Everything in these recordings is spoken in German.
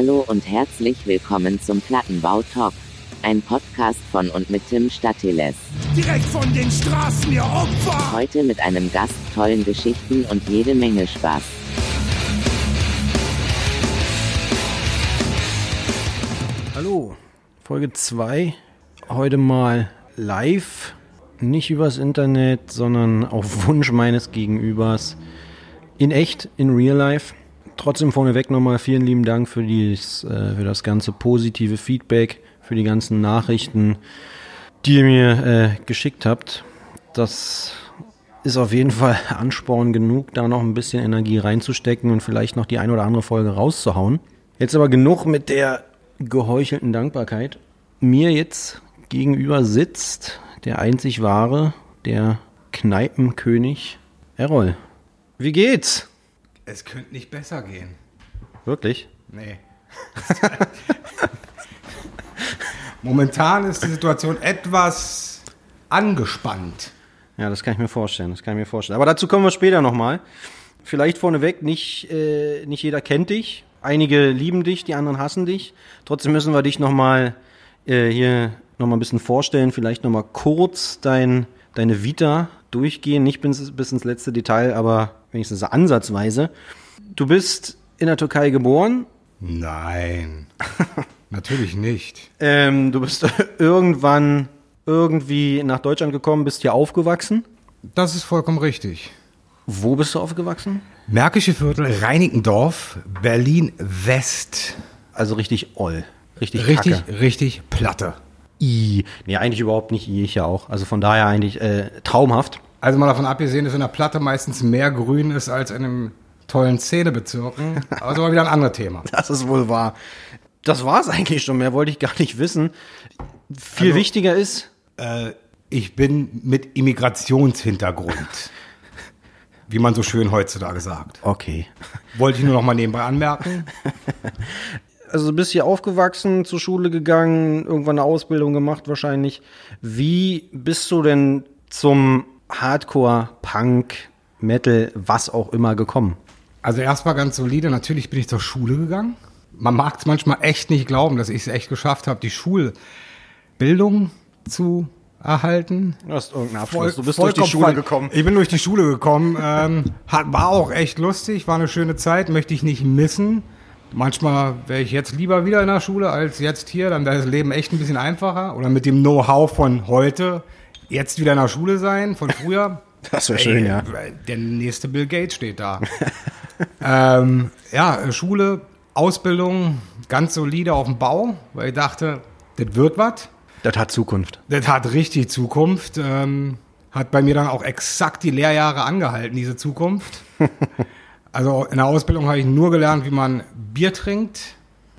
Hallo und herzlich willkommen zum Plattenbau Talk. Ein Podcast von und mit Tim Statiles. Direkt von den Straßen, ihr Opfer! Heute mit einem Gast, tollen Geschichten und jede Menge Spaß. Hallo, Folge 2. Heute mal live, nicht übers Internet, sondern auf Wunsch meines Gegenübers. In echt, in real life. Trotzdem vorneweg nochmal vielen lieben Dank für, dies, äh, für das ganze positive Feedback, für die ganzen Nachrichten, die ihr mir äh, geschickt habt. Das ist auf jeden Fall Ansporn genug, da noch ein bisschen Energie reinzustecken und vielleicht noch die ein oder andere Folge rauszuhauen. Jetzt aber genug mit der geheuchelten Dankbarkeit. Mir jetzt gegenüber sitzt der einzig wahre, der Kneipenkönig Errol. Wie geht's? Es könnte nicht besser gehen. Wirklich? Nee. Momentan ist die Situation etwas angespannt. Ja, das kann ich mir vorstellen. Das kann ich mir vorstellen. Aber dazu kommen wir später nochmal. Vielleicht vorneweg, nicht, äh, nicht jeder kennt dich. Einige lieben dich, die anderen hassen dich. Trotzdem müssen wir dich nochmal äh, hier nochmal ein bisschen vorstellen. Vielleicht nochmal kurz dein, deine Vita durchgehen. Nicht bis, bis ins letzte Detail, aber wenigstens ansatzweise. Du bist in der Türkei geboren. Nein. Natürlich nicht. Ähm, du bist irgendwann irgendwie nach Deutschland gekommen, bist hier aufgewachsen. Das ist vollkommen richtig. Wo bist du aufgewachsen? Märkische Viertel, Reinickendorf, Berlin West. Also richtig oll. Richtig Richtig, Kacke. richtig Platte. I. Nee, eigentlich überhaupt nicht I, ich ja auch. Also von daher eigentlich äh, traumhaft. Also mal davon abgesehen, dass in der Platte meistens mehr Grün ist als in einem tollen Szenebezirken. Aber das war wieder ein anderes Thema. Das ist wohl wahr. Das war's eigentlich schon. Mehr wollte ich gar nicht wissen. Viel Also- wichtiger ist, Äh, ich bin mit Immigrationshintergrund. Wie man so schön heutzutage sagt. okay. Wollte ich nur noch mal nebenbei anmerken. Also du bist hier aufgewachsen, zur Schule gegangen, irgendwann eine Ausbildung gemacht wahrscheinlich. Wie bist du denn zum Hardcore, Punk, Metal, was auch immer gekommen? Also erstmal ganz solide. Natürlich bin ich zur Schule gegangen. Man mag es manchmal echt nicht glauben, dass ich es echt geschafft habe, die Schulbildung zu erhalten. Du hast irgendeinen Abschluss. du bist durch die Schule gekommen. Ich bin durch die Schule gekommen. Ähm, hat, war auch echt lustig, war eine schöne Zeit, möchte ich nicht missen. Manchmal wäre ich jetzt lieber wieder in der Schule als jetzt hier, dann wäre das Leben echt ein bisschen einfacher. Oder mit dem Know-how von heute jetzt wieder in der Schule sein, von früher. Das wäre schön, ja. Der nächste Bill Gates steht da. ähm, ja, Schule, Ausbildung, ganz solide auf dem Bau, weil ich dachte, das wird was. Das hat Zukunft. Das hat richtig Zukunft. Ähm, hat bei mir dann auch exakt die Lehrjahre angehalten, diese Zukunft. also in der Ausbildung habe ich nur gelernt, wie man Bier trinkt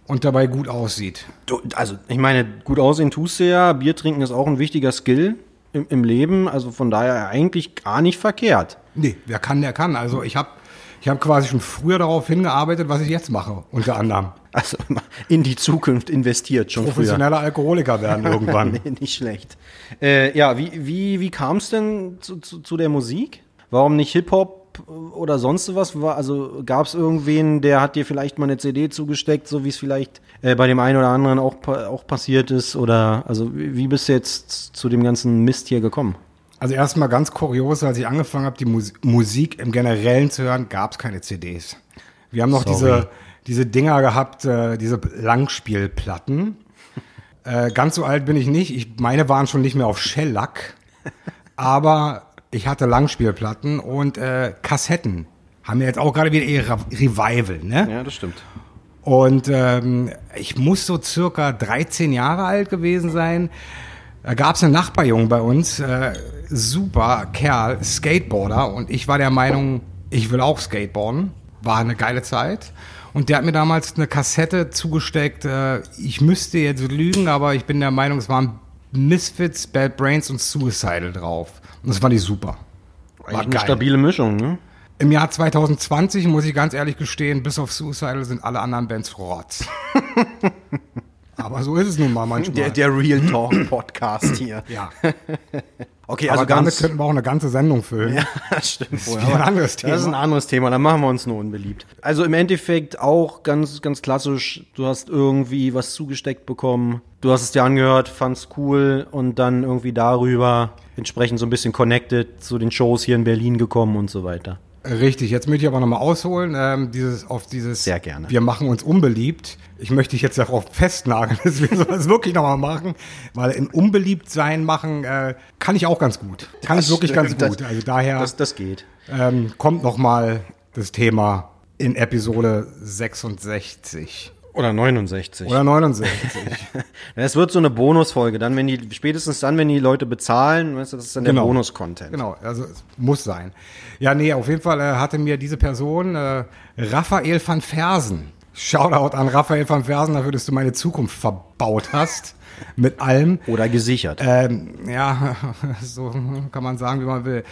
und dabei gut aussieht. Du, also, ich meine, gut aussehen tust du ja. Bier trinken ist auch ein wichtiger Skill im, im Leben. Also von daher eigentlich gar nicht verkehrt. Nee, wer kann, der kann. Also ich habe ich hab quasi schon früher darauf hingearbeitet, was ich jetzt mache, unter anderem. Also in die Zukunft investiert schon früher. Professioneller Alkoholiker werden irgendwann. Nee, nicht schlecht. Äh, ja, wie, wie, wie kam es denn zu, zu, zu der Musik? Warum nicht Hip-Hop oder sonst was? War, also gab es irgendwen, der hat dir vielleicht mal eine CD zugesteckt, so wie es vielleicht äh, bei dem einen oder anderen auch, auch passiert ist? Oder also wie bist du jetzt zu dem ganzen Mist hier gekommen? Also erstmal ganz kurios, als ich angefangen habe, die Mus Musik im Generellen zu hören, gab es keine CDs. Wir haben noch Sorry. diese, diese Dinger gehabt, äh, diese Langspielplatten. äh, ganz so alt bin ich nicht. Ich, meine waren schon nicht mehr auf Shellack. Aber ich hatte Langspielplatten und äh, Kassetten. Haben ja jetzt auch gerade wieder ihr Re- Revival, ne? Ja, das stimmt. Und ähm, ich muss so circa 13 Jahre alt gewesen sein. Da gab es einen Nachbarjungen bei uns, äh, super Kerl, Skateboarder. Und ich war der Meinung, ich will auch Skateboarden. War eine geile Zeit. Und der hat mir damals eine Kassette zugesteckt. Äh, ich müsste jetzt lügen, aber ich bin der Meinung, es waren Misfits, Bad Brains und Suicidal drauf. Und das fand ich super. Eigentlich eine stabile Mischung, ne? Im Jahr 2020, muss ich ganz ehrlich gestehen, bis auf Suicidal sind alle anderen Bands Rotz. Aber so ist es nun mal manchmal. Der, der Real Talk Podcast hier. ja. Okay, Aber also damit ganz. könnten wir auch eine ganze Sendung füllen. Ja, das stimmt wohl. wieder ein aber anderes Thema. Das ist ein anderes Thema, da machen wir uns nur unbeliebt. Also im Endeffekt auch ganz, ganz klassisch, du hast irgendwie was zugesteckt bekommen, du hast es dir angehört, fand's cool und dann irgendwie darüber entsprechend so ein bisschen connected zu den Shows hier in Berlin gekommen und so weiter. Richtig, jetzt möchte ich aber nochmal ausholen, ähm, dieses, auf dieses, Sehr gerne. wir machen uns unbeliebt. Ich möchte dich jetzt darauf festnageln, dass wir sowas wirklich nochmal machen, weil in unbeliebt sein machen kann kann ich auch ganz gut. Kann ich wirklich ganz gut. das- also daher Das, das geht. ähm, kommt nochmal das Thema in Episode 66 Oder 69. oder 69. Es wird so eine Bonusfolge, dann wenn die, spätestens dann, wenn die Leute bezahlen, weißt du, das ist dann der Genau. Bonus-Content. Genau, also es muss sein. Ja, nee, auf jeden Fall äh, hatte mir diese Person, äh, Raphael van Fersen, Shoutout an Raphael van Fersen dafür, dass du meine Zukunft verbaut hast. Mit allem. Oder gesichert. Ähm, ja, so kann man sagen, wie man will.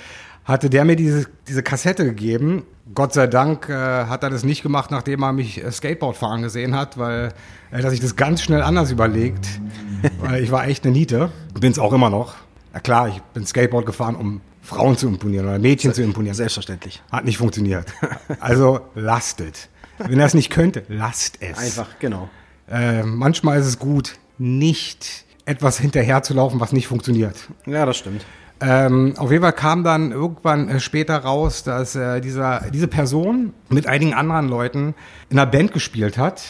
Hatte der mir diese, diese Kassette gegeben. Gott sei Dank äh, hat er das nicht gemacht, nachdem er mich äh, Skateboard fahren gesehen hat, weil er hat sich das ganz schnell anders überlegt. weil ich war echt eine Niete. Bin es auch immer noch. Na klar, ich bin Skateboard gefahren, um Frauen zu imponieren oder Mädchen zu imponieren. Selbstverständlich. Hat nicht funktioniert. Also lastet. Wenn er es nicht könnte, lasst es. Einfach, genau. Äh, manchmal ist es gut, nicht etwas hinterherzulaufen, was nicht funktioniert. Ja, das stimmt. Ähm, auf jeden Fall kam dann irgendwann äh, später raus, dass äh, dieser, diese Person mit einigen anderen Leuten in einer Band gespielt hat.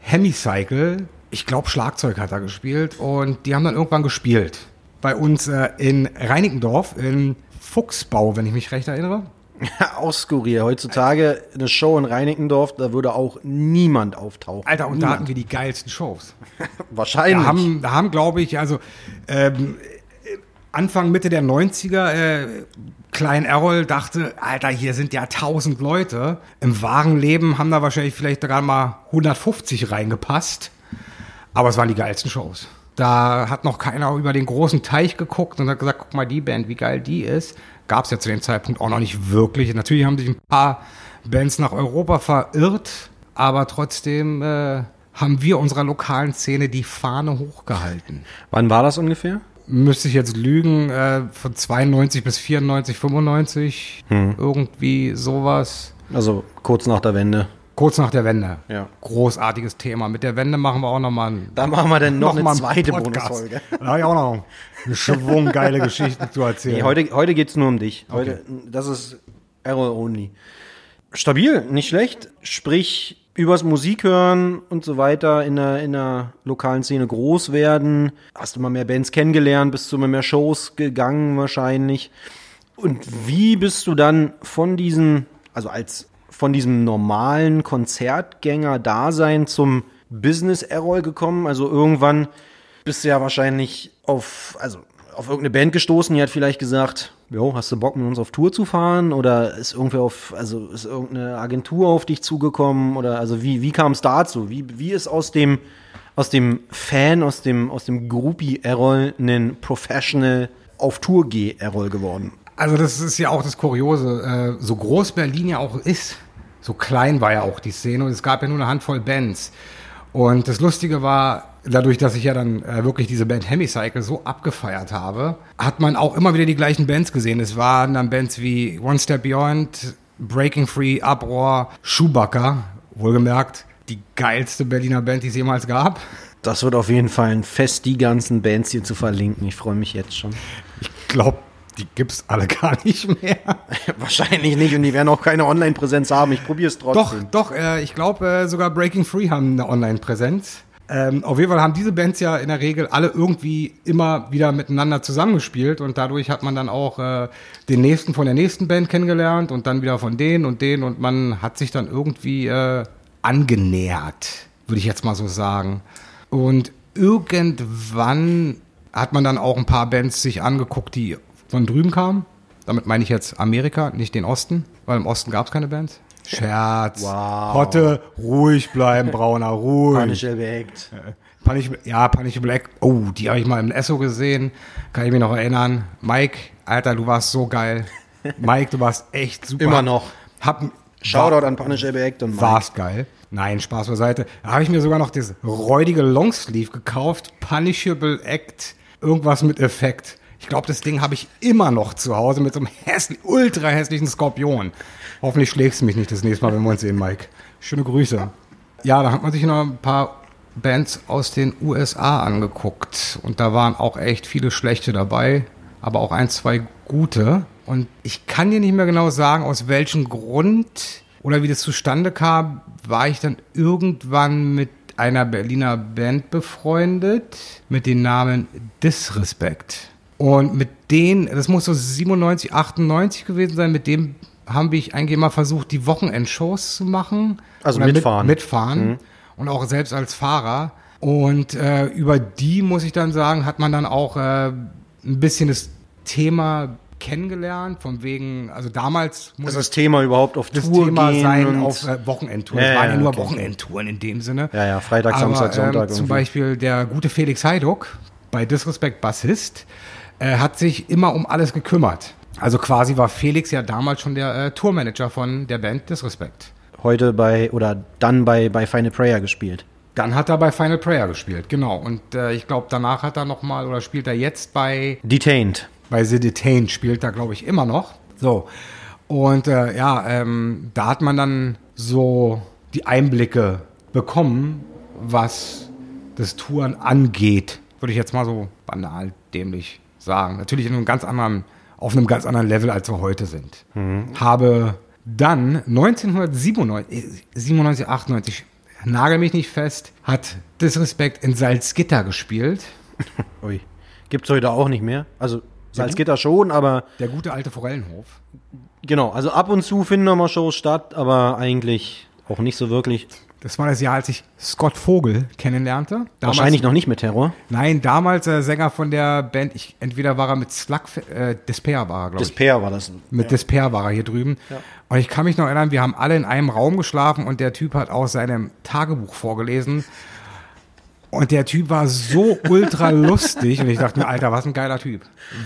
Hemicycle. Ich glaube, Schlagzeug hat er gespielt. Und die haben dann irgendwann gespielt. Bei uns äh, in Reinickendorf, in Fuchsbau, wenn ich mich recht erinnere. Auch skurril. Heutzutage eine Show in Reinickendorf, da würde auch niemand auftauchen. Alter, und da niemand. hatten wir die geilsten Shows. Wahrscheinlich. Da haben, da haben glaube ich, also ähm, Anfang, Mitte der 90er, äh, Klein Errol dachte, Alter, hier sind ja 1000 Leute. Im wahren Leben haben da wahrscheinlich vielleicht sogar mal 150 reingepasst. Aber es waren die geilsten Shows. Da hat noch keiner über den großen Teich geguckt und hat gesagt, guck mal die Band, wie geil die ist. Gab es ja zu dem Zeitpunkt auch noch nicht wirklich. Natürlich haben sich ein paar Bands nach Europa verirrt, aber trotzdem äh, haben wir unserer lokalen Szene die Fahne hochgehalten. Wann war das ungefähr? Müsste ich jetzt lügen, äh, von 92 bis 94, 95, irgendwie sowas. Also kurz nach der Wende. Kurz nach der Wende. Ja. Großartiges Thema. Mit der Wende machen wir auch nochmal einen Da machen wir dann noch, mal eine einen zweite. Bonusfolge. Da habe ich auch noch eine Schwung geile Geschichten zu erzählen. Nee, heute, heute geht's nur um dich. Heute, das ist Error only. Stabil, nicht schlecht. Sprich, übers Musik hören und so weiter in der, in der lokalen Szene groß werden. Hast du mal mehr Bands kennengelernt, bist du immer mehr Shows gegangen wahrscheinlich. Und wie bist du dann von diesen, also als von diesem normalen Konzertgänger-Dasein zum Business-Errol gekommen? Also irgendwann bist du ja wahrscheinlich auf, also auf irgendeine Band gestoßen, die hat vielleicht gesagt, jo, hast du Bock mit uns auf Tour zu fahren? Oder ist irgendwer auf, also ist irgendeine Agentur auf dich zugekommen? Oder also wie, wie kam es dazu? Wie, wie ist aus dem, aus dem Fan, aus dem, aus dem Groupie-Errol ein Professional auf Tour geh Errol geworden? Also das ist ja auch das Kuriose. Äh, so groß Berlin ja auch ist, so klein war ja auch die Szene und es gab ja nur eine Handvoll Bands. Und das Lustige war, dadurch, dass ich ja dann äh, wirklich diese Band Hemicycle so abgefeiert habe, hat man auch immer wieder die gleichen Bands gesehen. Es waren dann Bands wie One Step Beyond, Breaking Free, Uproar, Schubacker, wohlgemerkt, die geilste Berliner Band, die es jemals gab. Das wird auf jeden Fall ein Fest, die ganzen Bands hier zu verlinken. Ich freue mich jetzt schon. Ich glaube, die gibt's alle gar nicht mehr. Wahrscheinlich nicht und die werden auch keine Online-Präsenz haben. Ich probiere es Doch, trotzdem. doch, äh, ich glaube äh, sogar Breaking Free haben eine Online-Präsenz. Ähm, auf jeden Fall haben diese Bands ja in der Regel alle irgendwie immer wieder miteinander zusammengespielt und dadurch hat man dann auch äh, den nächsten von der nächsten Band kennengelernt und dann wieder von denen und denen und man hat sich dann irgendwie äh, angenähert, würde ich jetzt mal so sagen. Und irgendwann hat man dann auch ein paar Bands sich angeguckt, die von drüben kamen. Damit meine ich jetzt Amerika, nicht den Osten, weil im Osten gab es keine Bands. Scherz. Wow. Hotte, ruhig bleiben, Brauner, ruhig. Punisher Act. Punish, ja, Punish Black. Oh, die habe ich mal im Esso gesehen. Kann ich mich noch erinnern. Mike, Alter, du warst so geil. Mike, du warst echt super. Immer noch. Hab, Shoutout an Punisher Act und Mike. warst geil. Nein, Spaß beiseite. Da habe ich mir sogar noch das räudige Longsleeve gekauft. Punishable Act. Irgendwas mit Effekt. Ich glaube, das Ding habe ich immer noch zu Hause mit so einem hässlich, ultra hässlichen Skorpion. Hoffentlich schlägst du mich nicht das nächste Mal, wenn wir uns sehen, Mike. Schöne Grüße. Ja, da hat man sich noch ein paar Bands aus den USA angeguckt. Und da waren auch echt viele schlechte dabei, aber auch ein, zwei gute. Und ich kann dir nicht mehr genau sagen, aus welchem Grund oder wie das zustande kam, war ich dann irgendwann mit einer Berliner Band befreundet mit dem Namen Disrespect. Und mit denen, das muss so 97, 98 gewesen sein, mit dem haben wir eigentlich immer versucht, die Wochenendshows zu machen. Also mitfahren. Mit, mitfahren. Mhm. Und auch selbst als Fahrer. Und äh, über die, muss ich dann sagen, hat man dann auch äh, ein bisschen das Thema kennengelernt, von wegen, also damals muss Also das Thema überhaupt auf das Tour Thema gehen sein auf äh, Wochenendtouren. Ja, es waren ja, ja, nur okay. Wochenendtouren in dem Sinne. Ja, ja, Freitag, Samstag, Sonntag Ähm, zum. Beispiel der gute Felix Heiduk, bei Disrespect Bassist, äh, hat sich immer um alles gekümmert. Also quasi war Felix ja damals schon der äh, Tourmanager von der Band Disrespect. heute bei oder dann bei, bei Final Prayer gespielt. Dann hat er bei Final Prayer gespielt, genau. Und äh, ich glaube, danach hat er noch mal oder spielt er jetzt bei Detained. bei The Detained spielt er, glaube ich, immer noch. So. Und äh, ja, ähm, da hat man dann so die Einblicke bekommen, was das Touren angeht. Würde ich jetzt mal so banal dämlich sagen. Natürlich in einem ganz anderen, auf einem ganz anderen Level, als wir heute sind. Habe dann 1997, 97, 98, nagel mich nicht fest, hat Disrespect in Salzgitter gespielt. Ui. Gibt's heute auch nicht mehr. Also Salzgitter schon, aber Der gute alte Forellenhof. genau, also ab und zu finden nochmal Shows statt, aber eigentlich auch nicht so wirklich. Das war das Jahr, als ich Scott Vogel kennenlernte. Damals, Wahrscheinlich noch nicht mit Terror. Nein, damals äh, Sänger von der Band. Ich, entweder war er mit Slug, äh, Despair war er, glaube ich. Despair war das. Mit Despair war er hier drüben. Und ich kann mich noch erinnern, wir haben alle in einem Raum geschlafen und der Typ hat aus seinem Tagebuch vorgelesen. Und der Typ war so ultra lustig. Und ich dachte mir, Alter, was ein geiler Typ.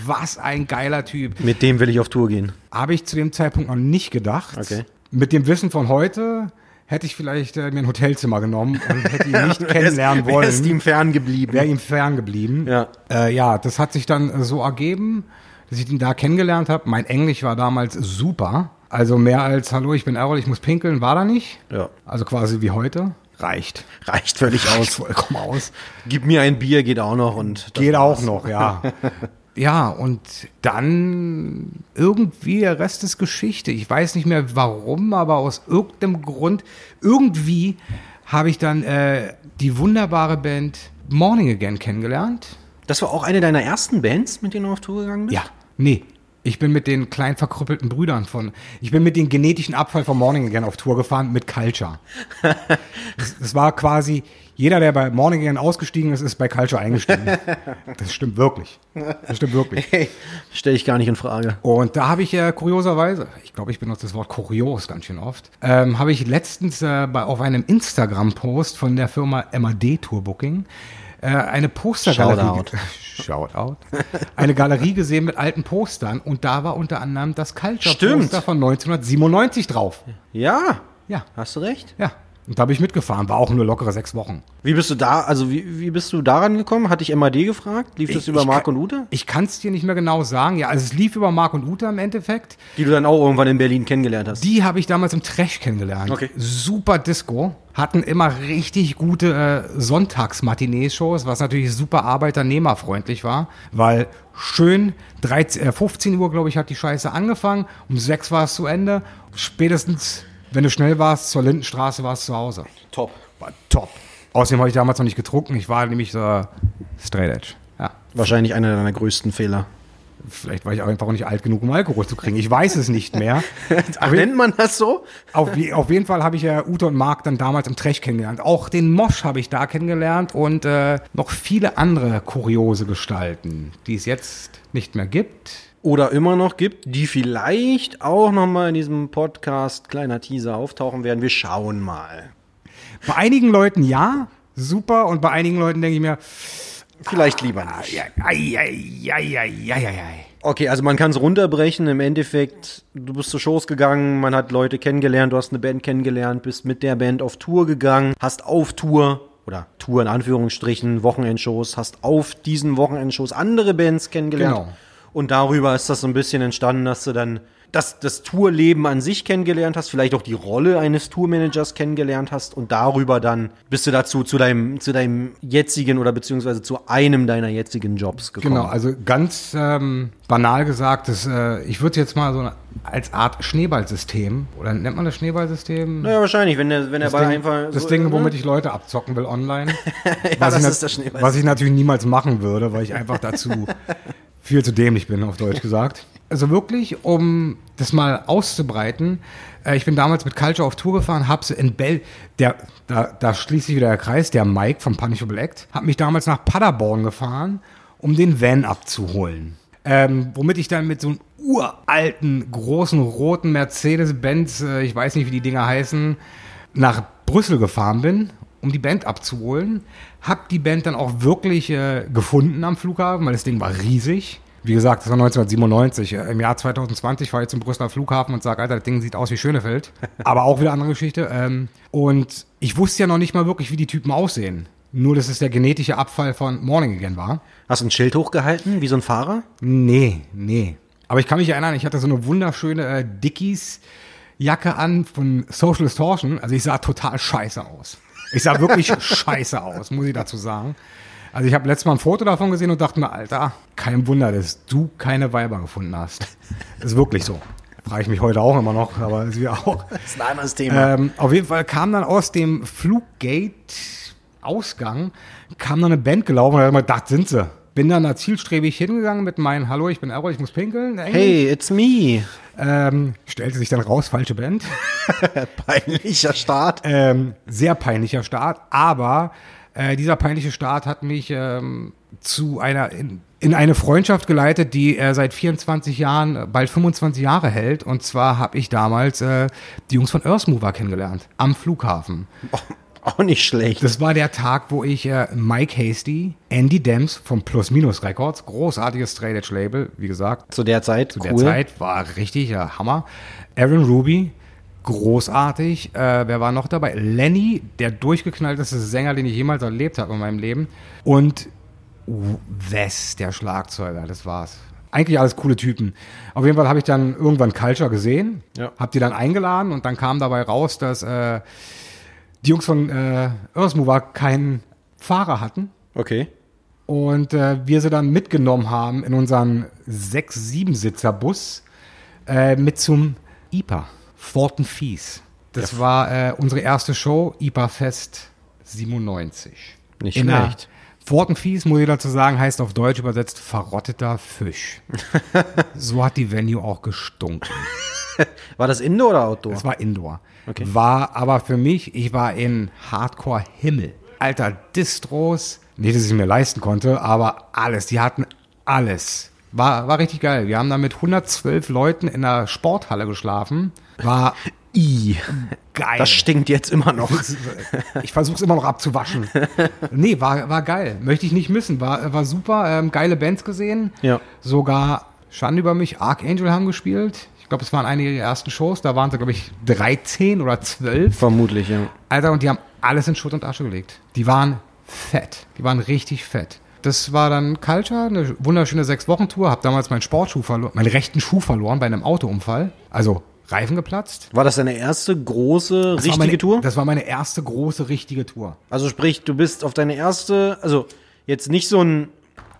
Was ein geiler Typ. Mit dem will ich auf Tour gehen. Habe ich zu dem Zeitpunkt noch nicht gedacht. Okay. Mit dem Wissen von heute hätte ich vielleicht äh, mir ein Hotelzimmer genommen und hätte ihn nicht kennenlernen wollen. Ist ihm fern geblieben? Wäre ihm ferngeblieben. Ja. Äh, ja, das hat sich dann äh, so ergeben, dass ich ihn da kennengelernt habe. Mein Englisch war damals super. Also mehr als Hallo, ich bin Errol, ich muss pinkeln, war da nicht. Ja. Also quasi wie heute. Reicht. Reicht völlig Reicht aus. vollkommen aus. Gib mir ein Bier, geht auch noch und Geht war's. auch noch, ja. ja, und dann irgendwie der Rest ist Geschichte. Ich weiß nicht mehr warum, aber aus irgendeinem Grund, irgendwie habe ich dann äh, die wunderbare Band Morning Again kennengelernt. Das war auch eine deiner ersten Bands, mit denen du auf Tour gegangen bist? Ja, nee. Ich bin mit den kleinen verkrüppelten Brüdern von, ich bin mit den genetischen Abfall von Morning Again auf Tour gefahren mit Culture. Das, das war quasi, jeder, der bei Morning Again ausgestiegen ist, ist bei Culture eingestiegen. Das stimmt wirklich. Das stimmt wirklich. Hey, stelle ich gar nicht in Frage. Und da habe ich äh, kurioserweise, ich glaube, ich benutze das Wort kurios ganz schön oft, ähm, habe ich letztens äh, bei, auf einem Instagram-Post von der Firma MAD Tour Booking äh, eine Postergalerie. Shoutout. Shoutout. Eine Galerie gesehen mit alten Postern und da war unter anderem das. Culture-Poster von 1997 drauf. Ja, Ja, hast du recht. ja. Und da habe ich mitgefahren, war auch nur lockere sechs Wochen. Wie bist du da, also wie, wie bist du daran gekommen? Hatte ich MAD gefragt? Lief das Ich- über ich Marc und Ute? Ich kann es dir nicht mehr genau sagen. Ja, also es lief über Marc und Uta im Endeffekt. Die du dann auch irgendwann in Berlin kennengelernt hast. Die habe ich damals im Trash kennengelernt. Okay. Super Disco. Hatten immer richtig gute äh, Sonntags-Matinee-Shows, was natürlich super arbeiternehmerfreundlich war, weil schön 13, äh, 15 Uhr, glaube ich, hat die Scheiße angefangen. Um 6 war es zu Ende. Spätestens, wenn du schnell warst, zur Lindenstraße warst du zu Hause. Top. War top. Außerdem habe ich damals noch nicht getrunken. Ich war nämlich so straight edge. Ja. Wahrscheinlich einer deiner größten Fehler. Vielleicht war ich auch einfach auch nicht alt genug, um Alkohol zu kriegen. Ich weiß es nicht mehr. Ach, nennt man das so? Auf, auf jeden Fall habe ich ja Ute und Marc dann damals im Trash kennengelernt. Auch den Mosch habe ich da kennengelernt und äh, noch viele andere kuriose Gestalten, die es jetzt nicht mehr gibt. Oder immer noch gibt, die vielleicht auch nochmal in diesem Podcast, kleiner Teaser, auftauchen werden. Wir schauen mal. Bei einigen Leuten ja, super. Und bei einigen Leuten denke ich mir, Vielleicht lieber nicht. ei, ei, ei. Okay, also man kann es runterbrechen. Im Endeffekt, du bist zu Shows gegangen, man hat Leute kennengelernt, du hast eine Band kennengelernt, bist mit der Band auf Tour gegangen, hast auf Tour oder Tour in Anführungsstrichen, Wochenendshows, hast auf diesen Wochenendshows andere Bands kennengelernt. Genau. Und darüber ist das so ein bisschen entstanden, dass du dann das, das Tourleben an sich kennengelernt hast, vielleicht auch die Rolle eines Tourmanagers kennengelernt hast und darüber dann bist du dazu zu deinem, zu deinem jetzigen oder beziehungsweise zu einem deiner jetzigen Jobs gekommen. Genau, also ganz ähm, banal gesagt, das, äh, ich würde jetzt mal so eine, als Art Schneeballsystem, oder nennt man das Schneeballsystem? Naja, wahrscheinlich, wenn der, wenn der das Ball Ding, einfach. das so- Ding, ne? womit ich Leute abzocken will online. ja, was, das ich ist das was ich natürlich niemals machen würde, weil ich einfach dazu viel zu dämlich bin, auf Deutsch gesagt. Also wirklich, um das mal auszubreiten, äh, ich bin damals mit Culture auf Tour gefahren, hab sie in Bell, der, da, da schließt sich wieder der Kreis, der Mike vom Punishable Act, hat mich damals nach Paderborn gefahren, um den Van abzuholen. Ähm, womit ich dann mit so einem uralten, großen, roten Mercedes-Benz, äh, ich weiß nicht, wie die Dinger heißen, nach Brüssel gefahren bin, um die Band abzuholen. Hab die Band dann auch wirklich äh, gefunden am Flughafen, weil das Ding war riesig. Wie gesagt, das war 1997. Äh, Im Jahr 2020 war ich zum Brüsseler Flughafen und sage, Alter, das Ding sieht aus wie Schönefeld. Aber auch wieder andere Geschichte. Ähm, und ich wusste ja noch nicht mal wirklich, wie die Typen aussehen. Nur, dass es der genetische Abfall von Morning Again war. Hast du ein Schild hochgehalten, wie so ein Fahrer? Nee, nee. Aber ich kann mich erinnern, ich hatte so eine wunderschöne äh, Dickies Jacke an von Social Distortion. Also ich sah total scheiße aus. Ich sah wirklich scheiße aus, muss ich dazu sagen. Also ich habe letztes Mal ein Foto davon gesehen und dachte mir, Alter, kein Wunder, dass du keine Weiber gefunden hast. Das ist wirklich so. Frage ich mich heute auch immer noch, aber ist wir auch. Das ist ein anderes Thema. Ähm, auf jeden Fall kam dann aus dem Fluggate-Ausgang, kam dann eine Band gelaufen und hab mir gedacht, sind sie. Bin dann da zielstrebig hingegangen mit meinem Hallo, ich bin Errol, ich muss pinkeln. Eigentlich. hey, it's me. Ähm, stellte sich dann raus, falsche Band. Peinlicher Start. Ähm, sehr peinlicher Start, aber äh, dieser peinliche Start hat mich ähm, zu einer in, in eine Freundschaft geleitet, die er seit 24 Jahren, äh, bald 25 Jahre hält. Und zwar habe ich damals äh, die Jungs von Earth Mover kennengelernt am Flughafen. Auch nicht schlecht. Das war der Tag, wo ich äh, Mike Hasty, Andy Dems vom Plus Minus Records, großartiges Edge Label, wie gesagt, Zu der Zeit, zu cool. der Zeit war richtig ja, Hammer. Aaron Ruby, großartig. Äh, wer war noch dabei? Lenny, der durchgeknallteste Sänger, den ich jemals erlebt habe in meinem Leben. Und Wes, der Schlagzeuger, das war's. Eigentlich alles coole Typen. Auf jeden Fall habe ich dann irgendwann Culture gesehen, Ja. hab die dann eingeladen und dann kam dabei raus, dass äh, die Jungs von äh, Earth Mover keinen Fahrer hatten Okay. und äh, wir sie dann mitgenommen haben in unseren 6-7-Sitzer-Bus äh, mit zum IPA, Forten Fies. Das war äh, unsere erste Show, IPA Fest 97. Nicht In schlecht. Forten Fies, muss ich dazu sagen, heißt auf Deutsch übersetzt verrotteter Fisch. so hat die Venue auch gestunken. War das Indoor oder Outdoor? Es war Indoor. Okay. War aber für mich, ich war in Hardcore-Himmel. Alter, Distros, nicht, dass ich mir leisten konnte, aber alles. Die hatten alles. War, war richtig geil. Wir haben da mit 112 Leuten in der Sporthalle geschlafen. War I. geil. Das stinkt jetzt immer noch. Ich versuche es immer noch abzuwaschen. Nee, war, war geil. Möchte ich nicht missen. War, war super. Ähm, geile Bands gesehen. Ja. Sogar Schande über mich. Archangel haben gespielt. Ich glaube, es waren einige der ersten Shows. Da waren sie, glaube ich, 13 oder 12. Vermutlich, ja. Alter, und die haben alles in Schutt und Asche gelegt. Die waren fett. Die waren richtig fett. Das war dann Culture, eine wunderschöne Sechs-Wochen-Tour. Hab damals meinen Sportschuh verloren, meinen rechten Schuh verloren bei einem Autounfall. Also Reifen geplatzt. War das deine erste große, Das richtige meine, Tour? Das war meine erste große, richtige Tour. Also sprich, du bist auf deine erste, also jetzt nicht so ein,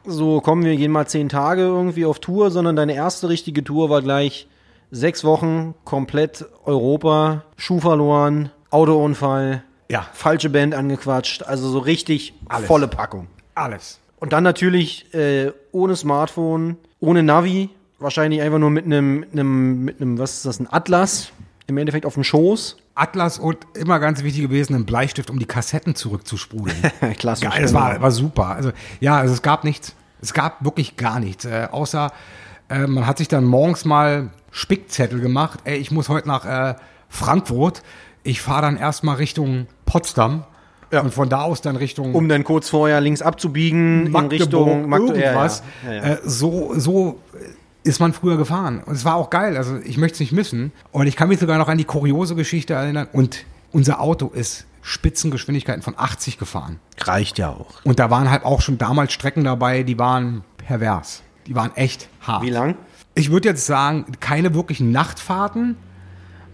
so kommen wir gehen mal zehn Tage irgendwie auf Tour, sondern deine erste richtige Tour war gleich sechs Wochen, komplett Europa, Schuh verloren, Autounfall, Ja. falsche Band angequatscht, also so richtig Alles. volle Packung. Alles. Und dann natürlich äh, ohne Smartphone, ohne Navi, wahrscheinlich einfach nur mit einem, mit einem, mit einem, was ist das, ein Atlas, im Endeffekt auf dem Schoß. Atlas und immer ganz wichtig gewesen, ein Bleistift, um die Kassetten zurückzusprudeln. Klassisch. Geil, das war, war super. Also ja, also es gab nichts. Es gab wirklich gar nichts. Äh, außer äh, man hat sich dann morgens mal Spickzettel gemacht. Ey, ich muss heute nach äh, Frankfurt. Ich fahre dann erstmal Richtung Potsdam. Ja. Und von da aus dann Richtung um dann kurz vorher links abzubiegen in Magdeburg, Richtung Magdeburg. irgendwas. Ja, ja. Äh, so, so ist man früher gefahren. Und es war auch geil. Also ich möchte es nicht missen. Und ich kann mich sogar noch an die kuriose Geschichte erinnern. Und unser Auto ist Spitzengeschwindigkeiten von 80 gefahren. Reicht ja auch. Und da waren halt auch schon damals Strecken dabei, die waren pervers. Die waren echt hart. Wie lang? Ich würde jetzt sagen, keine wirklichen Nachtfahrten,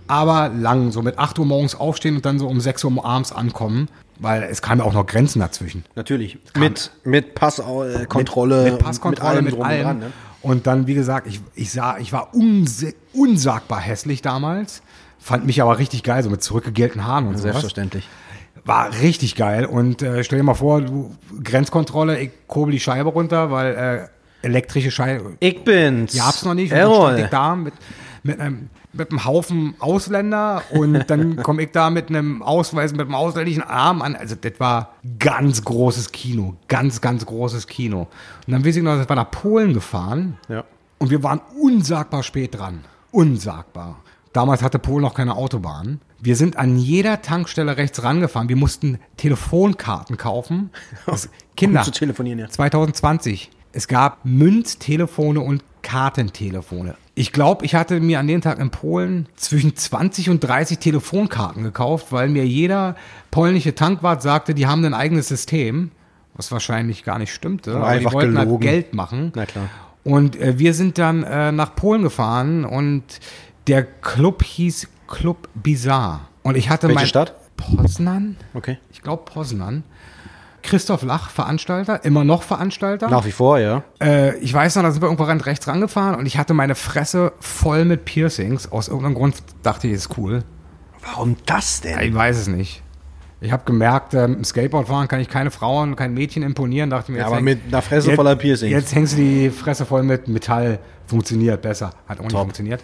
aber lang. So mit 8 Uhr morgens aufstehen und dann so um 6 Uhr abends ankommen. Weil es kamen ja auch noch Grenzen dazwischen. Natürlich. Mit, mit Passkontrolle. Mit, mit Passkontrolle, mit allem. drum und Dran, ne? Und dann, wie gesagt, ich, ich, sah, ich war unsagbar hässlich damals. Fand mich aber richtig geil, so mit zurückgegelten Haaren und sowas. Selbstverständlich. War richtig geil. Und äh, stell dir mal vor, du Grenzkontrolle, ich kurbel die Scheibe runter, weil äh, elektrische Scheibe. Ich bin's. Die hab's noch nicht. Dann Errol. ich da mit, mit, einem, mit einem Haufen Ausländer und dann komme ich da mit einem Ausweis, mit einem ausländischen Arm an. Also das war ganz großes Kino. Ganz, ganz großes Kino. Und dann weiß ich noch, dass wir nach Polen gefahren. Ja. Und wir waren unsagbar spät dran. Unsagbar. Damals hatte Polen noch keine Autobahn. Wir sind an jeder Tankstelle rechts rangefahren. Wir mussten Telefonkarten kaufen. Das, Kinder, Um zu telefonieren, ja. 2020. Es gab Münztelefone und Kartentelefone. Ich glaube, ich hatte mir an dem Tag in Polen zwischen 20 und 30 Telefonkarten gekauft, weil mir jeder polnische Tankwart sagte, die haben ein eigenes System, was wahrscheinlich gar nicht stimmte. Aber Aber die einfach wollten halt gelogen. Geld machen. Na klar. Und äh, wir sind dann äh, nach Polen gefahren und der Club hieß Club Bizarre. Und ich hatte Welche mein Stadt? Poznan. Okay. Ich glaube Poznan. Christoph Lach, Veranstalter, immer noch Veranstalter. Nach wie vor, ja. Äh, ich weiß noch, da sind wir irgendwo ran- rechts rangefahren und ich hatte meine Fresse voll mit Piercings. Aus irgendeinem Grund dachte ich, ist cool. Warum das denn? Ich weiß es nicht. Ich habe gemerkt, ähm, im Skateboardfahren kann ich keine Frauen, kein Mädchen imponieren. Dachte mir, Ja, aber häng- mit einer Fresse jetzt, voller Piercings. Jetzt hängst du die Fresse voll mit Metall. Funktioniert besser. Hat auch nicht Top. funktioniert.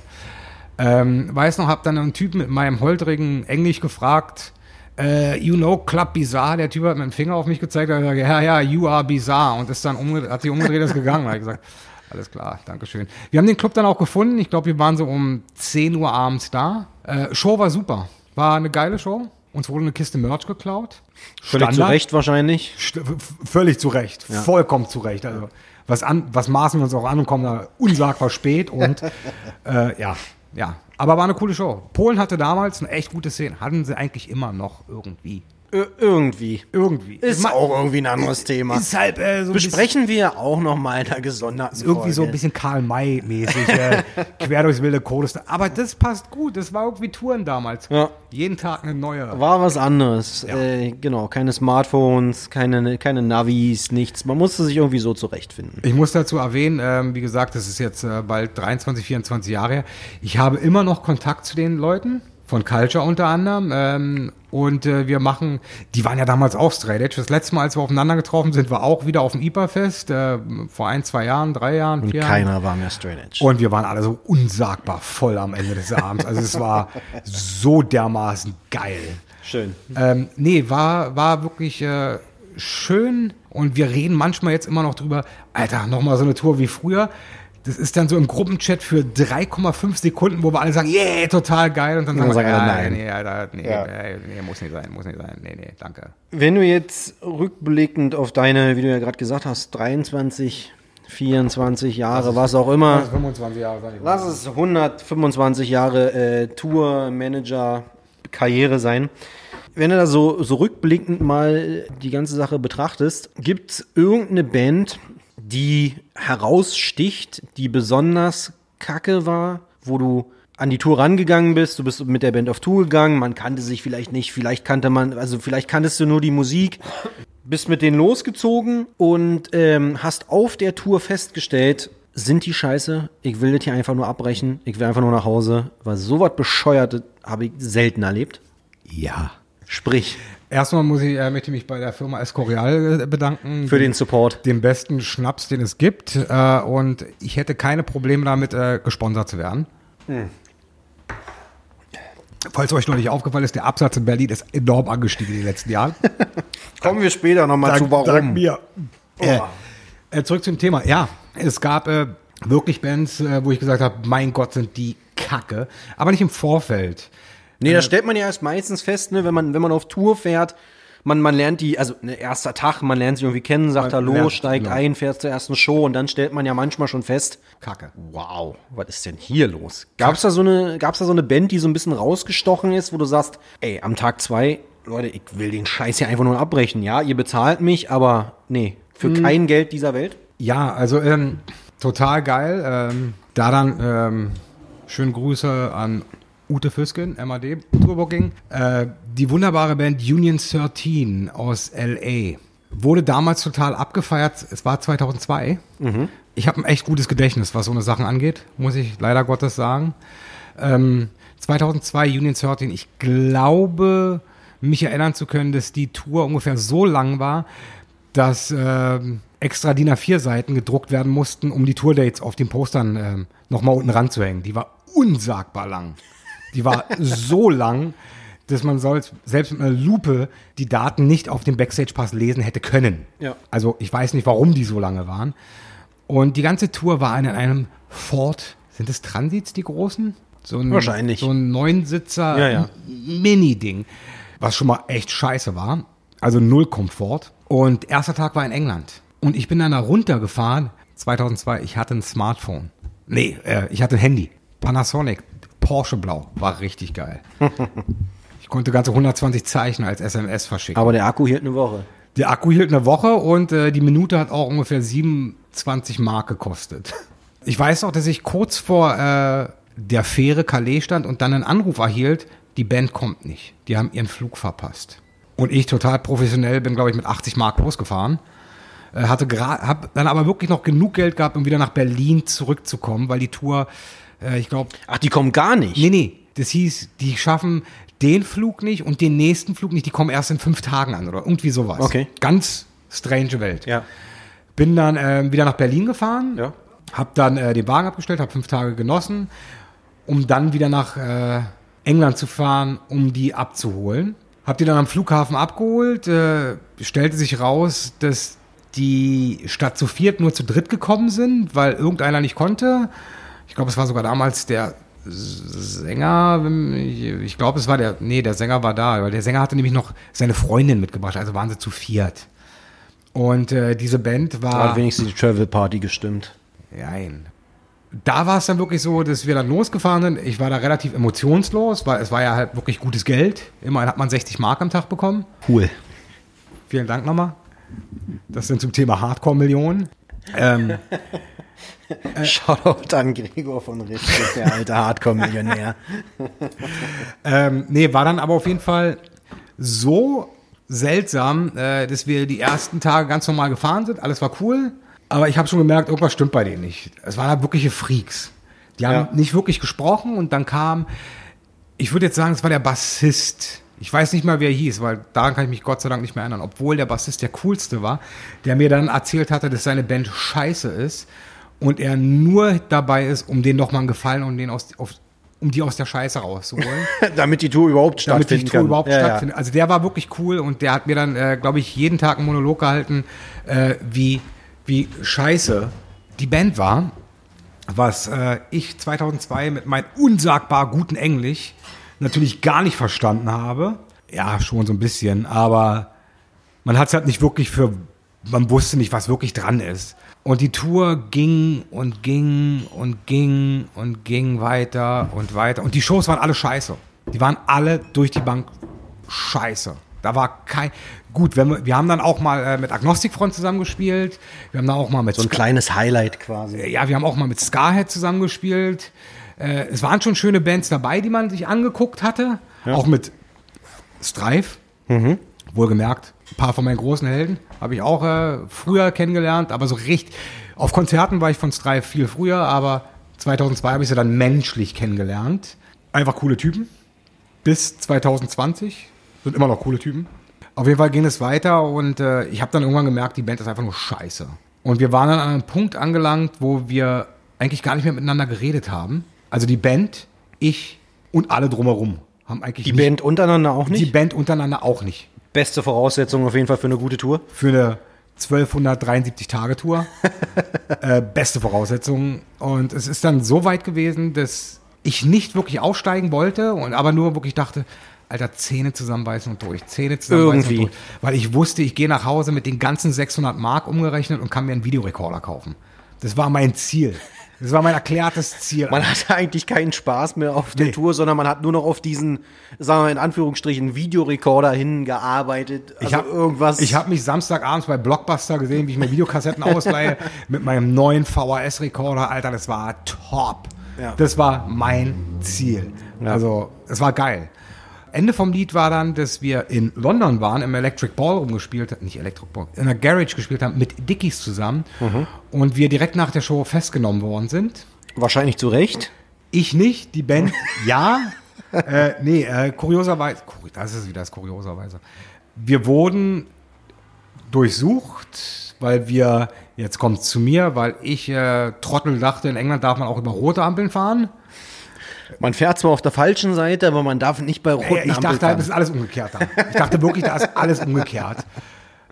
Ähm, weiß noch, hab dann einen Typen mit meinem holtrigen Englisch gefragt, äh, you know Club Bizarre. Der Typ hat mit dem Finger auf mich gezeigt, hat gesagt, ja, ja, you are bizarre. Und ist dann umgedreht, hat sich umgedreht, ist gegangen. Da ich gesagt, alles klar, Dankeschön. Wir haben den Club dann auch gefunden. Ich glaube, wir waren so um 10 Uhr abends da. Äh, Show war super. War eine geile Show. Uns wurde eine Kiste Merch geklaut. Völlig zu Standard. Recht wahrscheinlich. St- Völlig zu Recht. Vollkommen zu Recht. Also, was, an, was maßen wir uns auch an und kommen da unsagbar spät und äh, ja, ja. Aber war eine coole Show. Polen hatte damals eine echt gute Szene. Hatten sie eigentlich immer noch irgendwie. Irgendwie. Irgendwie. Ist auch irgendwie ein anderes Thema. Ist halt äh, so Besprechen wir auch noch mal in einer gesonderten irgendwie so ein Folge. bisschen Karl-May-mäßig. äh, quer durchs wilde Kurdistan. Aber das passt gut. Das war irgendwie Touren damals. Ja. Jeden Tag eine neue. War was anderes. Äh, genau, keine Smartphones, keine, keine Navis, nichts. Man musste sich irgendwie so zurechtfinden. Ich muss dazu erwähnen, ähm, wie gesagt, das ist jetzt äh, bald 23, 24 Jahre her. Ich habe immer noch Kontakt zu den Leuten, von Culture unter anderem. Ähm, und äh, wir machen, die waren ja damals auch Straight Edge. Das letzte Mal, als wir aufeinander getroffen sind, war auch wieder auf dem IPA-Fest, äh, vor ein, zwei Jahren, drei Jahren, Und vier Jahren. keiner war mehr Straight Edge. Und wir waren alle so unsagbar voll am Ende des Abends. Also es war so dermaßen geil. Schön. Ähm, nee, war, war wirklich äh, schön und wir reden manchmal jetzt immer noch drüber, Alter, nochmal so eine Tour wie früher. Das ist dann so im Gruppenchat für 3,5 Sekunden, wo wir alle sagen, yeah, total geil. Und dann sagen wir, ja, nein. nee, Alter, nee, Ja. nee, muss nicht sein, muss nicht sein. Nee, nee, danke. Wenn du jetzt rückblickend auf deine, wie du ja gerade gesagt hast, 23, 24 Jahre, was auch immer, 25 Jahre, sag ich mal. lass es 125 Jahre äh, Tour, Manager, Karriere sein. Wenn du da so, so rückblickend mal die ganze Sache betrachtest, gibt es irgendeine Band, die heraussticht, die besonders kacke war, wo du an die Tour rangegangen bist, du bist mit der Band auf Tour gegangen, man kannte sich vielleicht nicht, vielleicht kannte man, also vielleicht kanntest du nur die Musik, bist mit denen losgezogen und ähm, hast auf der Tour festgestellt, sind die scheiße, ich will das hier einfach nur abbrechen, ich will einfach nur nach Hause, weil sowas Bescheuertes habe ich selten erlebt. Ja. Sprich, Erstmal muss ich, äh, möchte ich mich bei der Firma Escorial äh, bedanken. für den Support. den besten Schnaps, den es gibt. Äh, und ich hätte keine Probleme damit, äh, gesponsert zu werden. Falls euch noch nicht aufgefallen ist, der Absatz in Berlin ist enorm angestiegen in den letzten Jahren. Kommen wir später nochmal zu, warum. mir. Äh, äh, zurück zum Thema. Ja, es gab äh, wirklich Bands, äh, wo ich gesagt habe, mein Gott, sind die Kacke. Aber nicht im Vorfeld. Nee, da stellt man ja erst meistens fest, ne, wenn man, wenn man auf Tour fährt, man, man lernt die, also ne, erster Tag, man lernt sie irgendwie kennen, sagt Man Hallo, lernt- steigt genau. ein, fährt zur ersten Show und dann stellt man ja manchmal schon fest, Kacke. wow, was ist denn hier los? Gab's da so eine, gab's da so eine Band, die so ein bisschen rausgestochen ist, wo du sagst, ey, am Tag zwei Leute, ich will den Scheiß hier einfach nur abbrechen. Ja, ihr bezahlt mich, aber nee, für kein Geld dieser Welt. Ja, also ähm, total geil. Ähm, da dann ähm, schöne Grüße an Ute Füsken, MAD Tourbooking. Äh, die wunderbare Band Union 13 aus LA wurde damals total abgefeiert. Es war 2002. Ich habe ein echt gutes Gedächtnis, was so eine Sachen angeht, muss ich leider Gottes sagen. Ähm, 2002 Union 13. Ich glaube, mich erinnern zu können, dass die Tour ungefähr so lang war, dass ähm, extra DIN A4 Seiten gedruckt werden mussten, um die Tourdates auf den Postern ähm, nochmal unten ranzuhängen. Die war unsagbar lang. Die war so lang, dass man selbst mit einer Lupe die Daten nicht auf dem Backstage-Pass lesen hätte können. Ja. Also ich weiß nicht, warum die so lange waren. Und die ganze Tour war in einem Ford, sind es Transits, die großen? So ein, Wahrscheinlich. So ein Neunsitzer Ja, ja. Mini-Ding, was schon mal echt scheiße war. Also null Komfort. Und erster Tag war in England. Und ich bin dann da runtergefahren, 2002, ich hatte ein Smartphone. Nee, äh, ich hatte ein Handy. Panasonic, Porsche Blau, war richtig geil. ich konnte ganze 120 Zeichen als SMS verschicken. Aber der Akku hielt eine Woche. Der Akku hielt eine Woche und äh, die Minute hat auch ungefähr 27 Mark gekostet. Ich weiß auch, dass ich kurz vor äh, der Fähre Calais stand und dann einen Anruf erhielt, die Band kommt nicht. Die haben ihren Flug verpasst. Und ich total professionell bin, glaube ich, mit 80 Mark losgefahren. Äh, hatte gerade, habe dann aber wirklich noch genug Geld gehabt, um wieder nach Berlin zurückzukommen, weil die Tour, äh, ich glaube, Ach, die kommen gar nicht. Nee, nee. Das hieß, die schaffen den Flug nicht und den nächsten Flug nicht. Die kommen erst in fünf Tagen an oder irgendwie sowas. Okay. Ganz strange Welt. Ja. Bin dann ähm, wieder nach Berlin gefahren. Ja. Hab dann äh, den Wagen abgestellt, habe fünf Tage genossen, um dann wieder nach äh, England zu fahren, um die abzuholen. Hab die dann am Flughafen abgeholt. Äh, stellte sich raus, dass die statt zu viert nur zu dritt gekommen sind, weil irgendeiner nicht konnte. Ich glaube, es war sogar damals der Sänger, ich glaube, es war der, nee, der Sänger war da, weil der Sänger hatte nämlich noch seine Freundin mitgebracht, also waren sie zu viert. Und äh, diese Band Hat war, wenigstens die Travel Party gestimmt. nein, da war es dann wirklich so, dass wir dann losgefahren sind. Ich war da relativ emotionslos, weil es war ja halt wirklich gutes Geld. Immerhin hat man 60 Mark am Tag bekommen. Cool. Vielen Dank nochmal. Das sind zum Thema Hardcore-Millionen. Ähm, Shoutout an Gregor von Richtlich, der alte Hardcore-Millionär. Ähm, nee, war dann aber auf jeden Fall so seltsam, äh, dass wir die ersten Tage ganz normal gefahren sind. Alles war cool. Aber ich habe schon gemerkt, irgendwas stimmt bei denen nicht. Es waren halt wirkliche Freaks. Die haben Ja. nicht wirklich gesprochen und dann kam, ich würde jetzt sagen, es war der Bassist. Ich weiß nicht mal, wer er hieß, weil daran kann ich mich Gott sei Dank nicht mehr erinnern. Obwohl der Bassist der coolste war, der mir dann erzählt hatte, dass seine Band scheiße ist und er nur dabei ist, um denen nochmal einen Gefallen und den aus, auf, um die aus der Scheiße rauszuholen. Damit die Tour überhaupt damit stattfinden die Tour kann. überhaupt ja, stattfindet. Also der war wirklich cool und der hat mir dann, äh, glaube ich, jeden Tag einen Monolog gehalten, äh, wie, wie scheiße die Band war. Was äh, ich 2002 mit meinem unsagbar guten Englisch natürlich gar nicht verstanden habe. Ja, schon so ein bisschen, aber man hat es halt nicht wirklich für, man wusste nicht, was wirklich dran ist. Und die Tour ging und ging und ging und ging weiter und weiter. Und die Shows waren alle scheiße. Die waren alle durch die Bank scheiße. Da war kein. Gut, wenn wir, wir haben dann auch mal äh, mit Agnostikfront zusammengespielt. Wir haben da auch mal mit So ein kleines Highlight quasi. ja, wir haben auch mal mit Scarhead zusammengespielt. Äh, es waren schon schöne Bands dabei, die man sich angeguckt hatte. Auch mit Strife. Wohlgemerkt, ein paar von meinen großen Helden habe ich auch äh, früher kennengelernt, aber so richtig. Auf Konzerten war ich von Strife viel früher, aber 2002 habe ich sie dann menschlich kennengelernt. Einfach coole Typen. Bis 2020 sind immer noch coole Typen. Auf jeden Fall ging es weiter und äh, ich habe dann irgendwann gemerkt, die Band ist einfach nur scheiße. Und wir waren dann an einem Punkt angelangt, wo wir eigentlich gar nicht mehr miteinander geredet haben. Also die Band, ich und alle drumherum haben eigentlich Die Band untereinander auch die nicht? Band untereinander auch nicht. Beste Voraussetzung auf jeden Fall für eine gute Tour. Für eine 1273-Tage-Tour. äh, beste Voraussetzungen. Und es ist dann so weit gewesen, dass ich nicht wirklich aussteigen wollte, und aber nur wirklich dachte, Alter, Zähne zusammenbeißen und durch, Zähne zusammenbeißen Irgendwie. und durch. Weil ich wusste, ich gehe nach Hause mit den ganzen 600 Mark umgerechnet und kann mir einen Videorekorder kaufen. Das war mein Ziel. Das war mein erklärtes Ziel. Man hatte eigentlich keinen Spaß mehr auf der Nee. Tour, sondern man hat nur noch auf diesen, sagen wir mal in Anführungsstrichen, Videorekorder hingearbeitet. Also ich habe irgendwas. Ich habe mich Samstagabends bei Blockbuster gesehen, wie ich mir Videokassetten ausleihe mit meinem neuen VHS-Rekorder. Alter, das war top. Ja. Das war mein Ziel. Ja. Also, es war geil. Ende vom Lied war dann, dass wir in London waren, im Electric Ballroom gespielt, nicht Electric Ball, in der Garage gespielt haben mit Dickies zusammen Mhm. und wir direkt nach der Show festgenommen worden sind. wahrscheinlich zu Recht. Ich nicht, die Band ja. äh, nee, äh, kurioserweise, kur- das ist wieder das kurioserweise. Wir wurden durchsucht, weil wir, jetzt kommt zu mir, weil ich äh, Trottel dachte, in England darf man auch über rote Ampeln fahren. Man fährt zwar auf der falschen Seite, aber man darf nicht bei roten Äh, ich dachte, fahren. das ist alles umgekehrt da. Ich dachte wirklich, da ist alles umgekehrt.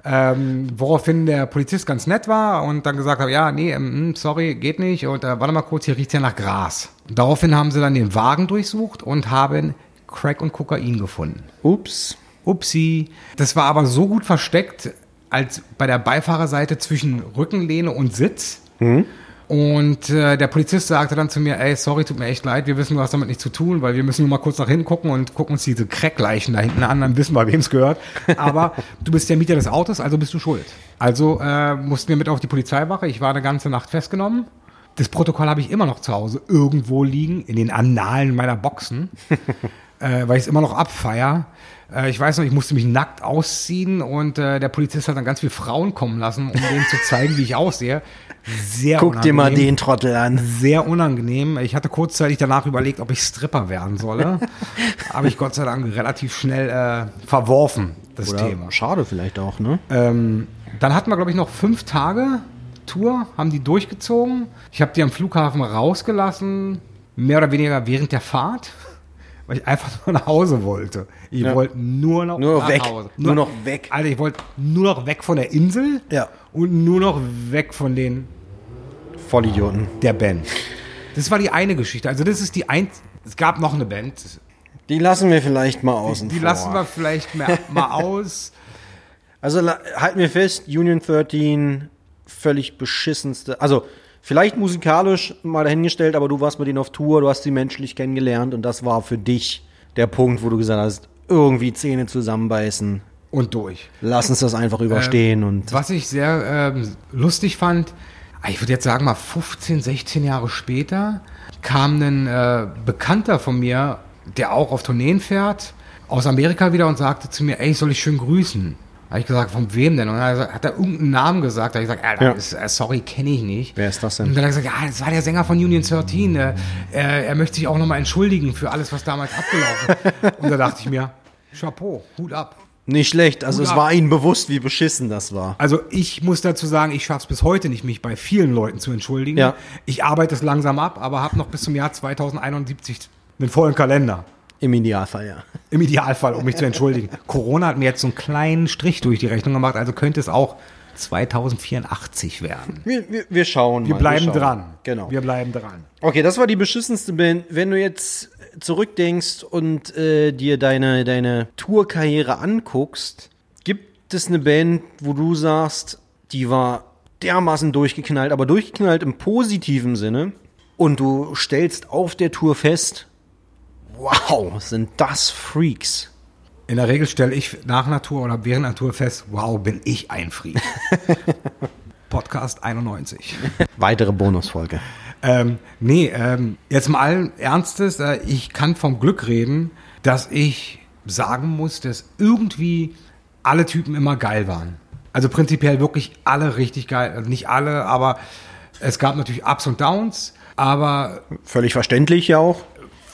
Ähm, woraufhin der Polizist ganz nett war und dann gesagt hat, ja, nee, ähm, sorry, geht nicht. Und äh, warte mal kurz, hier riecht ja nach Gras. Daraufhin haben sie dann den Wagen durchsucht und haben Crack und Kokain gefunden. Ups. Upsi. Das war aber so gut versteckt, als bei der Beifahrerseite zwischen Rückenlehne und Sitz. Und äh, der Polizist sagte dann zu mir, ey, sorry, tut mir echt leid, wir wissen, du hast damit nichts zu tun, weil wir müssen nur mal kurz nach hinten gucken und gucken uns diese Crackleichen da hinten an, dann wissen wir, wem es gehört. Aber du bist der Mieter des Autos, also bist du schuld. Also äh, mussten wir mit auf die Polizeiwache. Ich war eine ganze Nacht festgenommen. Das Protokoll habe ich immer noch zu Hause irgendwo liegen, in den Annalen meiner Boxen äh, weil ich es immer noch abfeier. Äh, ich weiß noch, ich musste mich nackt ausziehen und äh, der Polizist hat dann ganz viele Frauen kommen lassen, um denen zu zeigen, wie ich aussehe. Sehr Guck dir mal unangenehm. den Trottel an. Sehr unangenehm. Ich hatte kurzzeitig danach überlegt, ob ich Stripper werden solle. Habe ich Gott sei Dank relativ schnell äh, verworfen, das Thema. schade vielleicht auch, ne? Ähm, dann hatten wir, glaube ich, noch fünf Tage Tour, haben die durchgezogen. Ich habe die am Flughafen rausgelassen, mehr oder weniger während der Fahrt, weil ich einfach nur nach Hause wollte. Ich Ja. wollte nur noch Nur nach weg. Hause. Nur noch weg. Alter, ich wollte nur noch weg von der Insel Ja. und nur noch weg von den Vollidioten. der Band. Das war die eine Geschichte. Also das ist die ein. Es gab noch eine Band. Die lassen wir vielleicht mal außen Die vor. lassen wir vielleicht mal, mal aus. Also halten wir fest, Union 13, völlig beschissenste. Also vielleicht musikalisch mal dahingestellt, aber du warst mit denen auf Tour, du hast sie menschlich kennengelernt und das war für dich der Punkt, wo du gesagt hast, irgendwie Zähne zusammenbeißen. Und durch. Lass uns das einfach überstehen und Was ich sehr ähm, lustig fand, ich würde jetzt sagen mal 15, 16 Jahre später, kam ein äh, Bekannter von mir, der auch auf Tourneen fährt, aus Amerika wieder und sagte zu mir, ey, soll ich schön grüßen? Da habe ich gesagt, von wem denn? Und dann hat er- hat er irgendeinen Namen gesagt. Da habe ich gesagt, Alter, Ja. das, äh, sorry, kenne ich nicht. Wer ist das denn? Und dann hat er gesagt, ja, das war der Sänger von Union 13. Äh, er, er möchte sich auch nochmal entschuldigen für alles, was damals abgelaufen ist. Und da dachte ich mir, Chapeau, Hut ab. nicht schlecht. Also Hut es ab. war ihnen bewusst, wie beschissen das war. Also ich muss dazu sagen, ich schaffe es bis heute nicht, mich bei vielen Leuten zu entschuldigen. Ja. Ich arbeite es langsam ab, aber habe noch bis zum Jahr 2071 einen vollen Kalender. Im Idealfall, ja. Im Idealfall, um mich zu entschuldigen. Corona hat mir jetzt so einen kleinen Strich durch die Rechnung gemacht, also könnte es auch 2084 werden. Wir, wir, wir schauen Wir mal. bleiben schauen. dran. Genau. Wir bleiben dran. Okay, das war die beschissenste Band. Wenn du jetzt zurückdenkst und äh, dir deine, deine Tourkarriere anguckst, gibt es eine Band, wo du sagst, die war dermaßen durchgeknallt, aber durchgeknallt im positiven Sinne und du stellst auf der Tour fest, wow, sind das Freaks. In der Regel stelle ich nach Natur oder während Natur fest, wow, bin ich ein Freak. Podcast 91. Weitere Bonusfolge. Ähm, nee, ähm, jetzt mal allen Ernstes, äh, ich kann vom Glück reden, dass ich sagen muss, dass irgendwie alle Typen immer geil waren. Also prinzipiell wirklich alle richtig geil. Also nicht alle, aber es gab natürlich Ups und Downs, aber Völlig verständlich ja auch.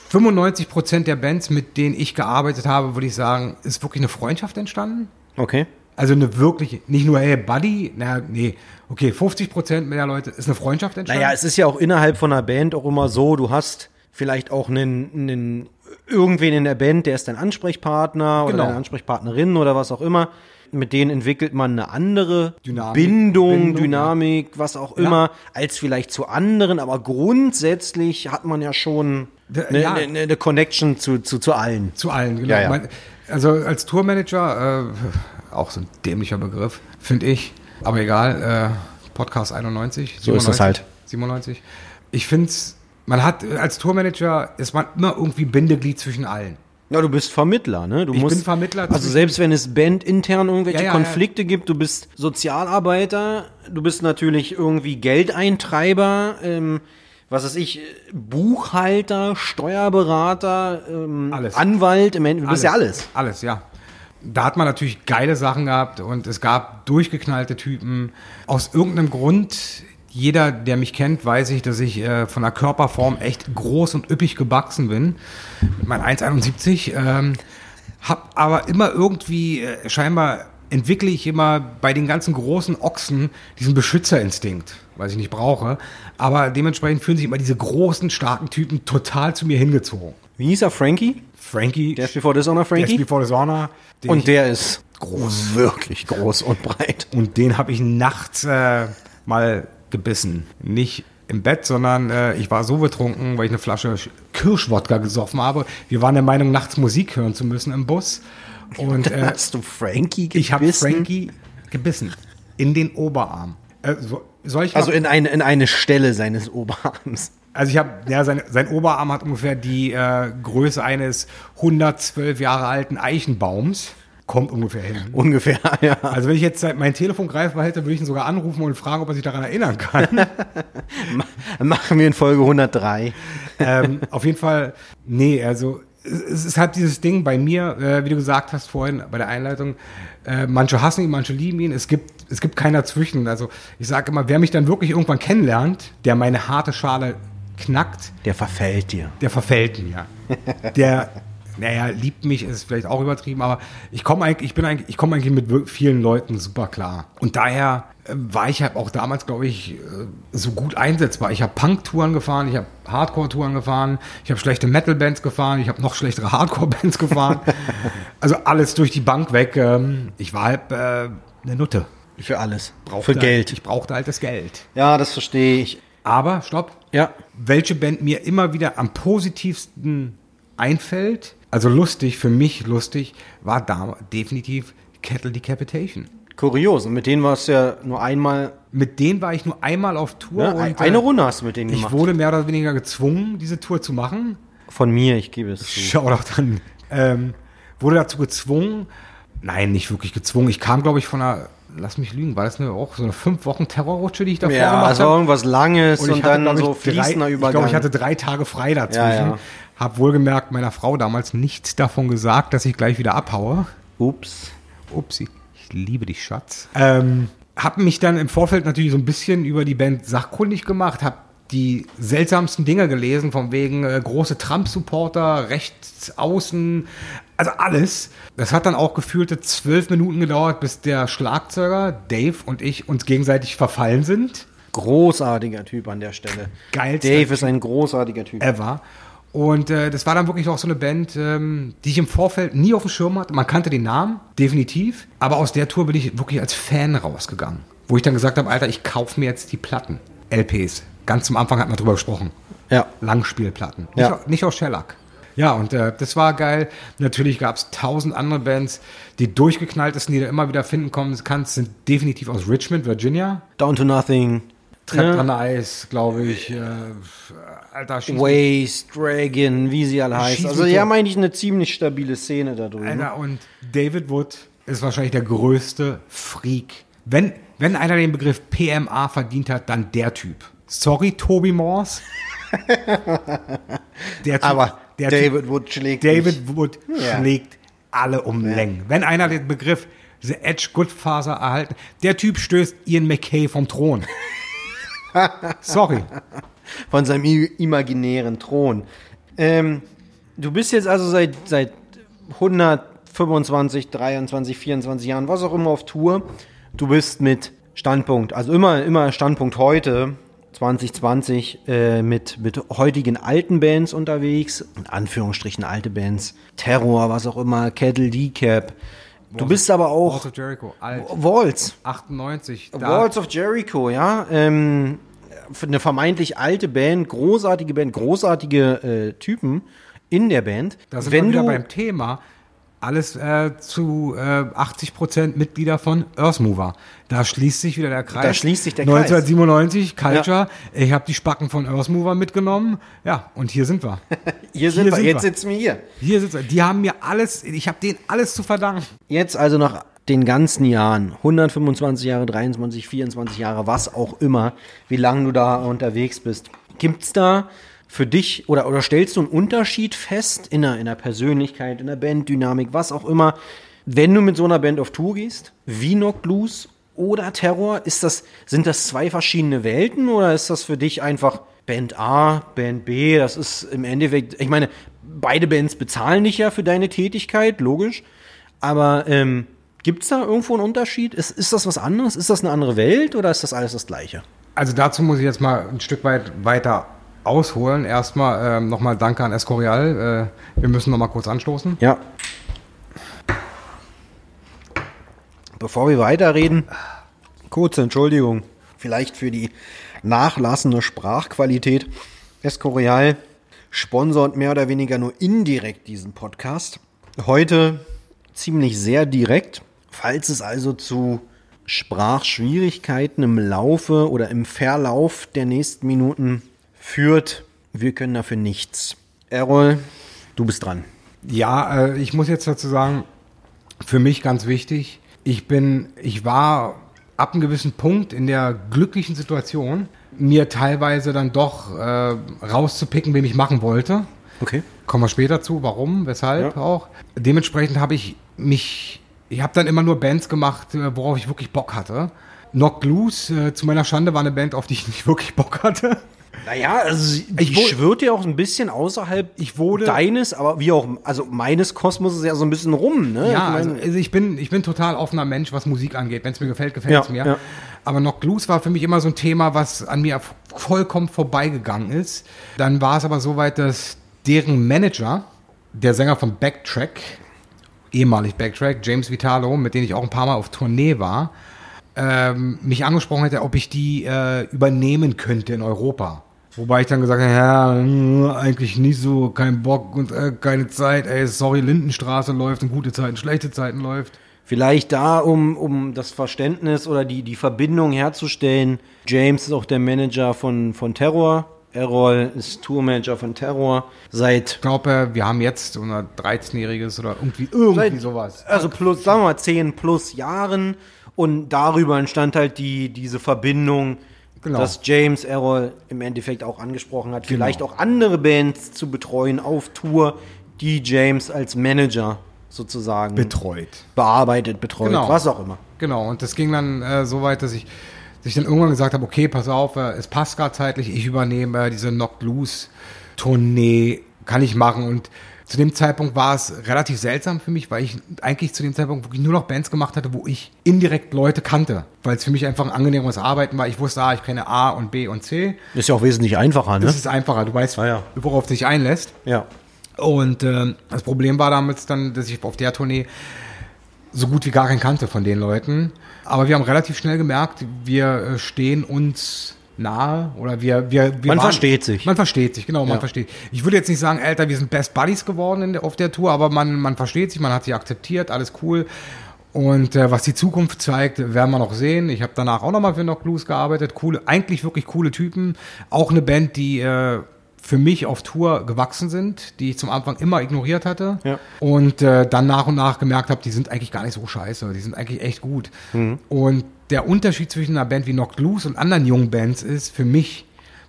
95 Prozent der Bands, mit denen ich gearbeitet habe, würde ich sagen, ist wirklich eine Freundschaft entstanden. Okay. Also eine wirkliche, nicht nur, hey, Buddy, na, nee, okay, 50 Prozent mehr Leute, ist eine Freundschaft entstanden. Naja, es ist ja auch innerhalb von einer Band auch immer so, du hast vielleicht auch einen, einen irgendwen in der Band, der ist dein Ansprechpartner oder Genau. deine Ansprechpartnerin oder was auch immer. Mit denen entwickelt man eine andere Dynamik. Bindung, Bindung, Dynamik, was auch immer, als vielleicht zu anderen. Aber grundsätzlich hat man ja schon eine, ja. eine, eine Connection zu, zu, zu allen. Zu allen, genau. Ja, ja. Mein, also als Tourmanager, äh, auch so ein dämlicher Begriff, finde ich. Aber egal, äh, Podcast 91. So ist das halt. 97. ich finde es, man hat als Tourmanager ist man immer irgendwie Bindeglied zwischen allen. Ja, du bist Vermittler, ne? Du Ich musst, bin Vermittler Also selbst wenn es bandintern irgendwelche Ja, ja, Konflikte gibt, du bist Sozialarbeiter, du bist natürlich irgendwie Geldeintreiber, ähm, was weiß ich, Buchhalter, Steuerberater, ähm, Alles. Anwalt, im Endeffekt, du bist ja alles. Alles, ja. Da hat man natürlich geile Sachen gehabt und es gab durchgeknallte Typen. Aus irgendeinem Grund, jeder, der mich kennt, weiß ich, dass ich äh, von der Körperform echt groß und üppig gewachsen bin. Mit meinen 1,71. Ähm, hab aber immer irgendwie, äh, scheinbar entwickle ich immer bei den ganzen großen Ochsen diesen Beschützerinstinkt, was ich nicht brauche. Aber dementsprechend fühlen sich immer diese großen, starken Typen total zu mir hingezogen. Wie hieß er, Frankie? Frankie, ist Before Dishonor, Frankie? Before Dishonor. Und der ist groß, wirklich groß und breit. Und den habe ich nachts äh, mal gebissen. Nicht im Bett, sondern äh, ich war so betrunken, weil ich eine Flasche Sch- Kirschwodka gesoffen habe. Wir waren der Meinung, nachts Musik hören zu müssen im Bus. Und äh, Hast du Frankie ich habe gebissen? Frankie gebissen. In den Oberarm. Äh, so, Also in eine, in eine Stelle seines Oberarms. also ich habe, ja, sein, sein Oberarm hat ungefähr die äh, Größe eines 112 Jahre alten Eichenbaums. Kommt ungefähr hin. Ungefähr, ja. Also wenn ich jetzt mein Telefon greifbar hätte, würde ich ihn sogar anrufen und fragen, ob er sich daran erinnern kann. Machen wir in Folge 103. ähm, auf jeden Fall, nee, also es ist halt dieses Ding bei mir, äh, wie du gesagt hast vorhin bei der Einleitung, äh, manche hassen ihn, manche lieben ihn, es gibt, es gibt keiner zwischen. Also ich sage immer, wer mich dann wirklich irgendwann kennenlernt, der meine harte Schale knackt, Der verfällt dir. der verfällt mir. Der, naja, liebt mich, ist vielleicht auch übertrieben, aber ich komme eigentlich, ich bin eigentlich, ich komme eigentlich mit vielen Leuten super klar. Und daher äh, war ich halt auch damals, glaube ich, äh, so gut einsetzbar. Ich habe Punk-Touren gefahren, ich habe Hardcore-Touren gefahren, ich habe schlechte Metal-Bands gefahren, ich habe noch schlechtere Hardcore-Bands gefahren. also alles durch die Bank weg. Ähm, ich war halt äh, eine Nutte. Für alles. Brauchte Für Geld. Halt, ich brauchte halt das Geld. Ja, das verstehe ich. Aber, stopp, Ja. welche Band mir immer wieder am positivsten einfällt, also lustig, für mich lustig, war da definitiv Kettle Decapitation. Kurios. Und mit denen warst du ja nur einmal. Mit denen war ich nur einmal auf Tour Ja, und eine äh, Runde hast du mit denen ich gemacht. wurde mehr oder weniger gezwungen, diese Tour zu machen. Von mir, ich gebe es zu. Schau doch dann. Ähm, wurde dazu gezwungen. Nein, nicht wirklich gezwungen. Ich kam, glaube ich, von einer, lass mich lügen, war das eine, auch so eine fünf Wochen Terrorrutsche, die ich davor Ja, gemacht es war habe? irgendwas Langes und, ich hatte, dann ich, so fließender Ich Übergang. glaube, ich hatte drei Tage frei dazwischen. Ja, ja. Hab wohlgemerkt meiner Frau damals nichts davon gesagt, dass ich gleich wieder abhaue. Ups. Upsi, ich liebe dich, Schatz. Ähm, hab mich dann im Vorfeld natürlich so ein bisschen über die Band sachkundig gemacht, hab die seltsamsten Dinge gelesen, von wegen äh, große Trump-Supporter, rechts außen, also alles. Das hat dann auch gefühlte zwölf Minuten gedauert, bis der Schlagzeuger Dave und ich uns gegenseitig verfallen sind. Großartiger Typ an der Stelle. Geilster Dave ist ein großartiger Typ. ever. Und äh, das war dann wirklich auch so eine Band, ähm, die ich im Vorfeld nie auf dem Schirm hatte. Man kannte den Namen, definitiv. Aber aus der Tour bin ich wirklich als Fan rausgegangen. Wo ich dann gesagt habe, Alter, ich kaufe mir jetzt die Platten. LPs. Ganz zum Anfang hat man drüber gesprochen. Ja. Langspielplatten. Ja. Nicht, au- nicht aus Shellac. Ja, und äh, das war geil. Natürlich gab es tausend andere Bands. Die durchgeknalltesten, die du immer wieder finden kommen kannst, sind definitiv aus Richmond, Virginia. Down to Nothing. Trapped Ja. on Eis, glaube ich. Äh, Alter, schieß mich Waste, Dragon, wie sie alle heißt. Also tot. haben eigentlich eine ziemlich stabile Szene da drüben. Alter, und David Wood ist wahrscheinlich der größte Freak. Wenn, wenn einer den Begriff PMA verdient hat, dann der Typ. Sorry, Toby Morse. Der Typ, Aber der David typ, Wood schlägt David Wood Ja. schlägt alle um Längen. Wenn einer den Begriff The Edge Goodfather erhalten, der Typ stößt Ian McKay vom Thron. Sorry. Von seinem imaginären Thron. Ähm, du bist jetzt also seit, seit 125, 23, 24 Jahren, was auch immer, auf Tour. Du bist mit Standpunkt, also immer, immer Standpunkt heute, 2020, äh, mit, mit heutigen alten Bands unterwegs, in Anführungsstrichen alte Bands, Terror, was auch immer, Kettle Decap. Du bist aber auch Walls of Jericho, alt. Walls. 98. Da, Walls of Jericho, ja. Ähm, eine vermeintlich alte Band, großartige Band, großartige äh, Typen in der Band. da sind Wenn wir wieder du, beim Thema. alles äh, zu äh, 80 Prozent Mitglieder von Earth Mover. Da schließt sich wieder der Kreis. Da schließt sich der Kreis. 1997, Culture. Ich habe die Spacken von Earth Mover mitgenommen. Ja, und hier sind wir. Hier sind Hier wir, sind jetzt wir. sitzen wir hier. Hier sitzen wir. Die haben mir alles, ich habe denen alles zu verdanken. Jetzt also nach den ganzen Jahren, 125 Jahre, 23, 24 Jahre, was auch immer, wie lange du da unterwegs bist, gibt's da für dich oder, oder stellst du einen Unterschied fest in der, in der Persönlichkeit, in der Banddynamik, was auch immer, wenn du mit so einer Band auf Tour gehst, wie Knock Loose oder Terror, ist das, sind das zwei verschiedene Welten oder ist das für dich einfach Band A, Band B, das ist im Endeffekt, ich meine, beide Bands bezahlen dich ja für deine Tätigkeit, logisch, aber ähm, gibt es da irgendwo einen Unterschied? Ist, ist das was anderes? Ist das eine andere Welt oder ist das alles das Gleiche? Also dazu muss ich jetzt mal ein Stück weit weiter ausholen. Erstmal ähm, nochmal Danke an Escorial. Äh, wir müssen nochmal kurz anstoßen. Ja. Bevor wir weiterreden, kurze Entschuldigung. Vielleicht für die nachlassende Sprachqualität. Escorial sponsort mehr oder weniger nur indirekt diesen Podcast. Heute ziemlich sehr direkt. Falls es also zu Sprachschwierigkeiten im Laufe oder im Verlauf der nächsten Minuten führt, wir können dafür nichts. Errol, du bist dran. Ja, äh, ich muss jetzt dazu sagen, für mich ganz wichtig, ich bin, ich war ab einem gewissen Punkt in der glücklichen Situation, mir teilweise dann doch äh, rauszupicken, wem ich machen wollte. Okay. Kommen wir später zu, warum, weshalb Ja. auch. Dementsprechend habe ich mich, ich habe dann immer nur Bands gemacht, äh, worauf ich wirklich Bock hatte. Knock Loose, äh, zu meiner Schande, war eine Band, auf die ich nicht wirklich Bock hatte. Naja, also Ich schwirrt ja auch ein bisschen außerhalb Ich wurde- deines, aber wie auch, also meines Kosmos ist ja so ein bisschen rum, ne? Ja, ich also, meine, also ich bin, ich bin total offener Mensch, was Musik angeht. Wenn es mir gefällt, gefällt es Ja, mir. ja. Aber Knock Loose war für mich immer so ein Thema, was an mir vollkommen vorbeigegangen ist. Dann war es aber so weit, dass deren Manager, der Sänger von Backtrack, ehemalig Backtrack, James Vitalo, mit dem ich auch ein paar Mal auf Tournee war, ähm, mich angesprochen hätte, ob ich die äh, übernehmen könnte in Europa. Wobei ich dann gesagt habe, ja, eigentlich nicht so, kein Bock und äh, keine Zeit. Ey, sorry, Lindenstraße läuft und gute Zeiten, schlechte Zeiten läuft. vielleicht da, um, um das Verständnis oder die, die Verbindung herzustellen. James ist auch der Manager von, von Terror. Errol ist Tourmanager von Terror. Seit, Ich glaube, wir haben jetzt unser 13-jähriges oder irgendwie, irgendwie Seit- sowas. also plus, sagen wir mal, 10 plus Jahren. Und darüber entstand halt die, diese Verbindung, Genau. dass James Errol im Endeffekt auch angesprochen hat, vielleicht auch andere Bands zu betreuen auf Tour, die James als Manager sozusagen Betreut. bearbeitet, betreut, Genau. was auch immer. Genau, und das ging dann äh, so weit, dass ich, dass ich dann irgendwann gesagt habe, okay, pass auf, äh, es passt gerade zeitlich, ich übernehme äh, diese Knocked Loose Tournee, kann ich machen. Und zu dem Zeitpunkt war es relativ seltsam für mich, weil ich eigentlich zu dem Zeitpunkt wirklich nur noch Bands gemacht hatte, wo ich indirekt Leute kannte, weil es für mich einfach ein angenehmeres Arbeiten war. Ich wusste, ah, ich kenne A und B und C. Ist ja auch wesentlich einfacher, ne? Das ist einfacher, du weißt, Ah, ja. worauf du dich einlässt. Ja. Und ähm, das Problem war damals dann, dass ich auf der Tournee so gut wie gar keinen kannte von den Leuten. Aber wir haben relativ schnell gemerkt, wir äh, stehen uns nahe oder wir wir, wir Man versteht sich. Man versteht sich, genau, man Ja. versteht. Ich würde jetzt nicht sagen, Alter, wir sind Best Buddies geworden der, auf der Tour, aber man man versteht sich, man hat sich akzeptiert, alles cool. Und äh, was die Zukunft zeigt, werden wir noch sehen. Ich habe danach auch nochmal für Knock Loose gearbeitet. Coole, eigentlich wirklich coole Typen. Auch eine Band, die äh, für mich auf Tour gewachsen sind, die ich zum Anfang immer ignoriert hatte. Ja. Und äh, dann nach und nach gemerkt habe, die sind eigentlich gar nicht so scheiße. Die sind eigentlich echt gut. Und der Unterschied zwischen einer Band wie Knocked Loose und anderen jungen Bands ist für mich,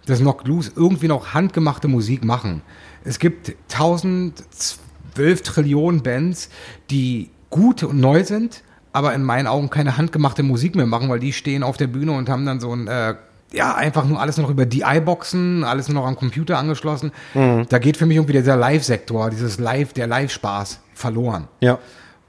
dass Knocked Loose irgendwie noch handgemachte Musik machen. Es gibt 1012 Trillionen Bands, die gut und neu sind, aber in meinen Augen keine handgemachte Musik mehr machen, weil die stehen auf der Bühne und haben dann so ein, äh, ja, einfach nur alles noch über DI-Boxen, alles nur noch am Computer angeschlossen. Da geht für mich irgendwie dieser Live-Sektor, dieses Live, der Live-Spaß verloren. Ja.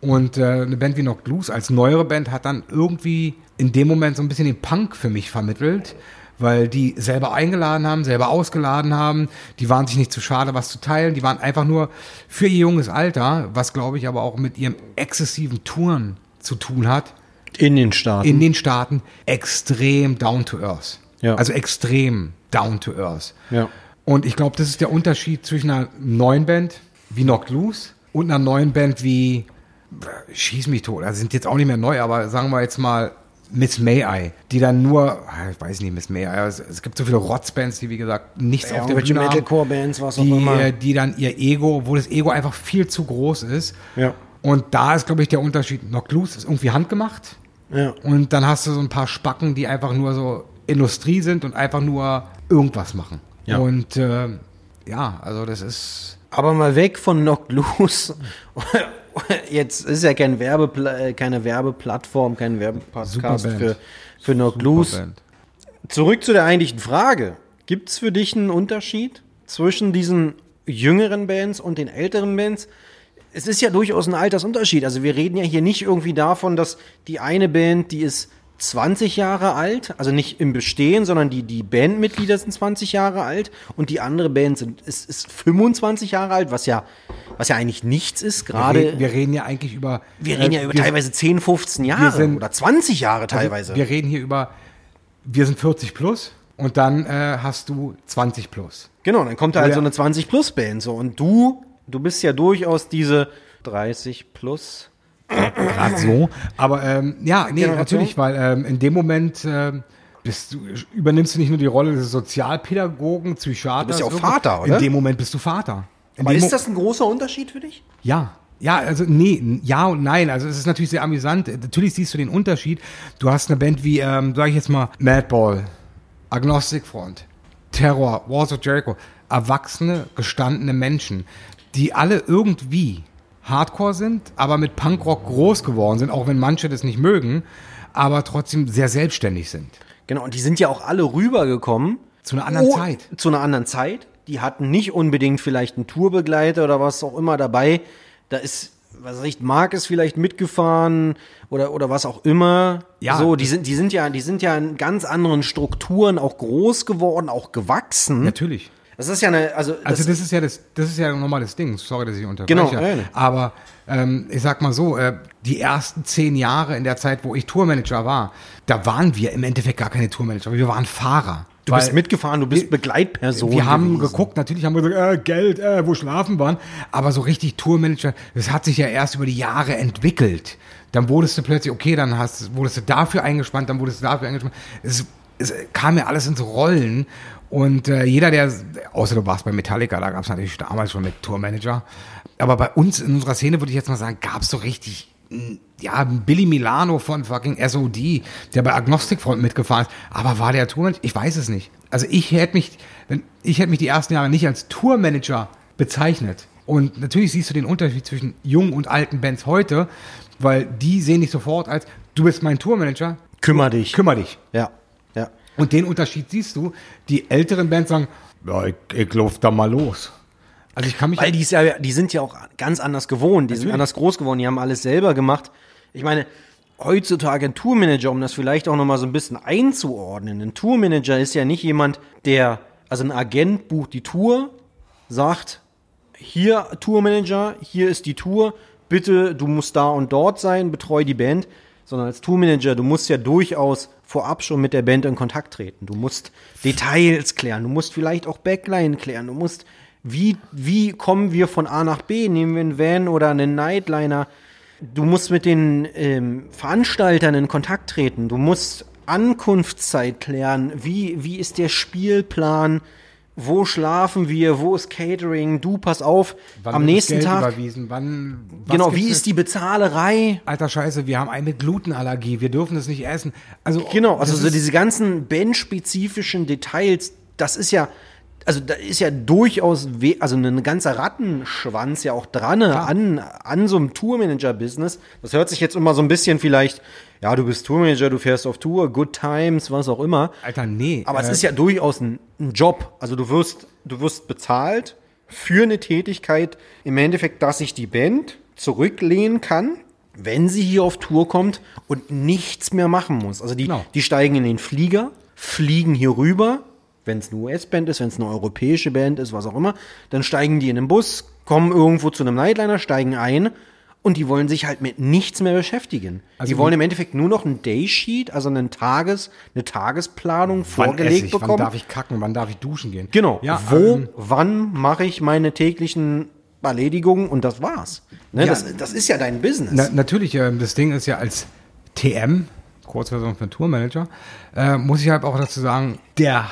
Und äh, eine Band wie Knocked Loose als neuere Band hat dann irgendwie in dem Moment so ein bisschen den Punk für mich vermittelt, weil die selber eingeladen haben, selber ausgeladen haben. Die waren sich nicht zu schade, was zu teilen. Die waren einfach nur für ihr junges Alter, was glaube ich aber auch mit ihrem exzessiven Touren zu tun hat, In den Staaten. in den Staaten extrem down to earth. Ja. Also extrem down to earth. Ja. Und ich glaube, das ist der Unterschied zwischen einer neuen Band wie Knocked Loose und einer neuen Band wie Schieß mich tot. Also sind jetzt auch nicht mehr neu, aber sagen wir jetzt mal Miss May-I, die dann nur, ah, ich weiß nicht, Miss May-I, es, es gibt so viele Rotzbands, die wie gesagt nichts Ja, auf der Bühne haben, Metalcore-Bands, was auch die, immer. äh, die dann ihr Ego, wo das Ego einfach viel zu groß ist. Ja. Und da ist, glaube ich, der Unterschied. Knock Loose ist irgendwie handgemacht. Ja. Und dann hast du so ein paar Spacken, die einfach nur so Industrie sind und einfach nur irgendwas machen. Ja. Und äh, ja, also das ist. Aber mal weg von Knock Loose. Jetzt ist ja kein Werbepla äh, keine Werbeplattform, kein Werbepodcast für, für Knock Loose. Zurück zu der eigentlichen Frage. Gibt es für dich einen Unterschied zwischen diesen jüngeren Bands und den älteren Bands? Es ist ja durchaus ein Altersunterschied. Also wir reden ja hier nicht irgendwie davon, dass die eine Band, die ist 20 Jahre alt, also nicht im Bestehen, sondern die, die Bandmitglieder sind 20 Jahre alt und die andere Band sind, ist, ist 25 Jahre alt, was ja, was ja eigentlich nichts ist, Wir, gerade. reden- wir reden ja eigentlich über. Wir reden ja äh, über wir- teilweise 10, 15 Jahre sind- oder 20 Jahre also teilweise. Wir reden hier über. Wir sind 40 plus und dann äh, hast du 20 plus. Genau, dann kommt da halt Ja. so eine 20-Plus-Band. So. Und du, du bist ja durchaus diese 30 plus. Gerade so. Aber ähm, ja, nee, Generation? natürlich, weil ähm, in dem Moment ähm, bist du, übernimmst du nicht nur die Rolle des Sozialpädagogen, Psychiaters. Du bist ja auch. Vater, oder? In dem Moment bist du Vater. In Aber ist das ein großer Unterschied für dich? Ja. Ja, also nee, ja und nein. Also es ist natürlich sehr amüsant. Natürlich siehst du den Unterschied. Du hast eine Band wie, ähm, sag ich jetzt mal, Madball, Agnostic Front, Terror, Wars of Jericho. Erwachsene, gestandene Menschen, die alle irgendwie Hardcore sind, aber mit Punkrock groß geworden sind, auch wenn manche das nicht mögen, aber trotzdem sehr selbstständig sind. Genau, und die sind ja auch alle rübergekommen. Zu einer anderen Oh, Zeit. Zu einer anderen Zeit. Die hatten nicht unbedingt vielleicht einen Tourbegleiter oder was auch immer dabei. Da ist, was ich, Mark ist vielleicht mitgefahren oder, oder was auch immer. Ja, So, die sind, die sind ja, die sind ja in ganz anderen Strukturen auch groß geworden, auch gewachsen. Natürlich. Das ist ja eine, also, Also das ist ja das, das ist ja nochmal das Ding. Sorry, dass ich unterbreche. Genau. Aber ähm, ich sag mal so, äh, die ersten zehn Jahre in der Zeit, wo ich Tourmanager war, da waren wir im Endeffekt gar keine Tourmanager, wir waren Fahrer. du bist mitgefahren, du bist Begleitperson. Wir haben gewesen. geguckt, natürlich haben wir gesagt, äh, Geld, äh, wo schlafen waren. Aber so richtig Tourmanager, das hat sich ja erst über die Jahre entwickelt. Dann wurdest du plötzlich, okay, dann hast, wurdest du dafür eingespannt, dann wurdest du dafür eingespannt. Es, es kam ja alles ins Rollen. Und äh, jeder, der, außer du warst bei Metallica, da gab es natürlich damals schon mit Tourmanager. Aber bei uns in unserer Szene würde ich jetzt mal sagen, gab es so richtig ja, Billy Milano von fucking SOD, der bei Agnostic Front mitgefahren ist. Aber war der Tourmanager? Ich weiß es nicht. Also ich hätte mich, wenn, ich hätte mich die ersten Jahre nicht als Tourmanager bezeichnet. Und natürlich siehst du den Unterschied zwischen jungen und alten Bands heute, weil die sehen dich sofort als, du bist mein Tourmanager, Kümmer dich. kümmer dich. Ja. Und den Unterschied siehst du. Die älteren Bands sagen, ja, ich, ich lauf da mal los. Also ich kann mich Weil die, ist ja, die sind ja auch ganz anders gewohnt, die sind Natürlich. anders groß geworden, die haben alles selber gemacht. Ich meine, heutzutage ein Tourmanager, um das vielleicht auch nochmal so ein bisschen einzuordnen, ein Tourmanager ist ja nicht jemand, der, also ein Agent bucht die Tour, sagt, hier Tourmanager, hier ist die Tour, bitte, du musst da und dort sein, betreu die Band, sondern als Tourmanager, du musst ja durchaus vorab schon mit der Band in Kontakt treten. Du musst Details klären, du musst vielleicht auch Backline klären, du musst, wie, wie kommen wir von A nach B? Nehmen wir einen Van oder einen Nightliner? Du musst mit den ähm, Veranstaltern in Kontakt treten, du musst Ankunftszeit klären, wie, wie ist der Spielplan, wo schlafen wir, wo ist Catering, du pass auf, Wann am nächsten Tag, Überwiesen? Wann, genau, wie ist die Bezahlerei? Alter Scheiße, wir haben einen mit Glutenallergie, wir dürfen das nicht essen. Also Genau, also so diese ganzen bandspezifischen Details, das ist ja, also da ist ja durchaus, also ein ganzer Rattenschwanz ja auch dran an, an so einem Tourmanager-Business. Das hört sich jetzt immer so ein bisschen vielleicht, ja, du bist Tourmanager, du fährst auf Tour, Good Times, was auch immer. Alter, nee. Aber es äh, ist ja durchaus ein, ein Job. Also du wirst, du wirst bezahlt für eine Tätigkeit, im Endeffekt, dass sich die Band zurücklehnen kann, wenn sie hier auf Tour kommt und nichts mehr machen muss. Also die, Genau. die steigen in den Flieger, fliegen hier rüber, wenn es eine US-Band ist, wenn es eine europäische Band ist, was auch immer, dann steigen die in den Bus, kommen irgendwo zu einem Nightliner, steigen ein und die wollen sich halt mit nichts mehr beschäftigen. Also die wollen im Endeffekt nur noch ein Daysheet, also einen Tages, eine Tagesplanung wann vorgelegt ich, bekommen. Wann darf ich kacken? Wann darf ich duschen gehen? Genau. Ja, Wo, ähm, wann mache ich meine täglichen Erledigung und das war's. Ne, Ja. das, das ist ja dein Business. Na, natürlich, ähm, das Ding ist ja als TM, Kurzversion für Tourmanager, äh, muss ich halt auch dazu sagen, der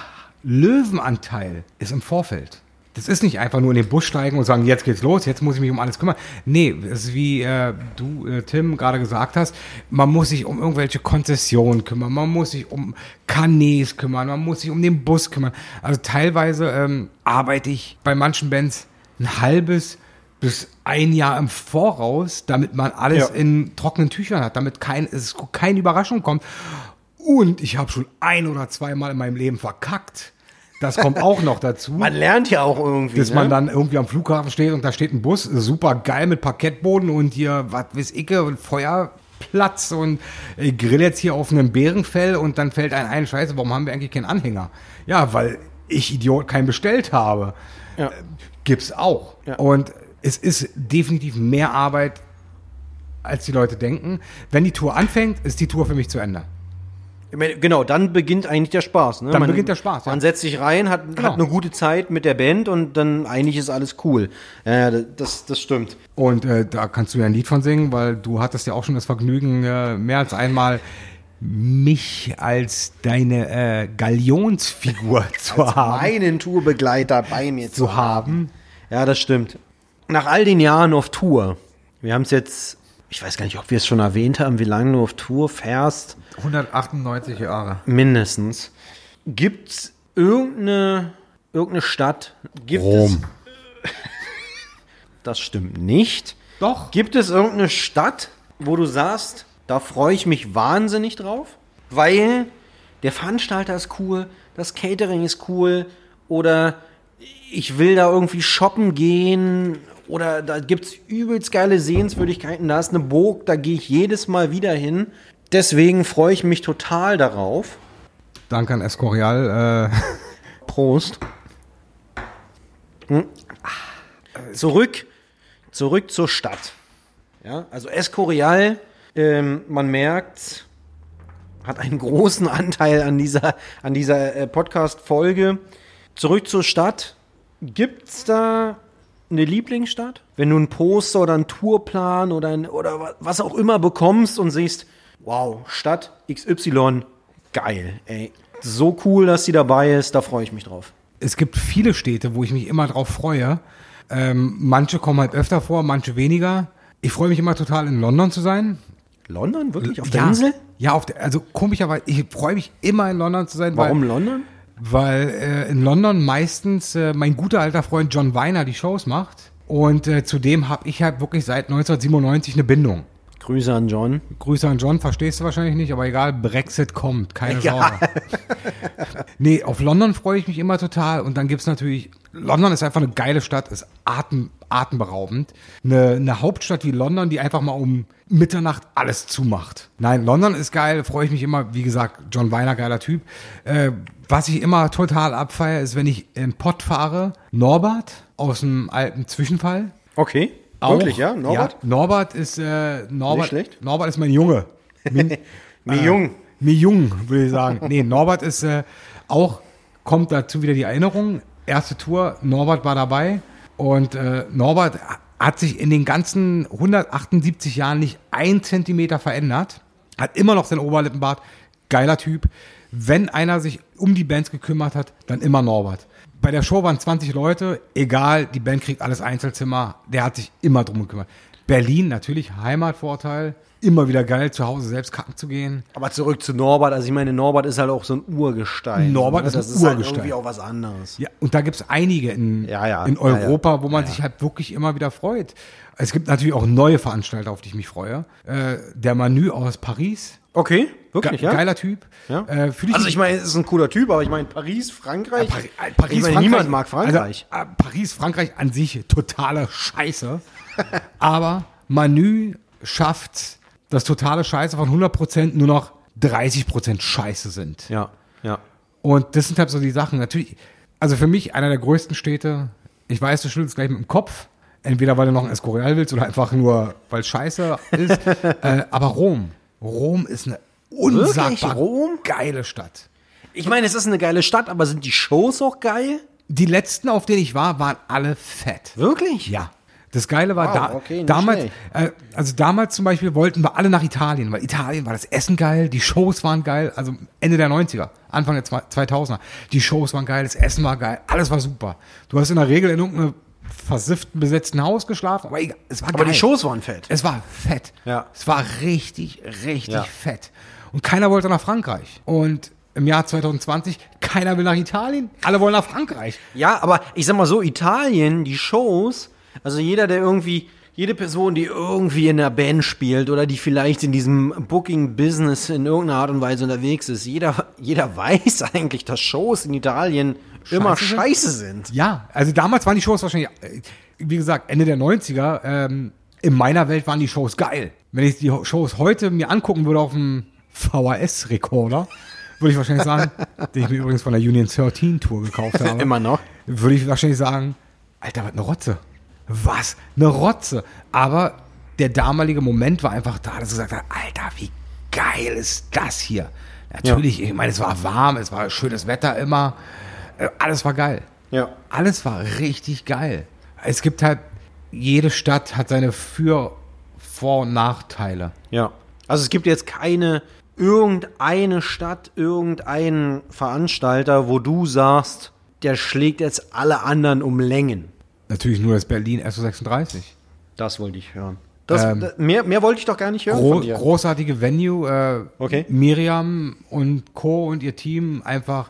Löwenanteil ist im Vorfeld. Das ist nicht einfach nur in den Bus steigen und sagen, jetzt geht's los, jetzt muss ich mich um alles kümmern. Nee, es ist wie äh, du, äh, Tim, gerade gesagt hast, man muss sich um irgendwelche Konzessionen kümmern, man muss sich um Kanäs kümmern, man muss sich um den Bus kümmern. Also teilweise ähm, arbeite ich bei manchen Bands ein halbes bis ein Jahr im Voraus, damit man alles Ja. in trockenen Tüchern hat, damit kein, es keine Überraschung kommt. Und ich habe schon ein oder zweimal in meinem Leben verkackt. Das kommt auch noch dazu. man lernt ja auch irgendwie. dass ne? man dann irgendwie am Flughafen steht und da steht ein Bus, super geil mit Parkettboden und hier, was weiß ich, und Feuerplatz und ich grill jetzt hier auf einem Bärenfell und dann fällt ein ein, scheiße, warum haben wir eigentlich keinen Anhänger? Ja, weil ich Idiot keinen bestellt habe. Ja. Gibt's auch. Ja. Und es ist definitiv mehr Arbeit, als die Leute denken. Wenn die Tour anfängt, ist die Tour für mich zu Ende. Meine, Genau, dann beginnt eigentlich der Spaß. Ne? Dann man, beginnt der Spaß, ja. Man setzt sich rein, hat, Genau. hat eine gute Zeit mit der Band und dann eigentlich ist alles cool. Ja, das, das stimmt. Und äh, da kannst du ja ein Lied von singen, weil du hattest ja auch schon das Vergnügen, äh, mehr als einmal mich als deine äh, Galionsfigur zu haben. Meinen Tourbegleiter bei mir Zu haben. Ja, das stimmt. Nach all den Jahren auf Tour, wir haben es jetzt, ich weiß gar nicht, ob wir es schon erwähnt haben, wie lange du auf Tour fährst, 198 Jahre. mindestens. Gibt's irgendeine, irgendeine Stadt? Gibt Rom. Es, das stimmt nicht. Doch. Gibt es irgendeine Stadt, wo du sagst, da freue ich mich wahnsinnig drauf? Weil der Veranstalter ist cool, das Catering ist cool oder ich will da irgendwie shoppen gehen oder da gibt's übelst geile Sehenswürdigkeiten, da ist eine Burg, da gehe ich jedes Mal wieder hin. Deswegen freue ich mich total darauf. Danke an Escorial. Äh, Prost. Hm. Zurück, zurück zur Stadt. Ja, also Escorial, ähm, man merkt, hat einen großen Anteil an dieser, an dieser äh, Podcast-Folge. Zurück zur Stadt. Gibt's da eine Lieblingsstadt? Wenn du ein Poster oder einen Tourplan oder, ein, oder wa- was auch immer bekommst und siehst, wow, Stadt XY, geil, ey. So cool, dass sie dabei ist, da freue ich mich drauf. es gibt viele Städte, wo ich mich immer drauf freue. Ähm, manche kommen halt öfter vor, manche weniger. Ich freue mich immer total in London zu sein. London? Wirklich? Auf der ja, Insel? Ja, auf der, also komischerweise, ich freue mich immer in London zu sein. Warum London? Weil äh, in London meistens äh, mein guter alter Freund John Weiner die Shows macht. Und äh, zudem habe ich halt wirklich seit 1997 eine Bindung. Grüße an John. Grüße an John, verstehst du wahrscheinlich nicht, aber egal, Brexit kommt, keine Ja. Sorge. nee, auf London freue ich mich immer total. Und dann gibt's natürlich, London ist einfach eine geile Stadt, ist atem, atemberaubend. Eine, eine Hauptstadt wie London, die einfach mal um Mitternacht alles zumacht. Nein, London ist geil, freue ich mich immer, wie gesagt, John Weiner, geiler Typ. Äh, was ich immer total abfeiere, ist, wenn ich im Pott fahre, Norbert aus dem alten Zwischenfall. Okay. Auch. Wirklich, ja? Norbert? Ja, Norbert ist, äh, Norbert, Nicht schlecht. Norbert ist mein Junge. Min, Mir jung. mir jung, würde ich sagen. Nee, Norbert ist äh, auch, kommt dazu wieder die Erinnerung. Erste Tour, Norbert war dabei. Und äh, Norbert hat sich in den ganzen 178 Jahren nicht ein Zentimeter verändert. Hat immer noch sein Oberlippenbart. Geiler Typ. Wenn einer sich um die Bands gekümmert hat, dann immer Norbert. Bei der Show waren 20 Leute, egal, die Band kriegt alles Einzelzimmer, der hat sich immer drum gekümmert. Berlin, natürlich Heimatvorteil, immer wieder geil, zu Hause selbst kacken zu gehen. Aber zurück zu Norbert. Also ich meine, Norbert ist halt auch so ein Urgestein. Norbert ne? ist ein das ist halt Urgestein. irgendwie auch was anderes. Ja, und da gibt's einige in, Ja, ja, in ja, Europa, wo man sich halt wirklich immer wieder freut. Es gibt natürlich auch neue Veranstalter, auf die ich mich freue. Äh, der Manu aus Paris, Okay, wirklich, ge ja? geiler Typ. Ja. Äh, fühl Also ich meine, es ist ein cooler Typ, aber ich meine, Paris, Frankreich. Pari äh, Paris, ich meine, Frankreich, niemand mag Frankreich. Also, Paris, Frankreich an sich totale Scheiße. Aber Manu schafft das totale Scheiße von 100% nur noch 30% Scheiße sind. ja, ja. Und das sind halt so die Sachen. Natürlich, also für mich einer der größten Städte. Ich weiß, du schüttelst gleich mit dem Kopf. Entweder weil du noch ein Escorial willst oder einfach nur, weil es scheiße ist. äh, aber Rom. Rom ist eine unsagbar Rom? geile Stadt. Ich meine, es ist eine geile Stadt, aber sind die Shows auch geil? Die letzten, auf denen ich war, waren alle fett. Wirklich? Ja. Das Geile war, Wow, da, okay, damals, äh, also damals zum Beispiel wollten wir alle nach Italien, weil Italien war das Essen geil, die Shows waren geil, also Ende der 90er, Anfang der zwei- 2000er. Die Shows waren geil, das Essen war geil, alles war super. Du hast in der Regel in irgendeinem versifften, besetzten Haus geschlafen, aber egal, es war Aber geil. die Shows waren fett. Es war fett. Ja. Es war richtig, richtig Ja. fett. Und keiner wollte nach Frankreich. Und im Jahr 2020, keiner will nach Italien, alle wollen nach Frankreich. Ja, aber ich sag mal so, Italien, die Shows, also jeder, der irgendwie, jede Person, die irgendwie in der Band spielt oder die vielleicht in diesem Booking-Business in irgendeiner Art und Weise unterwegs ist, jeder, jeder weiß eigentlich, dass Shows in Italien immer Scheiße sind? scheiße sind. Ja, also damals waren die Shows wahrscheinlich, äh, wie gesagt, Ende der 90er. Ähm, in meiner Welt waren die Shows geil. Wenn ich die Shows heute mir angucken würde auf dem VHS-Rekorder, würde ich wahrscheinlich sagen, den ich mir übrigens von der Union 13 Tour gekauft habe. Immer noch. Würde ich wahrscheinlich sagen, Alter, was eine Rotze. Was? Eine Rotze. Aber der damalige Moment war einfach da, dass ich gesagt habe, Alter, wie geil ist das hier? Natürlich, ich meine, es war warm, es war schönes Wetter immer. Äh, Alles war geil. Ja. Alles war richtig geil. Es gibt halt, jede Stadt hat seine Für-, Vor- und Nachteile. Ja. Also es gibt jetzt keine, irgendeine Stadt, irgendeinen Veranstalter, wo du sagst, der schlägt jetzt alle anderen um Längen. Natürlich nur das Berlin SO36. Das wollte ich hören. Das, Ähm, mehr, mehr wollte ich doch gar nicht hören Gro großartige Venue. Äh, Okay. Miriam und Co. und ihr Team einfach,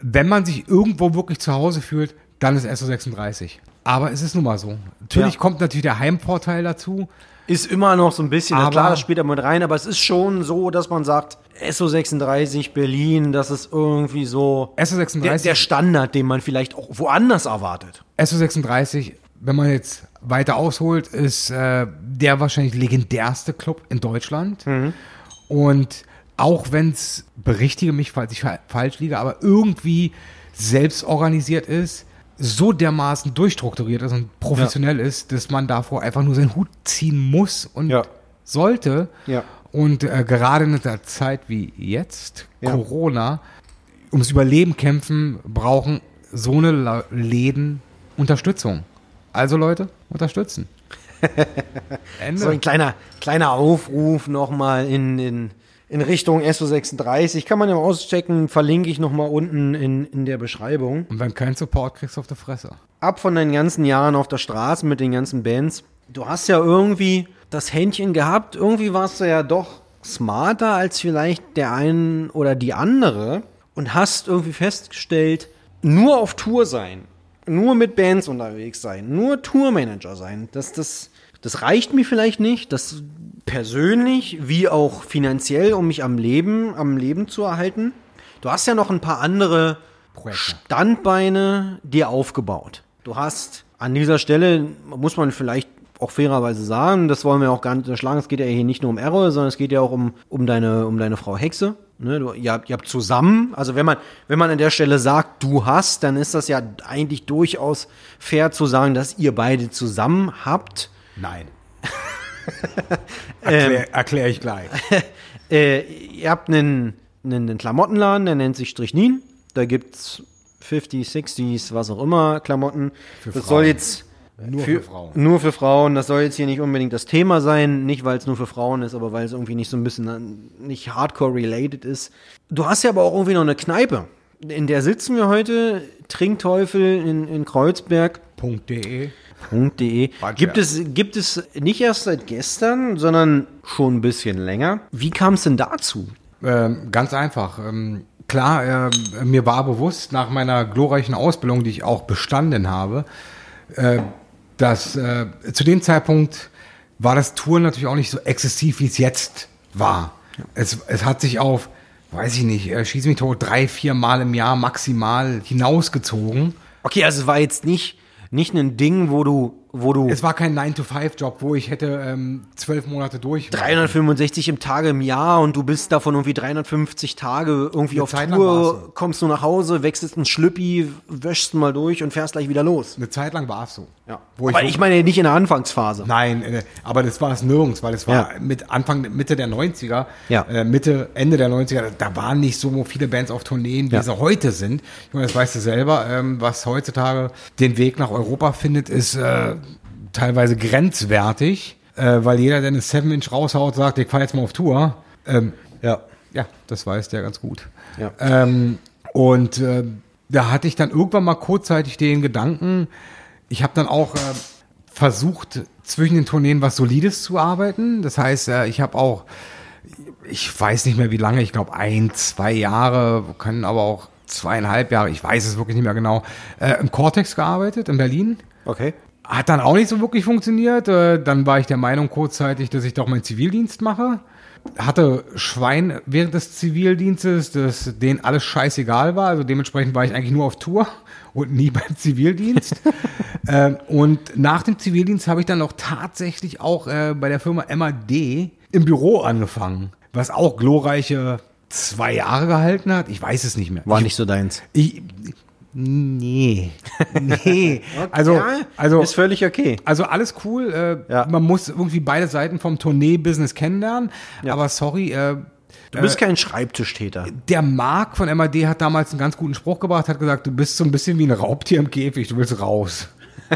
wenn man sich irgendwo wirklich zu Hause fühlt, dann ist SO36. Aber es ist nun mal so. Natürlich Ja. kommt natürlich der Heimvorteil dazu. Ist immer noch so ein bisschen, Aber- klar, das spielt da mit rein, aber es ist schon so, dass man sagt, SO36 Berlin, das ist irgendwie so SO36 der, der Standard, den man vielleicht auch woanders erwartet. SO36, wenn man jetzt weiter ausholt, ist äh, der wahrscheinlich legendärste Club in Deutschland. Und auch wenn es, berichtige mich, falls ich fa- falsch liege, aber irgendwie selbst organisiert ist, so dermaßen durchstrukturiert ist und professionell ist, dass man davor einfach nur seinen Hut ziehen muss und Ja. sollte. Ja. Und äh, gerade in einer Zeit wie jetzt, Ja. Corona, ums Überleben kämpfen, brauchen so eine Läden Unterstützung. Also Leute, unterstützen. So ein kleiner, kleiner Aufruf nochmal in, in, in Richtung SO36. Kann man ja auschecken, verlinke ich nochmal unten in, in der Beschreibung. und wenn kein Support kriegst du auf der Fresse. ab von deinen ganzen Jahren auf der Straße mit den ganzen Bands. Du hast ja irgendwie das Händchen gehabt. Irgendwie warst du ja doch smarter als vielleicht der einen oder die andere und hast irgendwie festgestellt, nur auf Tour sein, nur mit Bands unterwegs sein, nur Tourmanager sein, das, das, das reicht mir vielleicht nicht. Das persönlich wie auch finanziell, um mich am Leben, am Leben zu erhalten. Du hast ja noch ein paar andere Projekte. Standbeine dir aufgebaut. Du hast an dieser Stelle, muss man vielleicht auch fairerweise sagen, das wollen wir auch gar nicht unterschlagen, es geht ja hier nicht nur um Errol, sondern es geht ja auch um, um, deine, um deine Frau Hexe. Ne, du, ihr, habt, ihr habt zusammen, also wenn man, wenn man an der Stelle sagt, du hast, dann ist das ja eigentlich durchaus fair zu sagen, dass ihr beide zusammen habt. Nein. Erklär, erklär ich gleich. Äh, ihr habt einen, einen, einen Klamottenladen, der nennt sich Strichnin. Da gibt's 50s, 60s, was auch immer, Klamotten. das Frauen. soll jetzt Nur für Frauen. Nur für Frauen. Das soll jetzt hier nicht unbedingt das Thema sein. Nicht, weil es nur für Frauen ist, aber weil es irgendwie nicht so ein bisschen äh, nicht hardcore related ist. Du hast ja aber auch irgendwie noch eine Kneipe. In der sitzen wir heute. Trinkteufel in, in Kreuzberg. .de. Warte, Gibt es, gibt es nicht erst seit gestern, sondern schon ein bisschen länger. Wie kam es denn dazu? Ähm, ganz einfach. Ähm, klar, ähm, mir war bewusst nach meiner glorreichen Ausbildung, die ich auch bestanden habe, äh, dass äh, zu dem Zeitpunkt war das Touren natürlich auch nicht so exzessiv, wie es jetzt war. Es, es hat sich auf, weiß ich nicht, äh, schieß mich tot, drei, vier Mal im Jahr maximal hinausgezogen. Okay, also es war jetzt nicht, nicht ein Ding, wo du, wo du Es war kein 9-to-5-Job, wo ich hätte ähm, zwölf Monate durch. 365 im Tage im Jahr und du bist davon irgendwie 350 Tage irgendwie Eine auf Zeit Tour, kommst du nach Hause, wechselst einen Schlüppi, wäschst mal durch und fährst gleich wieder los. Eine Zeit lang war es so. Ja. Wo Aber ich meine nicht in der Anfangsphase. Nein, äh, aber das war es nirgends, weil es war Ja. mit Anfang, Mitte der 90er, Ja. äh, Mitte, Ende der 90er, da waren nicht so viele Bands auf Tourneen, wie Ja. sie heute sind. Ich meine, das weißt du selber, ähm, was heutzutage den Weg nach Europa findet, ist äh, teilweise grenzwertig, äh, weil jeder, der eine 7-Inch raushaut, sagt, ich fahre jetzt mal auf Tour. Ähm, Ja. ja, das weiß der ganz gut. Ja. Ähm, und äh, da hatte ich dann irgendwann mal kurzzeitig den Gedanken, ich habe dann auch äh, versucht, zwischen den Tourneen was Solides zu arbeiten. Das heißt, äh, ich habe auch, ich weiß nicht mehr wie lange, ich glaube ein, zwei Jahre, können aber auch zweieinhalb Jahre, ich weiß es wirklich nicht mehr genau, äh, im Cortex gearbeitet in Berlin. Okay. Hat dann auch nicht so wirklich funktioniert. Äh, Dann war ich der Meinung kurzzeitig, dass ich doch meinen Zivildienst mache. Hatte Schwein während des Zivildienstes, dass denen alles scheißegal war. Also dementsprechend war ich eigentlich nur auf Tour und nie beim Zivildienst. ähm, und nach dem Zivildienst habe ich dann auch tatsächlich auch äh, bei der Firma MAD im Büro angefangen, was auch glorreiche zwei Jahre gehalten hat. Ich weiß es nicht mehr. War ich, nicht so deins. Ich, nee. Nee. Also, Ja, also, ist völlig okay. also alles cool. Äh, Ja. Man muss irgendwie beide Seiten vom Tournee-Business kennenlernen. Ja. Aber sorry, äh, Du bist kein Schreibtischtäter. der Marc von MAD hat damals einen ganz guten Spruch gebracht, hat gesagt, du bist so ein bisschen wie ein Raubtier im Käfig, du willst raus.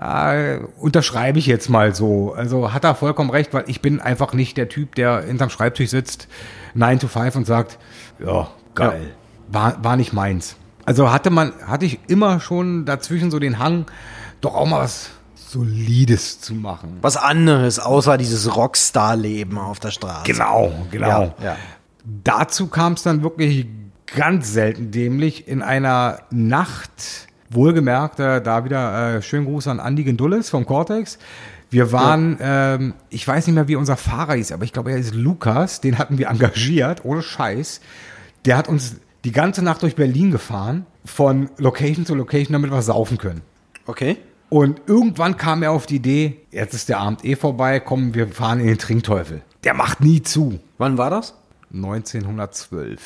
ja, unterschreibe ich jetzt mal so. Also hat er vollkommen recht, weil ich bin einfach nicht der Typ, der hinterm Schreibtisch sitzt, 9 to 5 und sagt, ja, geil. War, war nicht meins. Also hatte man, hatte ich immer schon dazwischen so den Hang, doch auch mal was Solides zu machen. Was anderes, außer dieses Rockstar-Leben auf der Straße. Genau, genau. Ja, ja. Dazu kam es dann wirklich ganz selten dämlich in einer Nacht, wohlgemerkt, äh, da wieder äh, schönen Gruß an Andi Gendulles vom Cortex. Wir waren, ähm, ich weiß nicht mehr, wie unser Fahrer hieß, aber ich glaube, er ist Lukas, den hatten wir engagiert, ohne Scheiß. Der hat uns die ganze Nacht durch Berlin gefahren, von Location zu Location, damit wir saufen können. Okay. Und irgendwann kam er auf die Idee, jetzt ist der Abend eh vorbei, komm, wir fahren in den Trinkteufel. Der macht nie zu. Wann war das? 1912.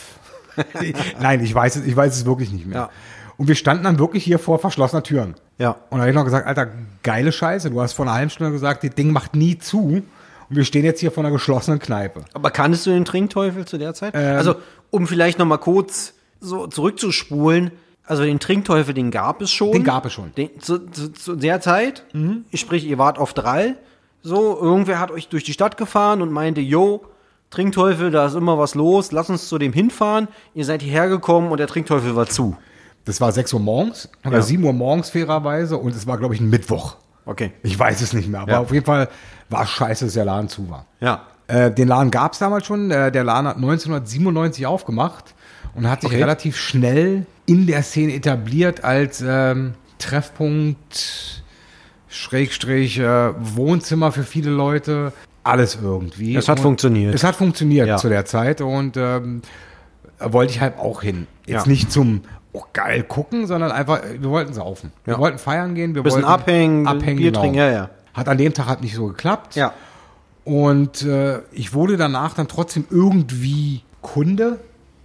Nein, ich weiß es, ich weiß es wirklich nicht mehr. Ja. Und wir standen dann wirklich hier vor verschlossener Türen. Ja. Und da habe ich noch gesagt, Alter, geile Scheiße. Du hast vor einer halben Stunde gesagt, das Ding macht nie zu. Wir stehen jetzt hier vor einer geschlossenen Kneipe. Aber kanntest du den Trinkteufel zu der Zeit? Ähm. also, um vielleicht noch mal kurz so zurückzuspulen. Also den Trinkteufel, den gab es schon. Den gab es schon. Den, zu, zu, zu der Zeit, ich sprich, ihr wart auf drei. So, irgendwer hat euch durch die Stadt gefahren und meinte, yo, Trinkteufel, da ist immer was los, lass uns zu dem hinfahren. Ihr seid hierher gekommen und der Trinkteufel war zu. Das war 6 Uhr morgens oder Ja. 7 Uhr morgens fairerweise und es war, glaube ich, ein Mittwoch. Okay. Ich weiß es nicht mehr, aber Ja. auf jeden Fall war scheiße, dass der Laden zu war. Ja. Äh, den Laden gab es damals schon. Äh, der Laden hat 1997 aufgemacht und hat sich Okay. relativ schnell in der Szene etabliert als ähm, Treffpunkt, Schrägstrich, äh, Wohnzimmer für viele Leute. Alles irgendwie. Es hat Und funktioniert. Es hat funktioniert Ja. zu der Zeit und ähm, wollte ich halt auch hin. Jetzt Ja. nicht zum oh, geil gucken, sondern einfach, wir wollten saufen. Wir Ja. wollten feiern gehen. Wir Bisschen wollten abhängen, abhängen Bier genau. trinken, ja, ja. Hat an dem Tag halt nicht so geklappt. Ja. Und äh, ich wurde danach dann trotzdem irgendwie Kunde,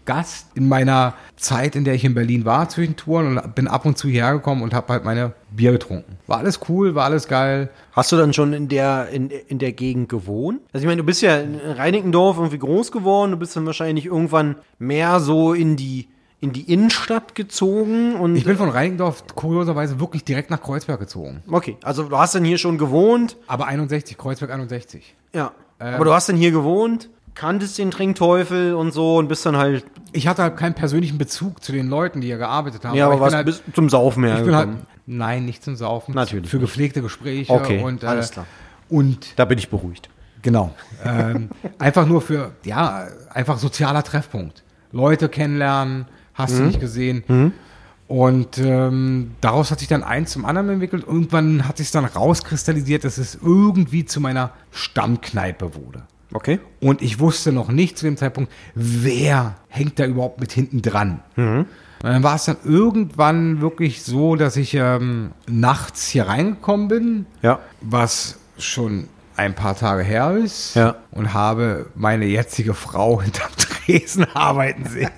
Gast in meiner Zeit, in der ich in Berlin war zwischen Touren und bin ab und zu hierher gekommen und habe halt meine Bier getrunken. War alles cool, war alles geil. Hast du dann schon in der, in, in der Gegend gewohnt? Also ich meine, du bist ja in Reinickendorf irgendwie groß geworden, du bist dann wahrscheinlich irgendwann mehr so in die, in die Innenstadt gezogen und. Ich bin von Reinickendorf kurioserweise wirklich direkt nach Kreuzberg gezogen. okay, also du hast dann hier schon gewohnt, Aber 61, Kreuzberg 61. ja. Aber du hast dann hier gewohnt, kanntest den Trinkteufel und so und bist dann halt, Ich hatte halt keinen persönlichen Bezug zu den Leuten, die hier gearbeitet haben. ja, aber ich was halt, bist zum Saufen her ich bin halt, nein, nicht zum Saufen. Natürlich Für gepflegte Gespräche. Okay, und, äh, alles klar. Und Da bin ich beruhigt. Genau. ähm, einfach nur für, ja, einfach sozialer Treffpunkt. Leute kennenlernen, hast Mhm. du nicht gesehen. Und ähm, daraus hat sich dann eins zum anderen entwickelt. Irgendwann hat sich dann rauskristallisiert, dass es irgendwie zu meiner Stammkneipe wurde. Okay. Und ich wusste noch nicht zu dem Zeitpunkt, wer hängt da überhaupt mit hinten dran. Und dann war es dann irgendwann wirklich so, dass ich ähm, nachts hier reingekommen bin Ja. was schon ein paar Tage her ist Ja. und habe meine jetzige Frau hinterm Tresen arbeiten sehen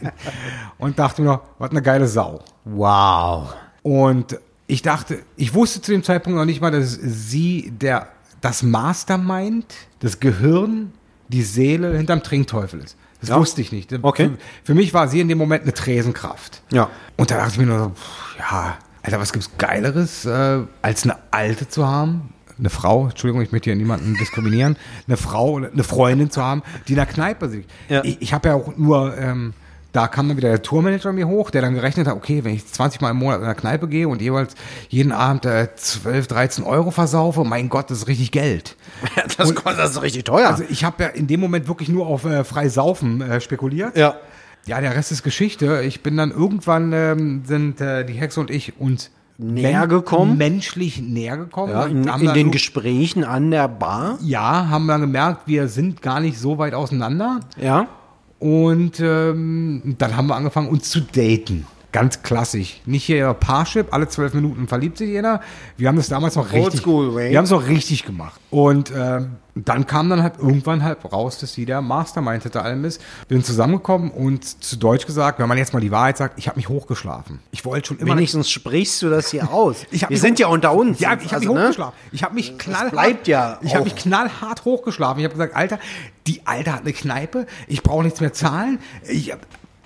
und dachte mir was eine geile Sau. Wow. Und ich dachte, ich wusste zu dem Zeitpunkt noch nicht mal, dass sie der, das Mastermind, das Gehirn, die Seele hinterm Trinkteufel ist. Das Ja. wusste ich nicht. Okay. Für, für mich war sie in dem Moment eine Tresenkraft. Ja. Und da dachte ich mir nur so, pff, ja, Alter, was gibt's Geileres, äh, als eine Alte zu haben? Eine Frau, Entschuldigung, ich möchte hier niemanden diskriminieren, eine Frau oder eine Freundin zu haben, die in der Kneipe sitzt. Ja. Ich, ich habe ja auch nur, ähm, da kam dann wieder der Tourmanager mir hoch, der dann gerechnet hat, okay, wenn ich 20 Mal im Monat in der Kneipe gehe und jeweils jeden Abend äh, 12, 13 Euro versaufe, mein Gott, das ist richtig Geld. das, das ist richtig teuer. Also ich habe ja in dem Moment wirklich nur auf äh, frei Saufen äh, spekuliert. ja. Ja, der Rest ist Geschichte. Ich bin dann irgendwann, ähm, sind äh, die Hexe und ich uns Näher men- gekommen? Menschlich näher gekommen. ja in, in den irg- Gesprächen an der Bar. Ja, haben wir gemerkt, wir sind gar nicht so weit auseinander. Ja. Und ähm, dann haben wir angefangen, uns zu daten. Ganz klassisch. Nicht hier Parship, alle zwölf Minuten verliebt sich jeder. Wir haben das damals noch richtig. Oldschool way. Wir haben es noch richtig gemacht. Und ähm, dann kam dann halt irgendwann halt raus, dass sie der Mastermind hinter allem ist. Wir sind zusammengekommen und zu Deutsch gesagt, wenn man jetzt mal die Wahrheit sagt, ich habe mich hochgeschlafen. Ich wollte schon immer. Wenigstens sprichst du das hier aus. Wir mich sind ja unter uns. Ja, ich habe Also, mich ne? hochgeschlafen. Ich habe mich knallhart. bleibt ja Ich habe mich knallhart hochgeschlafen. Ich habe gesagt, Alter, die Alte hat eine Kneipe. Ich brauche nichts mehr zahlen. Ich,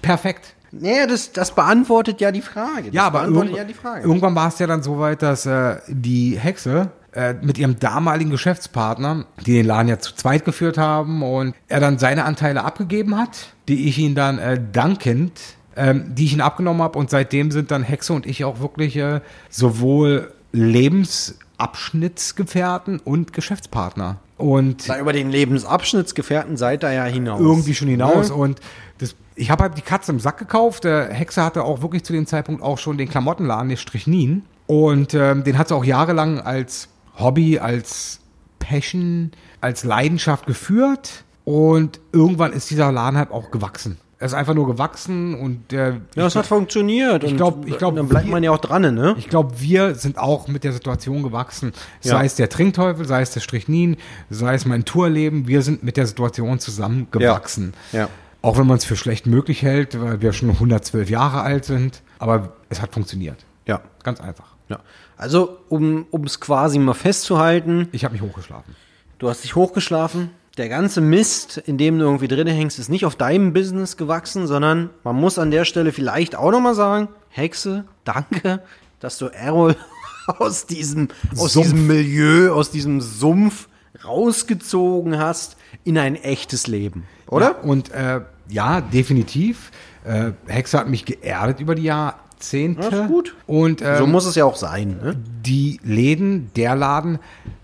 perfekt. Nee, das, das beantwortet ja die Frage. Das Ja, aber beantwortet irgendwann, ja die Frage. irgendwann war es ja dann so weit, dass äh, die Hexe äh, mit ihrem damaligen Geschäftspartner, die den Laden ja zu zweit geführt haben und er dann seine Anteile abgegeben hat, die ich ihn dann äh, dankend, ähm, die ich ihn abgenommen habe und seitdem sind dann Hexe und ich auch wirklich äh, sowohl Lebensabschnittsgefährten und Geschäftspartner. Und Da über den Lebensabschnittsgefährten seid ihr ja hinaus. irgendwie schon hinaus. Ne? Und das, ich habe halt die Katze im Sack gekauft. Der Hexe hatte auch wirklich zu dem Zeitpunkt auch schon den Klamottenladen, der Strichnin. Und ähm, den hat sie auch jahrelang als Hobby, als Passion, als Leidenschaft geführt. Und irgendwann ist dieser Laden halt auch gewachsen. Er ist einfach nur gewachsen und äh, Ja, es hat funktioniert. ich und glaub- ich glaub, dann bleibt wir- man ja auch dran, ne? ich glaube, wir sind auch mit der Situation gewachsen. Sei Ja. es der Trinkteufel, sei es der Strichnin, sei es mein Tourleben. Wir sind mit der Situation zusammen gewachsen. Ja. Auch wenn man es für schlecht möglich hält, weil wir schon 112 Jahre alt sind. Aber es hat funktioniert. Ja. Ganz einfach. ja. Also, um es quasi mal festzuhalten, Ich habe mich hochgeschlafen. du hast dich hochgeschlafen. Der ganze Mist, in dem du irgendwie drin hängst, ist nicht auf deinem Business gewachsen, sondern man muss an der Stelle vielleicht auch nochmal sagen, Hexe, danke, dass du Errol aus diesem, aus Sumpf. diesem Milieu, aus diesem Sumpf rausgezogen hast in ein echtes Leben. Oder? Ja, und äh, ja, definitiv. Äh, Hexe hat mich geerdet über die Jahrzehnte. Ja, ist gut. Und ähm, so muss es ja auch sein. Ne? die Läden, der Laden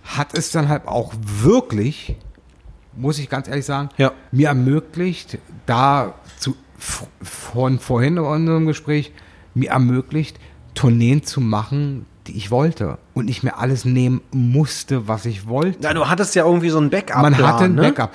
hat es dann halt auch wirklich, muss ich ganz ehrlich sagen, Ja. mir ermöglicht, da zu, von vorhin in unserem Gespräch, mir ermöglicht, Tourneen zu machen, die ich wollte und nicht mehr alles nehmen musste, was ich wollte. Na, du hattest ja irgendwie so ein Backup. Man hatte ein ne? Backup.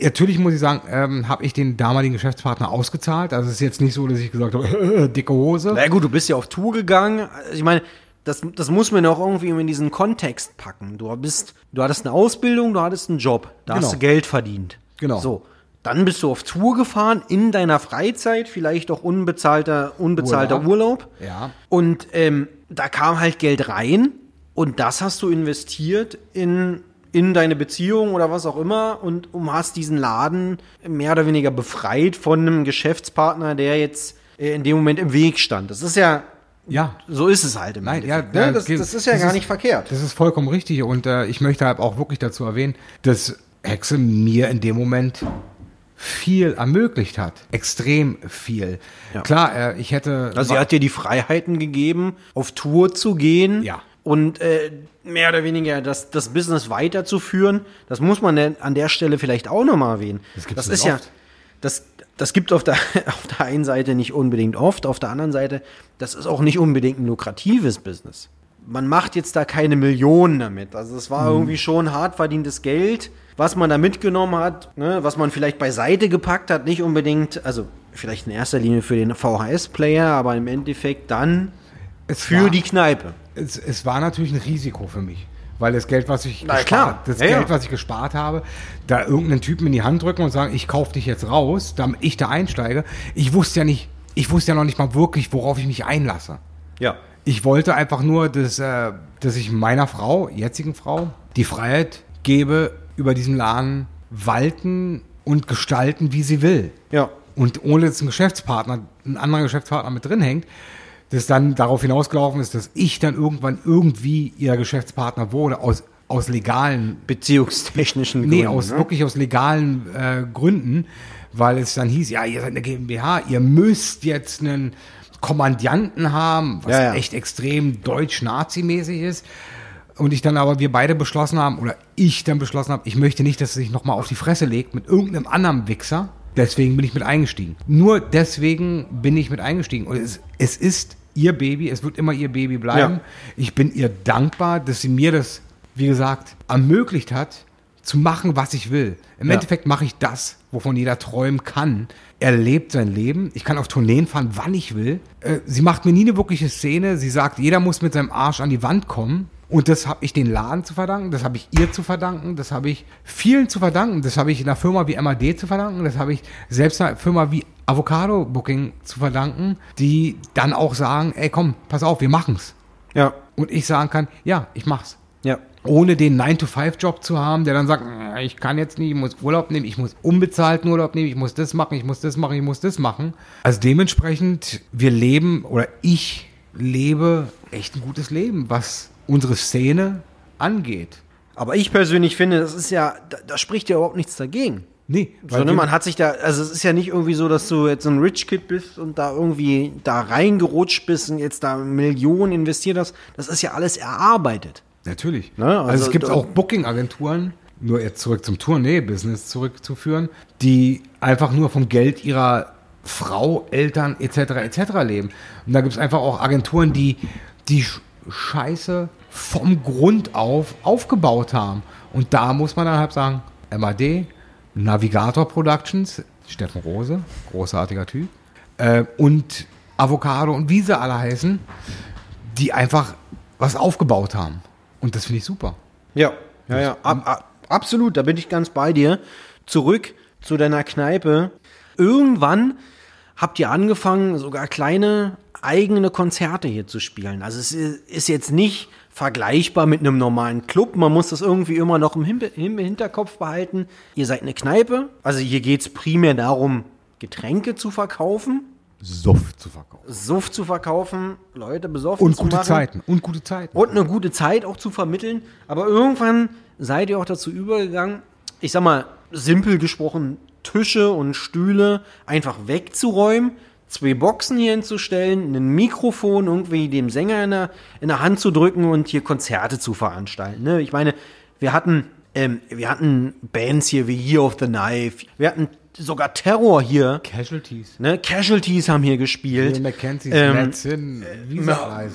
Natürlich muss ich sagen, ähm, habe ich den damaligen Geschäftspartner ausgezahlt. Also es ist jetzt nicht so, dass ich gesagt habe, dicke Hose. Na gut, du bist ja auf Tour gegangen. Also Ich meine, das, das muss man auch irgendwie in diesen Kontext packen. Du bist, du hattest eine Ausbildung, du hattest einen Job, da Genau. hast du Geld verdient. Genau. So. Dann bist du auf Tour gefahren, in deiner Freizeit, vielleicht auch unbezahlter, unbezahlter Urlaub. Urlaub. Ja. Und ähm, da kam halt Geld rein und das hast du investiert in, in deine Beziehung oder was auch immer und um hast diesen Laden mehr oder weniger befreit von einem Geschäftspartner, der jetzt äh, in dem Moment im Weg stand. Das ist ja, Ja, so ist es halt im Nein, ja, Endeffekt, ne? da das, das ist ja das gar ist- nicht verkehrt. Das ist vollkommen richtig und äh, ich möchte halt auch wirklich dazu erwähnen, dass Hexe mir in dem Moment viel ermöglicht hat. Extrem viel. Ja. Klar, äh, ich hätte. Also sie hat dir die Freiheiten gegeben, auf Tour zu gehen Ja. und äh, mehr oder weniger das, das Business weiterzuführen. Das muss man an der Stelle vielleicht auch nochmal erwähnen. Das gibt's das ist ja, oft. das, das gibt auf der, auf der einen Seite nicht unbedingt oft, auf der anderen Seite, das ist auch nicht unbedingt ein lukratives Business. Man macht jetzt da keine Millionen damit. Also es Mhm. war irgendwie schon hart verdientes Geld, was man da mitgenommen hat, ne, was man vielleicht beiseite gepackt hat, nicht unbedingt, also vielleicht in erster Linie für den VHS-Player, aber im Endeffekt dann es für war, die Kneipe. Es, es war natürlich ein Risiko für mich. Weil das Geld, was ich Na gespart, das Ja, Geld, ja. was ich gespart habe, da irgendeinen Typen in die Hand drücken und sagen, ich kaufe dich jetzt raus, damit ich da einsteige. Ich wusste ja nicht, ich wusste ja noch nicht mal wirklich, worauf ich mich einlasse. Ja. Ich wollte einfach nur, dass, äh, dass ich meiner Frau, jetzigen Frau, die Freiheit gebe, über diesen Laden walten und gestalten, wie sie will. Ja. Und ohne dass ein Geschäftspartner, ein anderer Geschäftspartner mit drin hängt, das dann darauf hinausgelaufen ist, dass ich dann irgendwann irgendwie ihr Geschäftspartner wurde, aus, aus legalen, Beziehungstechnischen nee, Gründen, aus ne? wirklich aus legalen äh, Gründen, weil es dann hieß, ja, ihr seid eine GmbH, ihr müsst jetzt einen Kommandanten haben, was Ja, ja. echt extrem deutsch-nazi-mäßig ist. Und ich dann aber, wir beide beschlossen haben, oder ich dann beschlossen habe, ich möchte nicht, dass er sich nochmal auf die Fresse legt mit irgendeinem anderen Wichser. Deswegen bin ich mit eingestiegen. Nur deswegen bin ich mit eingestiegen. Und es, es ist ihr Baby, es wird immer ihr Baby bleiben. Ja. Ich bin ihr dankbar, dass sie mir das, wie gesagt, ermöglicht hat, zu machen, was ich will. Im Ja. Endeffekt mache ich das, wovon jeder träumen kann. Er lebt sein Leben. Ich kann auf Tourneen fahren, wann ich will. Äh, sie macht mir nie eine wirkliche Szene. Sie sagt, jeder muss mit seinem Arsch an die Wand kommen. Und das habe ich den Laden zu verdanken, das habe ich ihr zu verdanken, das habe ich vielen zu verdanken, das habe ich einer Firma wie MAD zu verdanken, das habe ich selbst einer Firma wie Avocado Booking zu verdanken, die dann auch sagen, ey komm, pass auf, wir machen's. Ja, Und ich sagen kann, ja, ich mach's ja. ohne den 9-to-5-Job zu haben, der dann sagt, "Äh, ich kann jetzt nicht, ich muss Urlaub nehmen, ich muss unbezahlten Urlaub nehmen, ich muss das machen, ich muss das machen, ich muss das machen. Also dementsprechend, wir leben oder ich lebe echt ein gutes Leben, was unsere Szene angeht. Aber ich persönlich finde, das ist ja, da, da spricht ja überhaupt nichts dagegen. Nee, weil Sondern man hat sich da, also es ist ja nicht irgendwie so, dass du jetzt so ein Rich Kid bist und da irgendwie da reingerutscht bist und jetzt da Millionen investiert hast. Das ist ja alles erarbeitet. Natürlich. Ne, also, also es gibt auch Booking-Agenturen, nur jetzt zurück zum Tournee-Business zurückzuführen, die einfach nur vom Geld ihrer Frau, Eltern etc. etc. leben. Und da gibt es einfach auch Agenturen, die die Scheiße vom Grund auf aufgebaut haben. Und da muss man dann halt sagen, MAD, Navigator Productions, Steffen Rose, großartiger Typ, äh, und Avocado und wie sie alle heißen, die einfach was aufgebaut haben. Und das finde ich super. Ja, ja, ja. Ab, ab, absolut, da bin ich ganz bei dir. Zurück zu deiner Kneipe. Irgendwann habt ihr angefangen, sogar kleine eigene Konzerte hier zu spielen. Also es ist jetzt nicht vergleichbar mit einem normalen Club. Man muss das irgendwie immer noch im, Hin im Hinterkopf behalten. Ihr seid eine Kneipe. Also hier geht's primär darum, Getränke zu verkaufen, Suff zu verkaufen. Suff zu verkaufen, Leute besoffen Und zu gute machen. Zeiten. Und gute Zeiten. Und eine gute Zeit auch zu vermitteln. Aber irgendwann seid ihr auch dazu übergegangen, ich sag mal, simpel gesprochen, Tische und Stühle einfach wegzuräumen, zwei Boxen hier hinzustellen, ein Mikrofon irgendwie dem Sänger in der, in der Hand zu drücken und hier Konzerte zu veranstalten. Ne? Ich meine, wir hatten, ähm, wir hatten Bands hier wie Year of the Knife, wir hatten sogar Terror hier. Casualties. Ne? Casualties haben hier gespielt. Bill McKenzie's Ähm, Sin.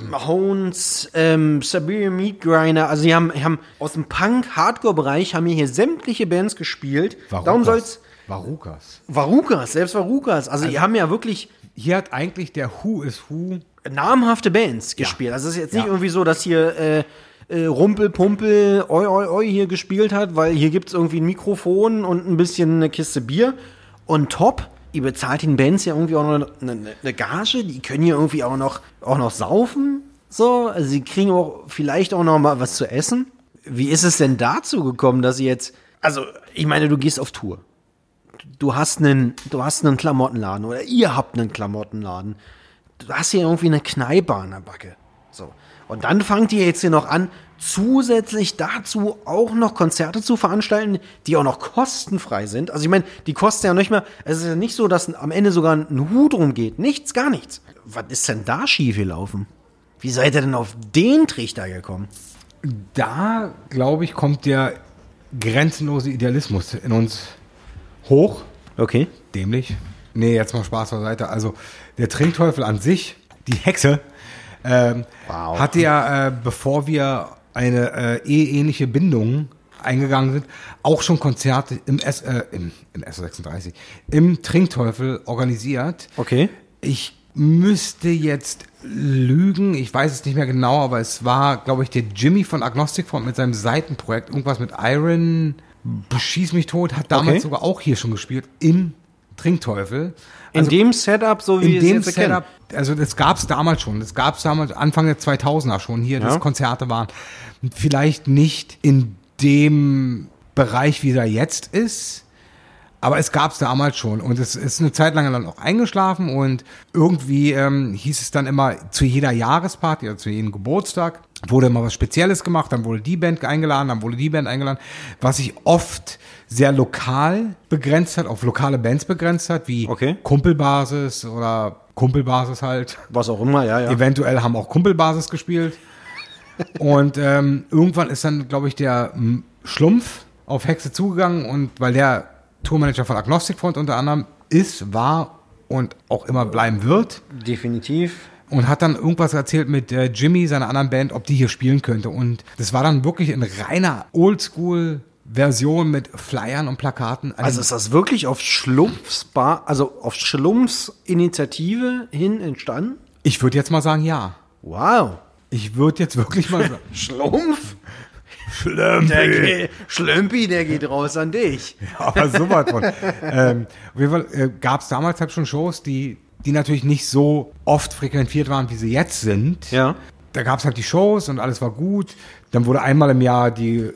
Mahones, ähm, Siberian Meat Grinder, also sie haben, haben aus dem Punk-Hardcore-Bereich haben hier sämtliche Bands gespielt. Darum soll's Varukas. Varukas, selbst Varukas, also, die haben ja wirklich Hier hat eigentlich der Who is Who namhafte Bands gespielt. Also es ist jetzt nicht Ja. irgendwie so, dass hier äh, äh, Rumpel, Pumpel, Oi, Oi, Oi hier gespielt hat, weil hier gibt's irgendwie ein Mikrofon und ein bisschen eine Kiste Bier. Und top, ihr bezahlt den Bands ja irgendwie auch noch eine, eine, eine Gage, die können hier irgendwie auch noch, auch noch saufen. So, also sie kriegen auch vielleicht auch noch mal was zu essen. Wie ist es denn dazu gekommen, dass sie jetzt, also ich meine, du gehst auf Tour du hast einen, du hast einen Klamottenladen oder ihr habt einen Klamottenladen. Du hast hier irgendwie eine Kneipe an der Backe. So. Und dann fangt ihr jetzt hier noch an, zusätzlich dazu auch noch Konzerte zu veranstalten, die auch noch kostenfrei sind. Also ich meine, die kosten ja nicht mehr, es ist ja nicht so, dass am Ende sogar ein Hut rumgeht. Nichts, gar nichts. Was ist denn da schiefgelaufen? Wie seid ihr denn auf den Trichter gekommen? Da, glaube ich, kommt der grenzenlose Idealismus in uns hoch. Okay. Dämlich. Nee, jetzt mal Spaß beiseite. Also, der Trinkteufel an sich, die Hexe, ähm, Wow. hatte ja, äh, bevor wir eine äh, eheähnliche Bindung eingegangen sind, auch schon Konzerte im, S, äh, im, im S36, im Trinkteufel organisiert. Okay. Ich müsste jetzt lügen, ich weiß es nicht mehr genau, aber es war, glaube ich, der Jimmy von Agnostic Front mit seinem Seitenprojekt, irgendwas mit Iron, Schieß mich tot, hat damals Okay. sogar auch hier schon gespielt, im Trinkteufel. In dem Setup, so wie In dem. Setup, also das gab es damals schon, das gab es damals Anfang der 2000er schon hier, dass Ja. Konzerte waren. Vielleicht nicht in dem Bereich, wie er jetzt ist, Aber es gab es damals schon und es ist eine Zeit lang dann auch eingeschlafen und irgendwie ähm, hieß es dann immer zu jeder Jahresparty oder zu jedem Geburtstag wurde immer was Spezielles gemacht, dann wurde die Band eingeladen, dann wurde die Band eingeladen, was sich oft sehr lokal begrenzt hat, auf lokale Bands begrenzt hat, wie Okay. Kumpelbasis oder Kumpelbasis halt. Was auch immer, ja, ja. Eventuell haben auch Kumpelbasis gespielt. Und ähm, irgendwann ist dann, glaube ich, der m, Schlumpf auf Hexe zugegangen und weil der Tourmanager von Agnostic Front unter anderem ist, war und auch immer bleiben wird Definitiv. Und hat dann irgendwas erzählt mit äh, Jimmy, seiner anderen Band, ob die hier spielen könnte. Und das war dann wirklich in reiner Oldschool-Version mit Flyern und Plakaten. Also ist das wirklich auf Schlumpfs Bar, also auf Schlumps Initiative hin entstanden? ich würde jetzt mal sagen, ja. Wow. Ich würde jetzt wirklich mal sagen. Schlumpf? Schlimm. Der geht, Schlümpi, der geht raus an dich. Aber sowas von. ähm, auf jeden Fall äh, gab es damals halt schon Shows, die, die natürlich nicht so oft frequentiert waren, wie sie jetzt sind. Ja. Da gab es halt die Shows und alles war gut. Dann wurde einmal im Jahr die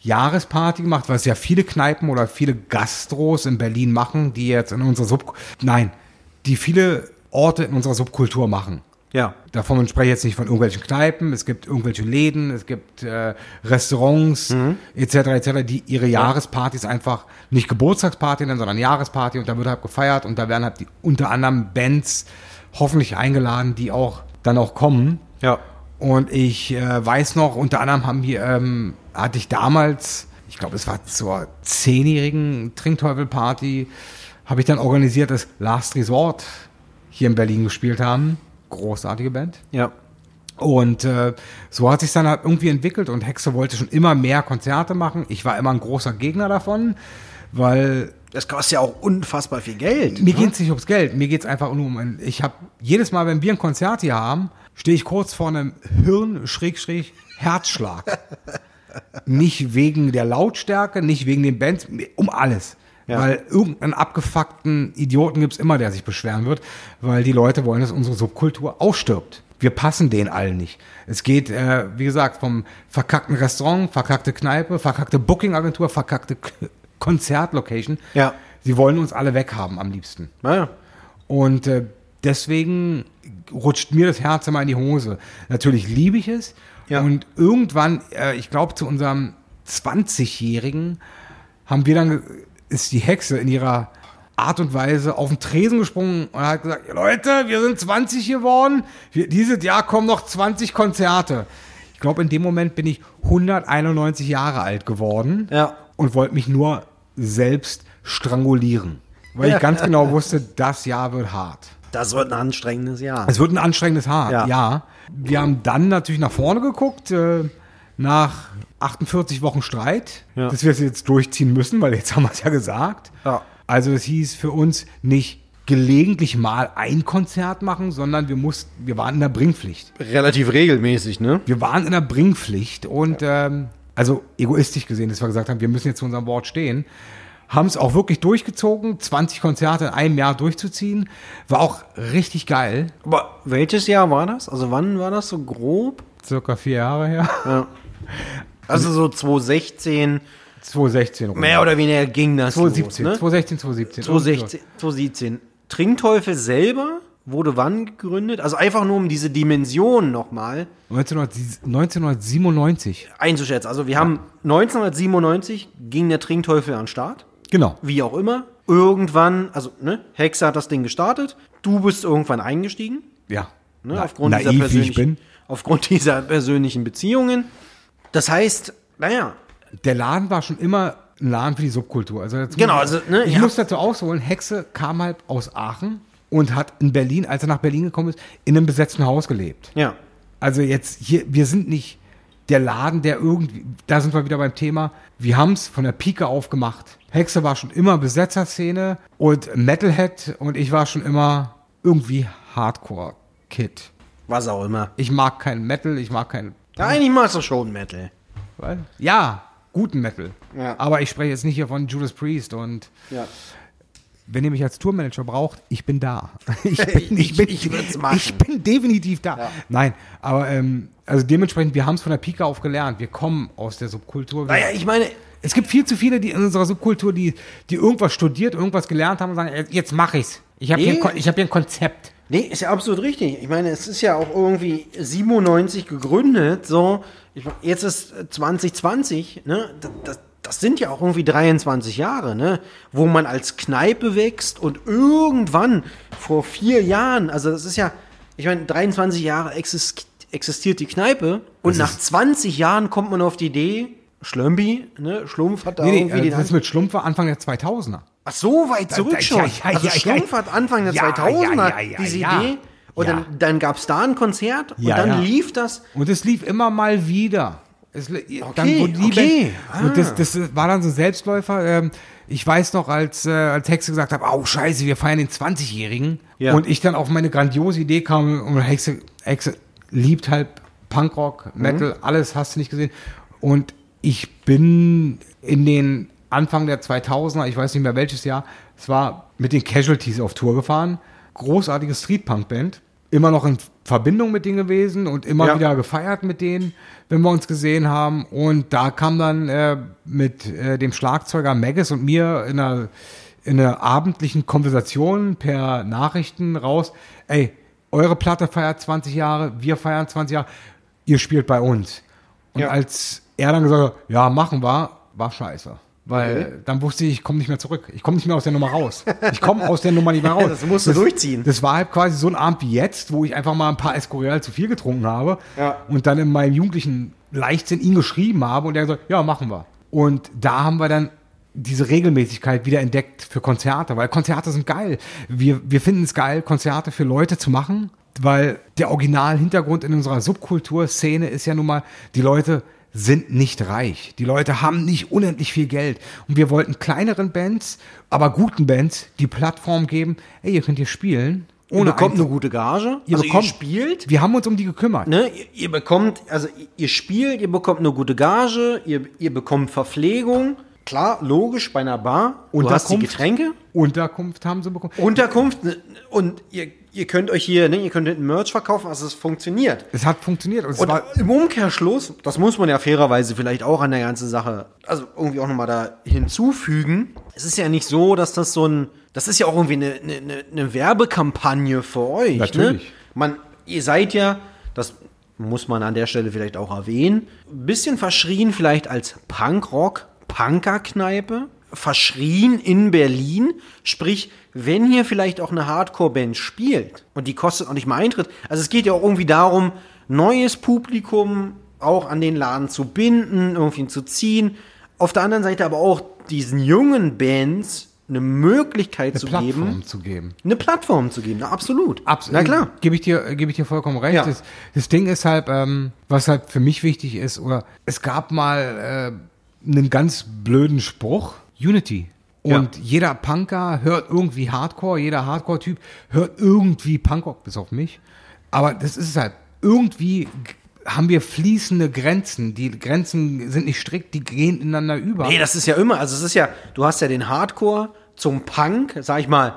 Jahresparty gemacht, was ja viele Kneipen oder viele Gastros in Berlin machen, die jetzt in unserer Sub... Nein, die viele Orte in unserer Subkultur machen. Ja. Davon spreche ich jetzt nicht von irgendwelchen Kneipen, es gibt irgendwelche Läden, es gibt äh, Restaurants etc. etc., die ihre Jahrespartys einfach nicht Geburtstagsparty nennen, sondern Jahresparty und da wird halt gefeiert und da werden halt die, unter anderem Bands hoffentlich eingeladen, die auch dann auch kommen. Ja. Und ich äh, weiß noch, unter anderem haben wir, ähm, hatte ich damals, ich glaube, es war zur zehnjährigen Trinkteufel-Party, habe ich dann organisiert, dass Last Resort hier in Berlin gespielt haben. Großartige Band. Ja. Und äh, so hat sich dann halt irgendwie entwickelt und Hexe wollte schon immer mehr Konzerte machen. Ich war immer ein großer Gegner davon, weil Das kostet ja auch unfassbar viel Geld. mir ne? geht's nicht ums Geld, mir geht's einfach nur um ein, ich habe jedes Mal, wenn wir ein Konzert hier haben, stehe ich kurz vor einem Hirn Schrägstrich Herzschlag. nicht wegen der Lautstärke, nicht wegen den Bands, um alles. Ja. Weil irgendeinen abgefuckten Idioten gibt's immer, der sich beschweren wird, weil die Leute wollen, dass unsere Subkultur ausstirbt. Wir passen denen allen nicht. Es geht, äh, wie gesagt, vom verkackten Restaurant, verkackte Kneipe, verkackte Booking-Agentur, verkackte Konzertlocation. Ja. Sie wollen uns alle weghaben am liebsten. Ja. Und äh, deswegen rutscht mir das Herz immer in die Hose. Natürlich liebe ich es. Ja. Und irgendwann, äh, ich glaube, zu unserem 20-Jährigen haben wir dann, ist die Hexe in ihrer Art und Weise auf den Tresen gesprungen und hat gesagt, Leute, wir sind 20 geworden. Wir, dieses Jahr kommen noch 20 Konzerte. Ich glaube, in dem Moment bin ich 191 Jahre alt geworden Ja. und wollte mich nur selbst strangulieren. Weil ich ganz genau wusste, das Jahr wird hart. Das wird ein anstrengendes Jahr. Es wird ein anstrengendes Haar, Ja. ja. Wir haben dann natürlich nach vorne geguckt, äh, nach 48 Wochen Streit, Ja. dass wir es jetzt durchziehen müssen, weil jetzt haben wir es ja gesagt. Ja. Also es hieß für uns nicht gelegentlich mal ein Konzert machen, sondern wir mussten, wir waren in der Bringpflicht. Relativ regelmäßig, ne? Wir waren in der Bringpflicht und ähm, also egoistisch gesehen, dass wir gesagt haben, wir müssen jetzt zu unserem Wort stehen. Haben es auch wirklich durchgezogen, 20 Konzerte in einem Jahr durchzuziehen. War auch richtig geil. Aber welches Jahr war das? Also wann war das so grob? Circa vier Jahre her. Ja. Also so 2016, 2016 rum. mehr oder weniger ging das 2017, los, ne? 2016, 2017. 2016, 2017. Trinkteufel selber wurde wann gegründet? Also einfach nur um diese Dimension nochmal 1900 1997. einzuschätzen. Also wir haben 1997 ging der Trinkteufel an den Start. Genau. Wie auch immer. Irgendwann, also ne, Hexe hat das Ding gestartet. Du bist irgendwann eingestiegen. Ja. Ne, Na- aufgrund, dieser naiv, wie ich bin. aufgrund dieser persönlichen Beziehungen. Das heißt, naja, Der Laden war schon immer ein Laden für die Subkultur. Also Genau, muss- also, ne, ich ihr muss dazu ausholen, Hexe kam halt aus Aachen und hat in Berlin, als er nach Berlin gekommen ist, in einem besetzten Haus gelebt. ja. Also jetzt hier, wir sind nicht der Laden, der irgendwie, da sind wir wieder beim Thema, wir haben es von der Pike auf gemacht. Hexe war schon immer Besetzerszene und Metalhead und ich war schon immer irgendwie Hardcore-Kid. Was auch immer. Ich mag kein Metal, ich mag kein, Ja, eigentlich magst du schon Metal. was? ja, guten Metal. Ja. Aber ich spreche jetzt nicht hier von Judas Priest und Ja. wenn ihr mich als Tourmanager braucht, ich bin da. Ich bin, ich bin, Ich- ich bin definitiv da. Nein, aber ähm, also dementsprechend, wir haben es von der Pike auf gelernt. Wir kommen aus der Subkultur. Naja, ich meine, Es gibt viel zu viele, die in unserer Subkultur, die, die irgendwas studiert, irgendwas gelernt haben und sagen, jetzt- mache ich's. Ich habe hier, hab hier ein Konzept. Nee, ist ja absolut richtig. Ich meine, es ist ja auch irgendwie 97 gegründet, so. Ich, jetzt ist äh, 2020, ne? Das, das, das sind ja auch irgendwie 23 Jahre, ne? Wo man als Kneipe wächst und irgendwann vor vier Jahren, also das ist ja, ich meine, 23 Jahre exist, existiert die Kneipe und nach 20 Jahren kommt man auf die Idee, Schlömbi, ne? Schlumpf hat da Nee, nee, irgendwie äh, den das ist mit Schlumpf war Anfang der 2000er. Ach, so weit zurück schon. ja, ja, also ja, Schlumpf ja. hat Anfang der Ja, 2000er ja, ja, ja, diese. Idee. Und dann, dann gab es da ein Konzert und dann lief das. Und es lief immer mal wieder. Es, li- dann, okay. Band- Und das, das war dann so ein Selbstläufer. Ähm, ich weiß noch, als, äh, als Hexe gesagt hat, oh scheiße, wir feiern den 20-Jährigen. Ja. Und ich dann auf meine grandiose Idee kam und Hexe, Hexe liebt halt Punkrock, Metal, alles hast du nicht gesehen. Und ich bin in den Anfang der 2000er, ich weiß nicht mehr welches Jahr, es war mit den Casualties auf Tour gefahren. Großartige Streetpunk-Band. Immer noch in Verbindung mit denen gewesen und immer Ja. wieder gefeiert mit denen, wenn wir uns gesehen haben. Und da kam dann äh, mit äh, dem Schlagzeuger Maggis und mir in einer, in einer abendlichen Konversation per Nachrichten raus, ey, eure Platte feiert 20 Jahre, wir feiern 20 Jahre, ihr spielt bei uns. Und Ja. als er dann gesagt hat, ja, machen wir, war scheiße. Weil dann wusste ich, ich komme nicht mehr zurück. Ich komme nicht mehr aus der Nummer raus. Ich komme aus der Nummer nicht mehr raus. Das musst du durchziehen. Das war halt quasi so ein Abend wie jetzt, wo ich einfach mal ein paar Escorial zu viel getrunken habe Ja. und dann in meinem jugendlichen Leichtsinn ihn geschrieben habe und er gesagt, ja, machen wir. Und da haben wir dann diese Regelmäßigkeit wieder entdeckt für Konzerte, weil Konzerte sind geil. Wir, wir finden es geil, Konzerte für Leute zu machen, weil der Originalhintergrund in unserer Subkulturszene ist ja nun mal, die Leute sind nicht reich. Die Leute haben nicht unendlich viel Geld. Und wir wollten kleineren Bands, aber guten Bands die Plattform geben, ey, ihr könnt hier spielen. Ihr Ohne bekommt ein- eine gute Gage. ihr also bekommt, ihr spielt. Wir haben uns um die gekümmert. Ne, ihr, ihr bekommt, also ihr- ihr spielt, ihr bekommt eine gute Gage, ihr, ihr bekommt Verpflegung. Klar, logisch, bei einer Bar. Du hast die Unterkunft. Getränke. Unterkunft haben sie bekommen. Unterkunft ne, und ihr, ihr könnt euch hier, ne, ihr könnt hinten Merch verkaufen, also es funktioniert. Es hat funktioniert. Und Und war, im Umkehrschluss, das muss man ja fairerweise vielleicht auch an der ganzen Sache, also irgendwie auch nochmal da hinzufügen. Es ist ja nicht so, dass das so ein, das ist ja auch irgendwie eine, eine, eine Werbekampagne für euch. Natürlich. Ne? Man, ihr seid ja, das muss man an der Stelle vielleicht auch erwähnen, ein bisschen verschrien vielleicht als Punkrock, Punkerkneipe, verschrien in Berlin. Sprich, wenn hier vielleicht auch eine Hardcore-Band spielt und die kostet auch nicht mal Eintritt. Also es geht ja auch irgendwie darum, neues Publikum auch an den Laden zu binden, irgendwie zu ziehen. Auf der anderen Seite aber auch diesen jungen Bands eine Möglichkeit eine zu Plattform geben, zu geben. eine Plattform zu geben. Na, absolut. Abs Na klar. Gebe ich dir, gebe ich dir vollkommen recht. Ja. Das, das Ding ist halt, ähm, was halt für mich wichtig ist, oder es gab mal äh, einen ganz blöden Spruch, Unity. Und Ja. jeder Punker hört irgendwie Hardcore, jeder Hardcore-Typ hört irgendwie Punkrock, bis auf mich. Aber das ist es halt. Irgendwie haben wir fließende Grenzen. Die Grenzen sind nicht strikt, die gehen ineinander über. Nee, das ist ja immer, also es ist ja, du hast ja den Hardcore zum Punk, sag ich mal,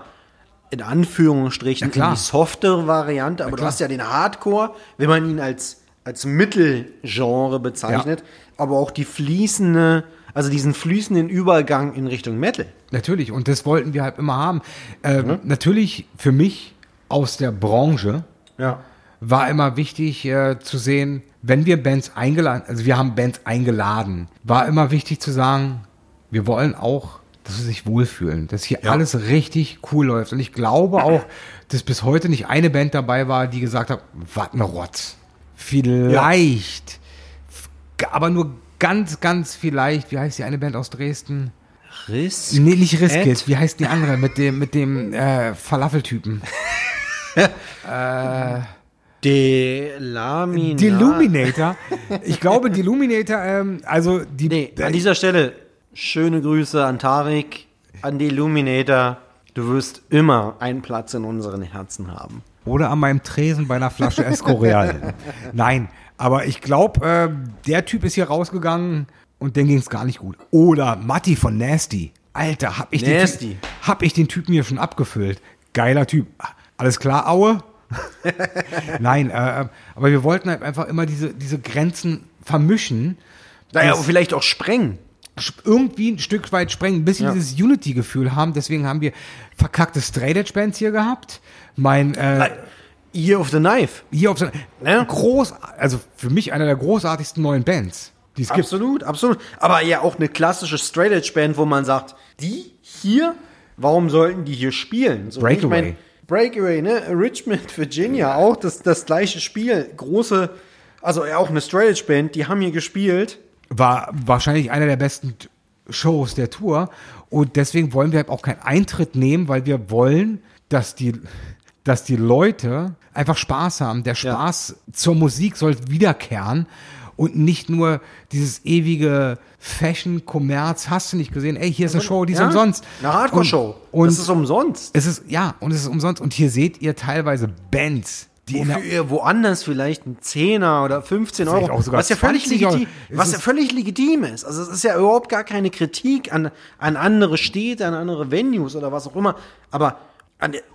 in Anführungsstrichen Ja, die softere Variante, aber du hast ja den Hardcore, wenn man ihn als, als Mittelgenre bezeichnet, aber auch die fließende, also diesen fließenden Übergang in Richtung Metal. Natürlich, und das wollten wir halt immer haben. Ähm, Natürlich für mich aus der Branche Ja. war immer wichtig äh, zu sehen, wenn wir Bands eingeladen, also wir haben Bands eingeladen, war immer wichtig zu sagen, wir wollen auch, dass sie sich wohlfühlen, dass hier Ja. alles richtig cool läuft. Und ich glaube auch, dass bis heute nicht eine Band dabei war, die gesagt hat, was ne Rotz. Vielleicht, f- aber nur ganz, ganz vielleicht, wie heißt die eine Band aus Dresden? Riss. Nee, nicht Riskit. Wie heißt die andere mit dem, mit dem äh, Falafeltypen? Delamina. Deluminator. Ich glaube, Deluminator, ähm, also die. Nee, an dieser Stelle schöne Grüße an Tarek, an Deluminator. Du wirst immer einen Platz in unseren Herzen haben. oder an meinem Tresen bei einer Flasche Escorial. Nein, aber ich glaube, äh, der Typ ist hier rausgegangen und dem ging es gar nicht gut. Oder Matti von Nasty. Alter, hab ich den Nasty. Typ, hab ich den Typen hier schon abgefüllt. Geiler Typ. Alles klar, Aue? Nein, äh, aber wir wollten halt einfach immer diese, diese Grenzen vermischen. Naja, aber vielleicht auch sprengen. irgendwie ein Stück weit sprengen, ein bisschen Ja. dieses Unity-Gefühl haben. Deswegen haben wir verkackte Straight Edge Bands hier gehabt. Mein äh, Year of the Knife. hier auf so Ja. groß, also für mich einer der großartigsten neuen Bands, die es gibt. Absolut, absolut. Aber ja auch eine klassische Straight Edge Band, wo man sagt, die hier, warum sollten die hier spielen? So, Breakaway. ich mein, Breakaway, ne? Richmond, Virginia, auch das, das gleiche Spiel. Große, also ja, auch eine Straight Edge Band, die haben hier gespielt. War wahrscheinlich einer der besten Shows der Tour und deswegen wollen wir halt auch keinen Eintritt nehmen, weil wir wollen, dass die dass die Leute einfach Spaß haben. Der Ja. Spaß zur Musik soll wiederkehren und nicht nur dieses ewige Fashion, Kommerz, hast du nicht gesehen? Ey, hier ist eine Show, die ist Ja, umsonst. Eine Hardcore-Show. Und, und das ist umsonst. es ist, ja, und es ist umsonst. Und hier seht ihr teilweise Bands, die Wofür ihr woanders vielleicht ein Zehner oder 15 Euro, Vielleicht auch sogar was ja völlig 20 Euro. legitim, was ja ist- völlig legitim ist. Also es ist ja überhaupt gar keine Kritik an, an andere Städte, an andere Venues oder was auch immer. Aber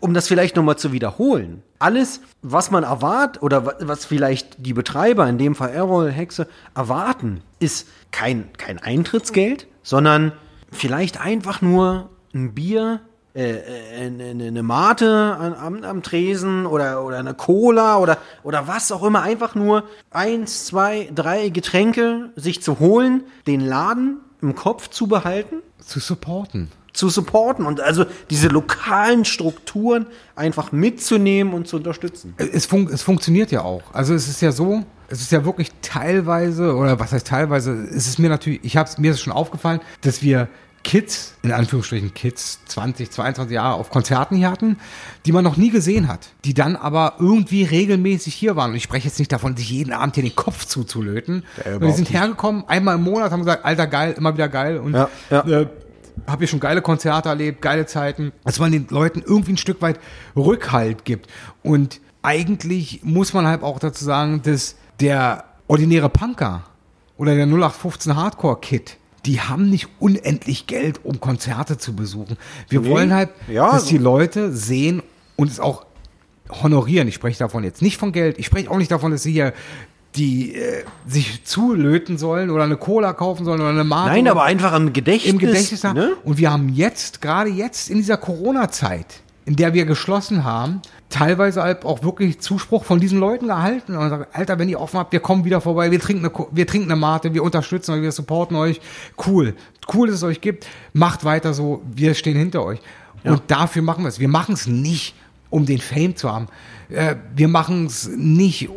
um das vielleicht nochmal zu wiederholen, alles, was man erwartet oder wa- was vielleicht die Betreiber, in dem Fall Errol, Hexe, erwarten, ist kein, kein Eintrittsgeld, sondern vielleicht einfach nur ein Bier, äh, äh, eine, eine- Mate am, am Tresen oder, oder eine Cola oder, oder was auch immer. Einfach nur eins, zwei, drei Getränke sich zu holen, den Laden im Kopf zu behalten, zu supporten. Zu supporten und also diese lokalen Strukturen einfach mitzunehmen und zu unterstützen. Es, fun es funktioniert ja auch. Also es ist ja so, es ist ja wirklich teilweise, oder was heißt teilweise, es ist mir natürlich, ich habe mir ist schon aufgefallen, dass wir Kids, in Anführungsstrichen Kids, 20, 22 Jahre auf Konzerten hier hatten, die man noch nie gesehen hat, die dann aber irgendwie regelmäßig hier waren. Und ich spreche jetzt nicht davon, sich jeden Abend hier den Kopf zuzulöten. Und die sind hergekommen, einmal im Monat, haben gesagt, alter geil, immer wieder geil. Und Ja, ja. Äh, habe hier schon geile Konzerte erlebt, geile Zeiten, dass man den Leuten irgendwie ein Stück weit Rückhalt gibt. Und eigentlich muss man halt auch dazu sagen, dass der ordinäre Punker oder der 0815 Hardcore-Kid, die haben nicht unendlich Geld, um Konzerte zu besuchen. Wir Nee. wollen halt, Ja, dass die Leute sehen und es auch honorieren. Ich spreche davon jetzt nicht von Geld. Ich spreche auch nicht davon, dass sie hier die äh, sich zulöten sollen oder eine Cola kaufen sollen oder eine Mate. Nein, aber einfach im Gedächtnis. im Gedächtnis haben. Ne? Und wir haben jetzt, gerade jetzt in dieser Corona-Zeit, in der wir geschlossen haben, teilweise halt auch wirklich Zuspruch von diesen Leuten gehalten und sagen, Alter, wenn ihr offen habt, wir kommen wieder vorbei, wir trinken eine, wir trinken eine Mate, wir unterstützen euch, wir supporten euch. Cool. Cool, dass es euch gibt. Macht weiter so. Wir stehen hinter euch. Und dafür machen wir es. Wir machen es nicht, um den Fame zu haben. Äh, wir machen es nicht,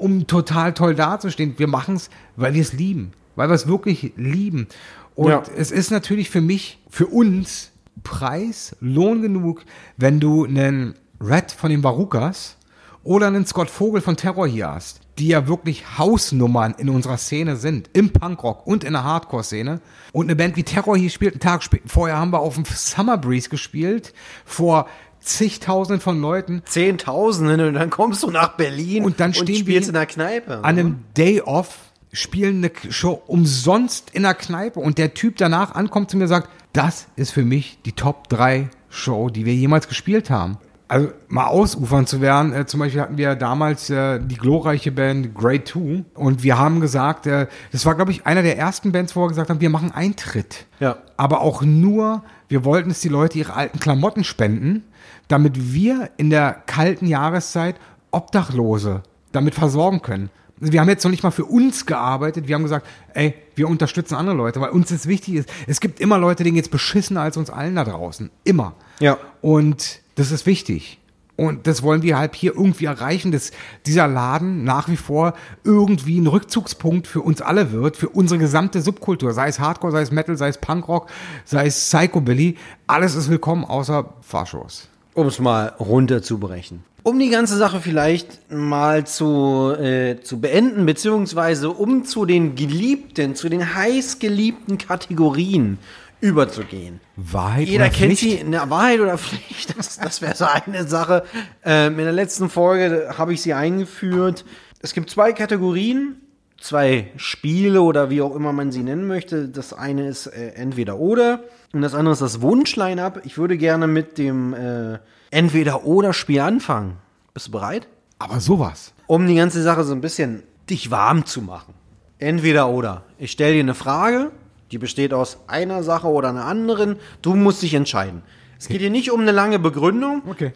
um, total toll dazustehen. Wir machen es, weil wir es lieben. Weil wir es wirklich lieben. Und Ja. es ist natürlich für mich, für uns Preis, Lohn genug, wenn du einen Red von den Barukas oder einen Scott Vogel von Terror hier hast, die ja wirklich Hausnummern in unserer Szene sind, im Punkrock und in der Hardcore-Szene. Und eine Band wie Terror hier spielt einen Tag später. Vorher haben wir auf dem Summer Breeze gespielt, vor zigtausenden von Leuten. Zehntausende und dann kommst du nach Berlin Und dann stehen wir spielst in der Kneipe. an einem Day off spielen eine Show umsonst in der Kneipe und der Typ danach ankommt zu mir und sagt, das ist für mich die Top 3 Show, die wir jemals gespielt haben. Also mal ausufern zu werden, äh, zum Beispiel hatten wir damals äh, die glorreiche Band Grade 2 und wir haben gesagt, äh, das war glaube ich einer der ersten Bands, wo wir gesagt haben, wir machen Eintritt. Ja. Aber auch nur, wir wollten, dass die Leute ihre alten Klamotten spenden, damit wir in der kalten Jahreszeit Obdachlose damit versorgen können. Also wir haben jetzt noch nicht mal für uns gearbeitet. Wir haben gesagt, ey, wir unterstützen andere Leute, weil uns das wichtig ist. Es gibt immer Leute, denen geht's beschissener als uns allen da draußen. Immer. Ja. Und das ist wichtig. Und das wollen wir halt hier irgendwie erreichen, dass dieser Laden nach wie vor irgendwie ein Rückzugspunkt für uns alle wird, für unsere gesamte Subkultur, sei es Hardcore, sei es Metal, sei es Punkrock, sei es Psychobilly. Alles ist willkommen, außer Faschos. Um es mal runterzubrechen. Um die ganze Sache vielleicht mal zu, äh, zu beenden, beziehungsweise um zu den geliebten, zu den heiß geliebten Kategorien überzugehen. Wahrheit Jeder oder kennt Pflicht? sie, ne, Wahrheit oder Pflicht, das, das wäre so eine Sache. Ähm, in der letzten Folge habe ich sie eingeführt. Es gibt zwei Kategorien zwei Spiele oder wie auch immer man sie nennen möchte. Das eine ist äh, entweder oder und das andere ist das Wunschline-up. Ich würde gerne mit dem äh, entweder oder Spiel anfangen. Bist du bereit? Aber sowas. Um die ganze Sache so ein bisschen dich warm zu machen. Entweder oder. Ich stelle dir eine Frage, die besteht aus einer Sache oder einer anderen. Du musst dich entscheiden. Es geht hier nicht um eine lange Begründung. Okay.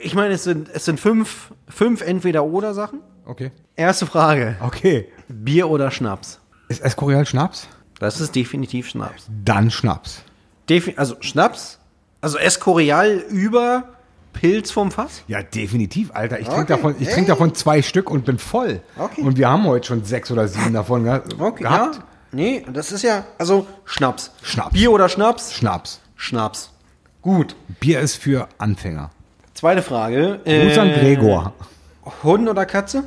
Ich meine, es sind, es sind fünf, fünf Entweder-Oder-Sachen. Okay. Erste Frage. Okay. Bier oder Schnaps? Ist Escorial Schnaps? Das ist definitiv Schnaps. Dann Schnaps. Defi also Schnaps? Also Escorial über Pilz vom Fass? Ja, definitiv, Alter. Ich Okay. trinke davon, ich Hey. trinke davon zwei Stück und bin voll. Okay. Und wir haben heute schon sechs oder sieben davon ge Okay, gehabt. ja. Nee, das ist ja, also Schnaps. Schnaps. Bier oder Schnaps? Schnaps. Schnaps. Gut. Bier ist für Anfänger. Zweite Frage. Gruß an Äh, Gregor. Hund oder Katze?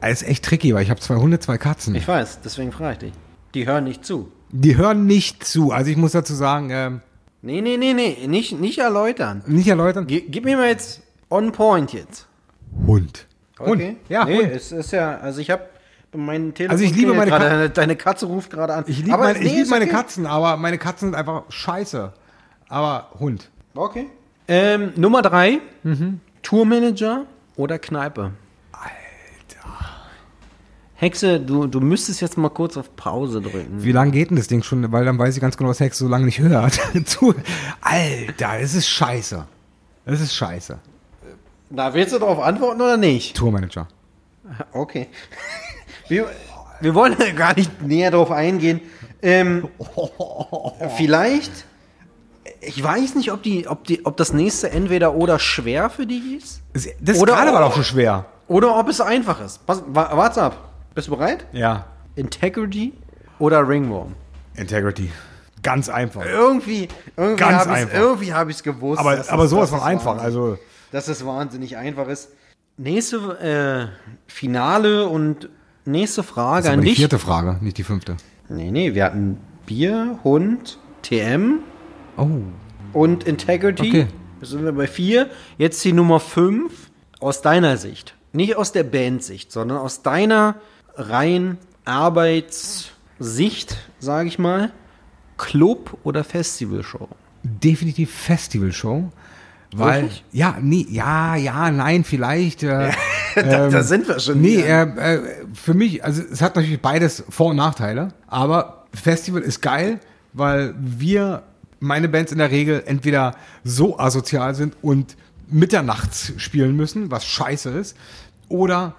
Es ist echt tricky, weil ich habe zwei Hunde, zwei Katzen. Ich weiß, deswegen frage ich dich. Die hören nicht zu. Die hören nicht zu. Also ich muss dazu sagen, ähm, Nee, nee, nee, nee, nicht, nicht erläutern. nicht erläutern. Ge gib mir mal jetzt on point jetzt. Hund. Okay. Hund. Ja, nee, Hund. es ist ja, also ich habe mein Telefon. Also ich liebe klingelt meine gerade, deine, deine Katze ruft gerade an. Ich liebe meine, nee, lieb ist meine okay. Katzen, aber meine Katzen sind einfach scheiße. Aber Hund. Okay. Ähm, Nummer drei. Mhm. Tourmanager oder Kneipe? Hexe, du, du müsstest jetzt mal kurz auf Pause drücken. Wie lange geht denn das Ding schon? Weil dann weiß ich ganz genau, was Hex so lange nicht hört. Alter, das ist scheiße. Das ist scheiße. Na, willst du darauf antworten oder nicht? Tourmanager. Okay. Wir, wir wollen gar nicht näher darauf eingehen. Ähm, vielleicht, ich weiß nicht, ob, die, ob, die, ob das nächste entweder oder schwer für dich ist Das, Oder- gerade war doch schon schwer. oder ob es einfach ist. Pass, wa- warte ab. Bist du bereit? Ja. Integrity oder Ringworm? Integrity. Ganz einfach. Irgendwie, irgendwie Ganz habe ich einfach. irgendwie hab ich's gewusst. Aber, aber es- sowas von es einfach. Also, Dass es wahnsinnig einfach ist. Nächste äh, Finale und nächste Frage das ist an aber die dich. vierte Frage, nicht die fünfte. Nee, nee, wir hatten Bier, Hund, TM Oh. und Integrity. Okay. Jetzt sind wir bei vier. Jetzt die Nummer fünf aus deiner Sicht. Nicht aus der Bandsicht, sondern aus deiner rein Arbeitssicht, sage ich mal. Club oder Festivalshow? Definitiv Festivalshow. Weil, Wirklich? ja, nee, ja, ja, nein, vielleicht. Äh, da, da sind wir schon. Nee, äh, äh, für mich, also es hat natürlich beides Vor- und Nachteile, aber Festival ist geil, weil wir, meine Bands in der Regel, entweder so asozial sind und mitternachts spielen müssen, was scheiße ist, oder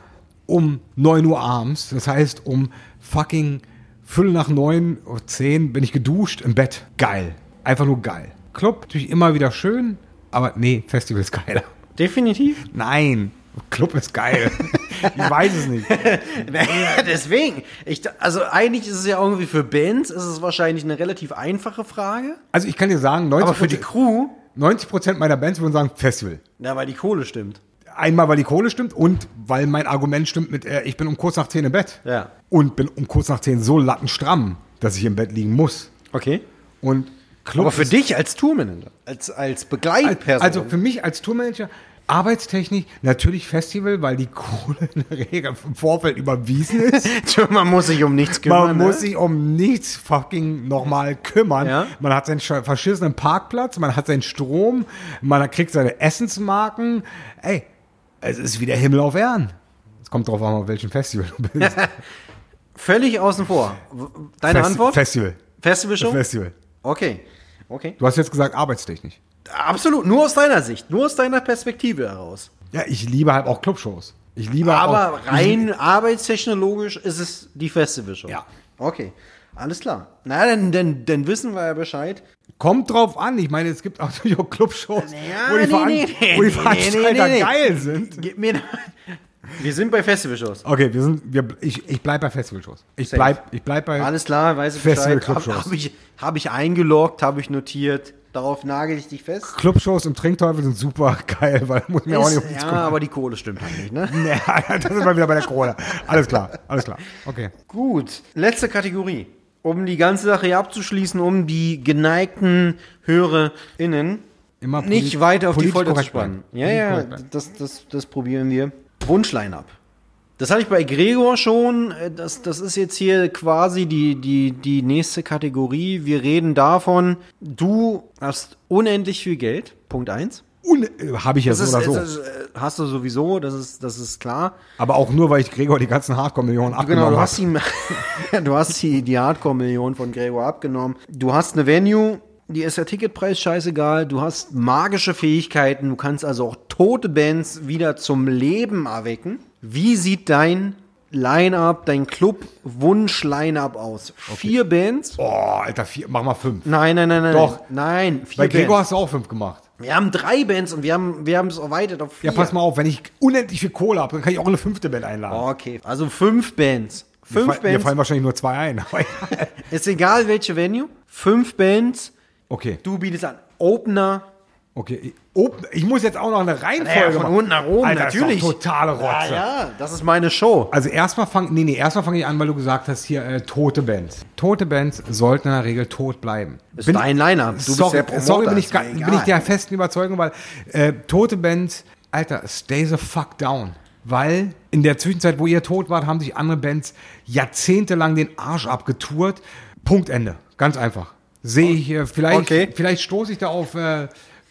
um 9 Uhr abends, das heißt um fucking Viertel nach neun oder zehn bin ich geduscht im Bett. Geil. Einfach nur geil. Club natürlich immer wieder schön, aber nee, Festival ist geiler. Definitiv. Nein, Club ist geil. ich weiß es nicht. Deswegen. Ich, also eigentlich ist es ja irgendwie für Bands ist es wahrscheinlich eine relativ einfache Frage. Also ich kann dir sagen, 90 Aber für die Crew, 90 Prozent meiner Bands würden sagen Festival. na, weil die Kohle stimmt. Einmal, weil die Kohle stimmt und weil mein Argument stimmt mit, äh, ich bin um kurz nach 10 im Bett. Ja. Und bin um kurz nach 10 so lattenstramm, dass ich im Bett liegen muss. Okay. Und Club Aber für dich als Tourmanager, als, als Begleitperson. Also für mich als Tourmanager, Arbeitstechnik, natürlich Festival, weil die Kohle in der Regel im Vorfeld überwiesen ist. man muss sich um nichts kümmern. Man muss ne? sich um nichts fucking nochmal kümmern. Ja. Man hat seinen sch- verschissenen Parkplatz, man hat seinen Strom, man kriegt seine Essensmarken. Ey, es ist wie der Himmel auf Erden. Es kommt drauf an, auf welchem Festival du bist. Völlig außen vor. Deine Festi- Antwort? Festival. Festival schon? Festival. Okay. Okay. Du hast jetzt gesagt arbeitstechnisch. Absolut. Nur aus deiner Sicht. Nur aus deiner Perspektive heraus. Ja, ich liebe halt auch Clubshows. Ich liebe Aber auch, rein arbeitstechnologisch ist es die Festivalshow. Ja. Okay. Alles klar. Na, dann, dann, dann wissen wir ja Bescheid. Kommt drauf an. Ich meine, es gibt auch natürlich Clubshows, Ja, wo die, nee, Veran nee, wo die nee, Veranstalter nee, nee, nee. geil sind. Gib mir Wir sind bei Festivalshows. Okay, wir sind, wir, ich, ich bleib bei Festivalshows. Ich Safe. bleib, ich bleib bei. Alles klar, weiß ich Festival Bescheid. Habe hab ich, hab ich eingeloggt, habe ich notiert. Darauf nagel ich dich fest. Clubshows im Trinkteufel sind super geil, weil muss mir auch nicht Ist, nichts ja, kümmern. aber die Kohle stimmt halt nicht, ne? Ja, das sind wir wieder bei der Corona. Alles klar, alles klar. Okay. Gut, letzte Kategorie. Um die ganze Sache hier abzuschließen, um die geneigten HörerInnen Immer nicht weiter auf die Folter zu spannen. Ja, ja, das, das, das probieren wir. Wunschline-up. Das hatte ich bei Gregor schon. Äh, Das, das ist jetzt hier quasi die, die, die nächste Kategorie. Wir reden davon, du hast unendlich viel Geld. Punkt eins. Habe ich ja Das so ist, oder so. ist, äh, hast du sowieso, das ist, das ist klar. Aber auch nur, weil ich Gregor die ganzen Hardcore-Millionen Genau, abgenommen du habe. hast, ihm, du hast die, die Hardcore-Million von Gregor abgenommen. Du hast eine Venue, die ist der Ticketpreis scheißegal. Du hast magische Fähigkeiten. Du kannst also auch tote Bands wieder zum Leben erwecken. Wie sieht dein Line-Up, dein Club-Wunsch-Line-Up aus? Vier Bands? Oh, Alter, vier, mach mal fünf. Nein, nein, nein, nein. Doch. Nein, vier Bei Gregor Bands. hast du auch fünf gemacht. Wir haben drei Bands und wir haben wir haben es erweitert auf vier. Ja, pass mal auf, wenn ich unendlich viel Kohle habe, dann kann ich auch eine fünfte Band einladen. Okay, also fünf Bands. Mir Fünf Mir Bands. fallen wahrscheinlich nur zwei ein. Ist egal welche Venue. Fünf Bands. okay, Du bietest an. Opener. Okay. Ich- Open, ich muss jetzt auch noch eine Reihenfolge Ja, von unten nach oben, Alter, natürlich. Ist doch totale Rotze. Ja, ja, das ist meine Show. Also erstmal fang, nee, nee, erstmal fange ich an, weil du gesagt hast, hier äh, tote Bands. Tote Bands sollten in der Regel tot bleiben. Ist dein Line-Up. Du bist sorry, der Promoter, sorry bin, ich, ist bin ich der festen Überzeugung, weil äh, tote Bands, Alter, stay the fuck down. Weil in der Zwischenzeit, wo ihr tot wart, haben sich andere Bands jahrzehntelang den Arsch abgetourt. Punkt Ende. Ganz einfach. Sehe ich, äh, vielleicht, Okay. vielleicht stoße ich da auf äh,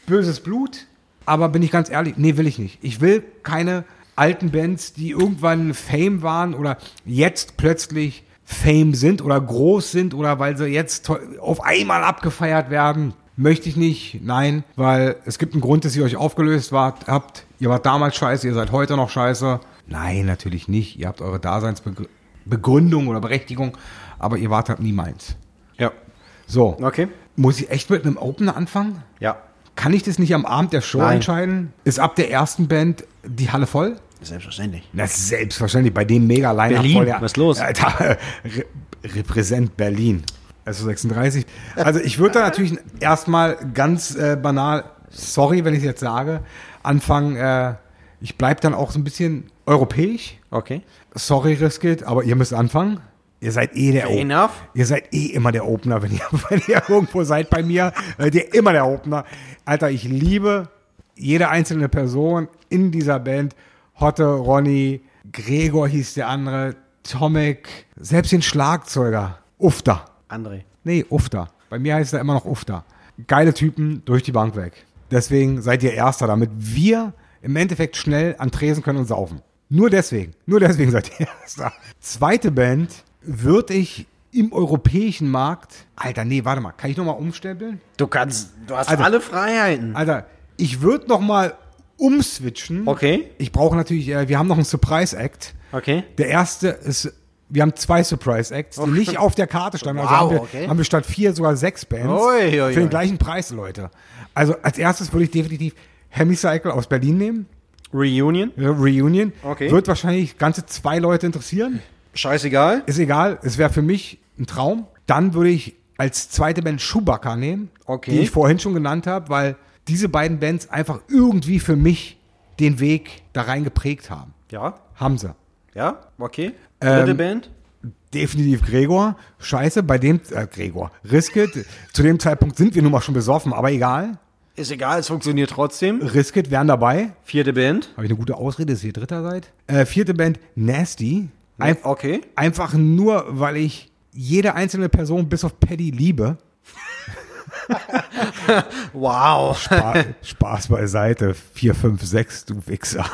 böses Blut, aber bin ich ganz ehrlich, nee, will ich nicht. Ich will keine alten Bands, die irgendwann Fame waren oder jetzt plötzlich Fame sind oder groß sind oder weil sie jetzt auf einmal abgefeiert werden. Möchte ich nicht, nein, weil es gibt einen Grund, dass ihr euch aufgelöst wart, habt. Ihr wart damals scheiße, ihr seid heute noch scheiße. Nein, natürlich nicht. Ihr habt eure Daseinsbegründung oder Berechtigung, aber ihr wart halt nie meins. Ja. So, Okay. muss ich echt mit einem Opener anfangen? Ja. Kann ich das nicht am Abend der Show Nein. entscheiden? Ist ab der ersten Band die Halle voll? Selbstverständlich. Na, selbstverständlich, bei dem mega line Berlin, voll. Ja. was ist los? Alter, Re repräsent Berlin. Also 36. Also ich würde da natürlich erstmal ganz äh, banal, sorry, wenn ich es jetzt sage, anfangen, äh, ich bleib dann auch so ein bisschen europäisch. Okay. Sorry, Riskit, aber ihr müsst anfangen. Ihr seid eh der Opener. Ihr seid eh immer der Opener, wenn ihr, wenn ihr irgendwo seid bei mir. Seid ihr immer der Opener. Alter, ich liebe jede einzelne Person in dieser Band. Hotte, Ronny, Gregor hieß der andere, Tomek, selbst den Schlagzeuger. Ufter. André. Nee, Ufter. Bei mir heißt er immer noch Ufter. Geile Typen durch die Bank weg. Deswegen seid ihr Erster, damit wir im Endeffekt schnell an Tresen können und saufen. Nur deswegen. Nur deswegen seid ihr Erster. Zweite Band würde ich im europäischen Markt. Alter, nee, warte mal. Kann ich nochmal umstempeln? Du kannst, du hast Also- alle Freiheiten. Alter, ich würde nochmal umswitchen. Okay. Ich brauche natürlich, äh, wir haben noch einen Surprise Act. Okay. Der erste ist, wir haben zwei Surprise Acts, die nicht auf der Karte standen. Also Wow, haben, wir, okay. haben wir statt vier sogar sechs Bands Ui, ui, für den gleichen Preis, Leute. Also als erstes würde ich definitiv Hemicycle aus Berlin nehmen. Reunion. Ja, Reunion. Okay. Wird wahrscheinlich ganze zwei Leute interessieren. Scheißegal. Ist egal, es wäre für mich ein Traum. Dann würde ich als zweite Band Schubacker nehmen, Okay. die ich vorhin schon genannt habe, weil diese beiden Bands einfach irgendwie für mich den Weg da rein geprägt haben. Ja. Haben sie. Ja. Okay. Dritte Ähm, Band. Definitiv Gregor. Scheiße, bei dem, äh, Gregor. Riskit. Zu dem Zeitpunkt sind wir nun mal schon besoffen, aber egal. Ist egal, es funktioniert trotzdem. Riskit wären dabei. Vierte Band. Habe ich eine gute Ausrede, dass ihr Dritter seid? Äh, vierte Band, Nasty. Ein, Okay. Einfach nur, weil ich jede einzelne Person bis auf Paddy liebe. Wow. Spa Spaß beiseite. 4, 5, 6, du Wichser.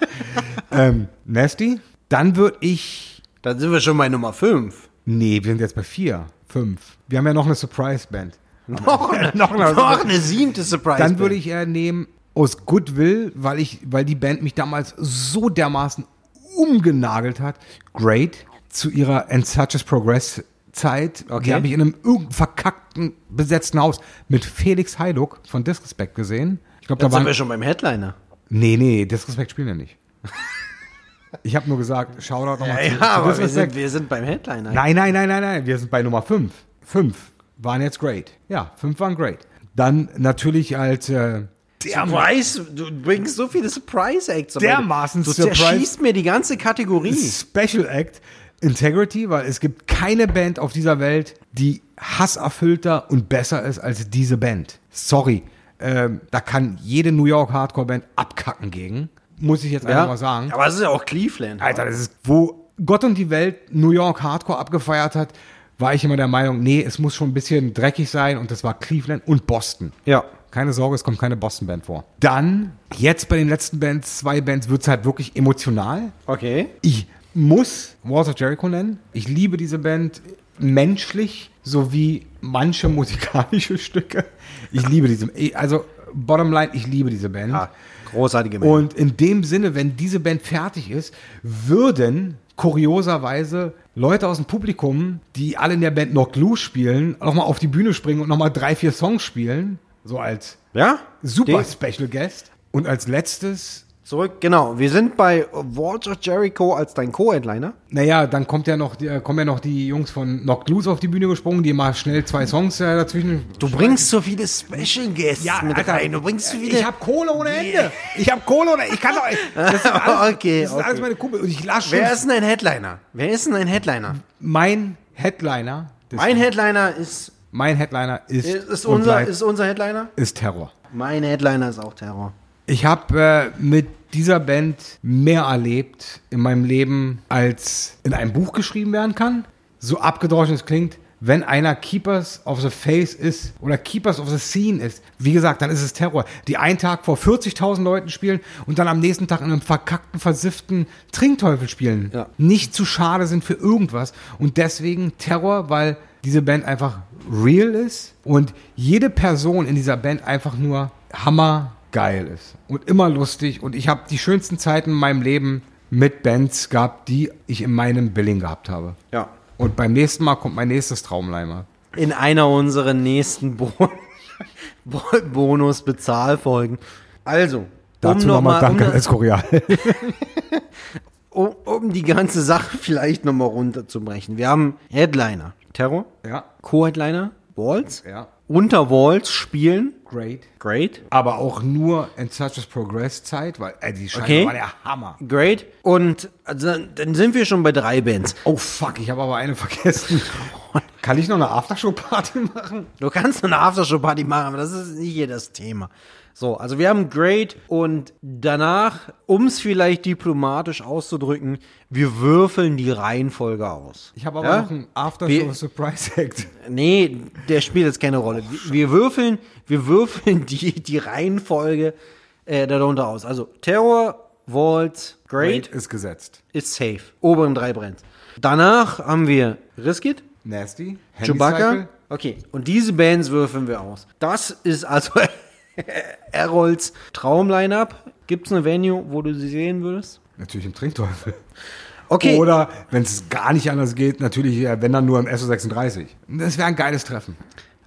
ähm, Nasty. Dann würde ich. Dann sind wir schon bei Nummer 5. Nee, wir sind jetzt bei 4, 5. Wir haben ja noch eine Surprise-Band. Noch eine, Noch eine- noch eine siebte Surprise. Dann würde ich äh, nehmen aus Goodwill, weil ich, weil die Band mich damals so dermaßen umgenagelt hat. Great zu ihrer And Such as Progress Zeit. Okay. Die habe ich in einem irgendeinem verkackten besetzten Haus mit Felix Heiduk von Disrespect gesehen. Ich glaube, da waren wir schon beim Headliner. Nee, nee, Disrespect spielen ja nicht. Ich habe nur gesagt, Shoutout nochmal zu, zu aber wir sind, wir sind beim Headliner. Nein, nein, nein, nein, nein. Wir sind bei Nummer 5. 5 waren jetzt great. Ja, 5 waren great. Dann natürlich als äh, Surprise, du bringst so viele Surprise-Acts. aber Dermaßen Du Surprise- zerschießt mir die ganze Kategorie. Special Act Integrity, weil es gibt keine Band auf dieser Welt, die hasserfüllter und besser ist als diese Band. Sorry, ähm, da kann jede New York Hardcore Band abkacken gegen. muss ich jetzt einfach mal sagen. Aber es ist ja auch Cleveland. Alter, das ist, wo Gott und die Welt New York Hardcore abgefeiert hat, war ich immer der Meinung, nee, es muss schon ein bisschen dreckig sein und das war Cleveland und Boston. Ja. Keine Sorge, es kommt keine Boston-Band vor. Dann, jetzt bei den letzten Bands, zwei Bands, wird es halt wirklich emotional. Okay. Ich muss Walls of Jericho nennen. Ich liebe diese Band menschlich sowie manche musikalische Stücke. Ich liebe diese, also bottom line, ich liebe diese Band. Ah, großartige Band. Und in dem Sinne, wenn diese Band fertig ist, würden kurioserweise Leute aus dem Publikum, die alle in der Band noch Glue spielen, nochmal auf die Bühne springen und nochmal drei, vier Songs spielen. So als ja? super Die- Special Guest. Und als letztes, Zurück, genau. Wir sind bei of Jericho als dein Co-Headliner. naja, dann kommt ja noch, die- äh, kommen ja noch die Jungs von Knocked Loose auf die Bühne gesprungen, die mal schnell zwei Songs äh, dazwischen. Du bringst so viele Special Guests ja, mit Alter, rein. Du bringst so viele. Ich habe Kohle ohne Ende. Ich habe Kohle ohne Ich kann doch. Das alles, Okay, das alles okay. meine Kumpel. Und ich lasse schon. Wer ist denn ein Headliner? Wer ist denn ein Headliner? mein Headliner? Mein Headliner ist, mein Headliner ist, ist, unser, ist unser Headliner. ist Terror. Mein Headliner ist auch Terror. Ich habe äh, mit dieser Band mehr erlebt in meinem Leben, als in einem Buch geschrieben werden kann. So abgedroschen es klingt, wenn einer Keepers of the Face ist oder Keepers of the Scene ist, wie gesagt, dann ist es Terror. Die einen Tag vor 40.000 Leuten spielen und dann am nächsten Tag in einem verkackten, versifften Trinkteufel spielen. Ja. Nicht zu schade sind für irgendwas. Und deswegen Terror, weil diese Band einfach real ist und jede Person in dieser Band einfach nur hammergeil ist und immer lustig. Und ich habe die schönsten Zeiten in meinem Leben mit Bands gehabt, die ich in meinem Billing gehabt habe. Ja. Und beim nächsten Mal kommt mein nächstes Traumleimer. In einer unserer nächsten Bo Bo Bonus-Bezahlfolgen. Also, Dazu noch nochmal mal- Danke um, an Escorial. um, um die ganze Sache vielleicht nochmal runterzubrechen. Wir haben Headliner, Terror, ja, Co-Headliner, Walls, ja. unter Walls spielen, Great. great, Aber auch nur in Such as Progress Zeit, weil äh, die Scheibe Okay. war der Hammer. great. Und also, dann sind wir schon bei drei Bands. Oh fuck, ich habe aber eine vergessen. Kann ich noch eine Aftershow-Party machen? Du kannst eine Aftershow-Party machen, aber das ist nicht hier das Thema. So, also wir haben Great und danach, um es vielleicht diplomatisch auszudrücken, wir würfeln die Reihenfolge aus. Ich habe aber Ja? noch einen Aftershow-Surprise-Act. Nee, der spielt jetzt keine Rolle. Wir- Wir würfeln, wir würfeln die, die Reihenfolge äh, darunter aus. Also Terror, Vault, Great ist gesetzt. ist safe. Oberen drei brennt. Danach haben wir Riskit, Nasty. Chewbacca. Okay, und diese Bands würfeln wir aus. Das ist also Errols Traumline-Up. Gibt es eine Venue, wo du sie sehen würdest? Natürlich im Trinkteufel. Okay. Oder, wenn es gar nicht anders geht, natürlich, äh, wenn dann nur im SO36. Das wäre ein geiles Treffen.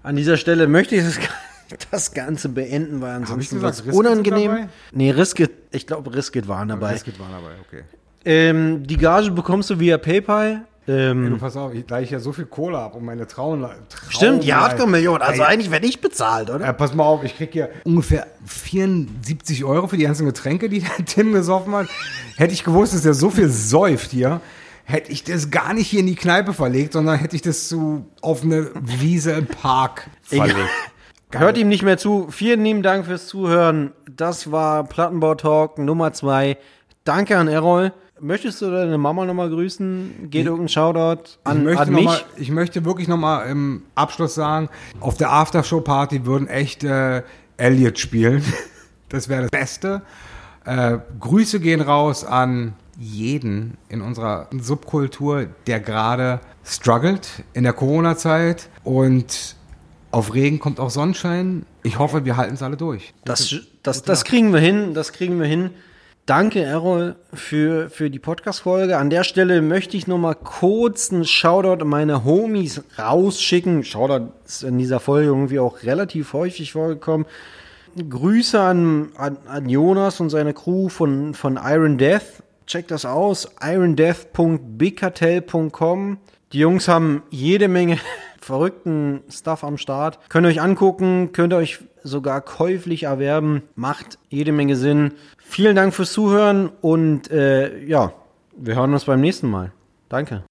An dieser Stelle möchte ich das, das Ganze beenden, weil ansonsten Riskit sind unangenehm. dabei? Nee, Riskit, ich glaube, Riskit waren dabei. Das geht war dabei, okay. Ähm, die Gage bekommst du via PayPal. Du, Ähm, pass auf, ich, da ich ja so viel Kohle habe und meine Traum... stimmt, die Hardcore-Million. Also eigentlich werde ich bezahlt, oder? Ja, pass mal auf, ich krieg hier ungefähr 74 Euro für die ganzen Getränke, die der Tim gesoffen hat. Hätte ich gewusst, dass er so viel säuft hier, hätte ich das gar nicht hier in die Kneipe verlegt, sondern hätte ich das zu, auf eine Wiese im Park verlegt. Hört ihm nicht mehr zu. Vielen lieben Dank fürs Zuhören. Das war Plattenbau Talk Nummer zwei. Danke an Errol. Möchtest du deine Mama nochmal grüßen? Geht irgendein Shoutout Ich an, möchte, an mich? mal, ich möchte wirklich nochmal im Abschluss sagen, auf der Aftershow-Party würden echt äh, Elliot spielen. Das wäre das Beste. Äh, Grüße gehen raus an jeden in unserer Subkultur, der gerade struggelt in der Corona-Zeit. Und auf Regen kommt auch Sonnenschein. Ich hoffe, wir halten es alle durch. Das, das, das kriegen wir hin, das kriegen wir hin. Danke, Errol, für, für die Podcast-Folge. An der Stelle möchte ich noch mal kurz einen Shoutout an meine Homies rausschicken. Shoutout ist in dieser Folge irgendwie auch relativ häufig vorgekommen. Grüße an, an, an Jonas und seine Crew von, von Iron Death. Checkt das aus. irondeath.bigcartel.com. Die Jungs haben jede Menge verrückten Stuff am Start. Könnt ihr euch angucken, könnt ihr euch sogar käuflich erwerben. Macht jede Menge Sinn. Vielen Dank fürs Zuhören und äh, ja, wir hören uns beim nächsten Mal. Danke.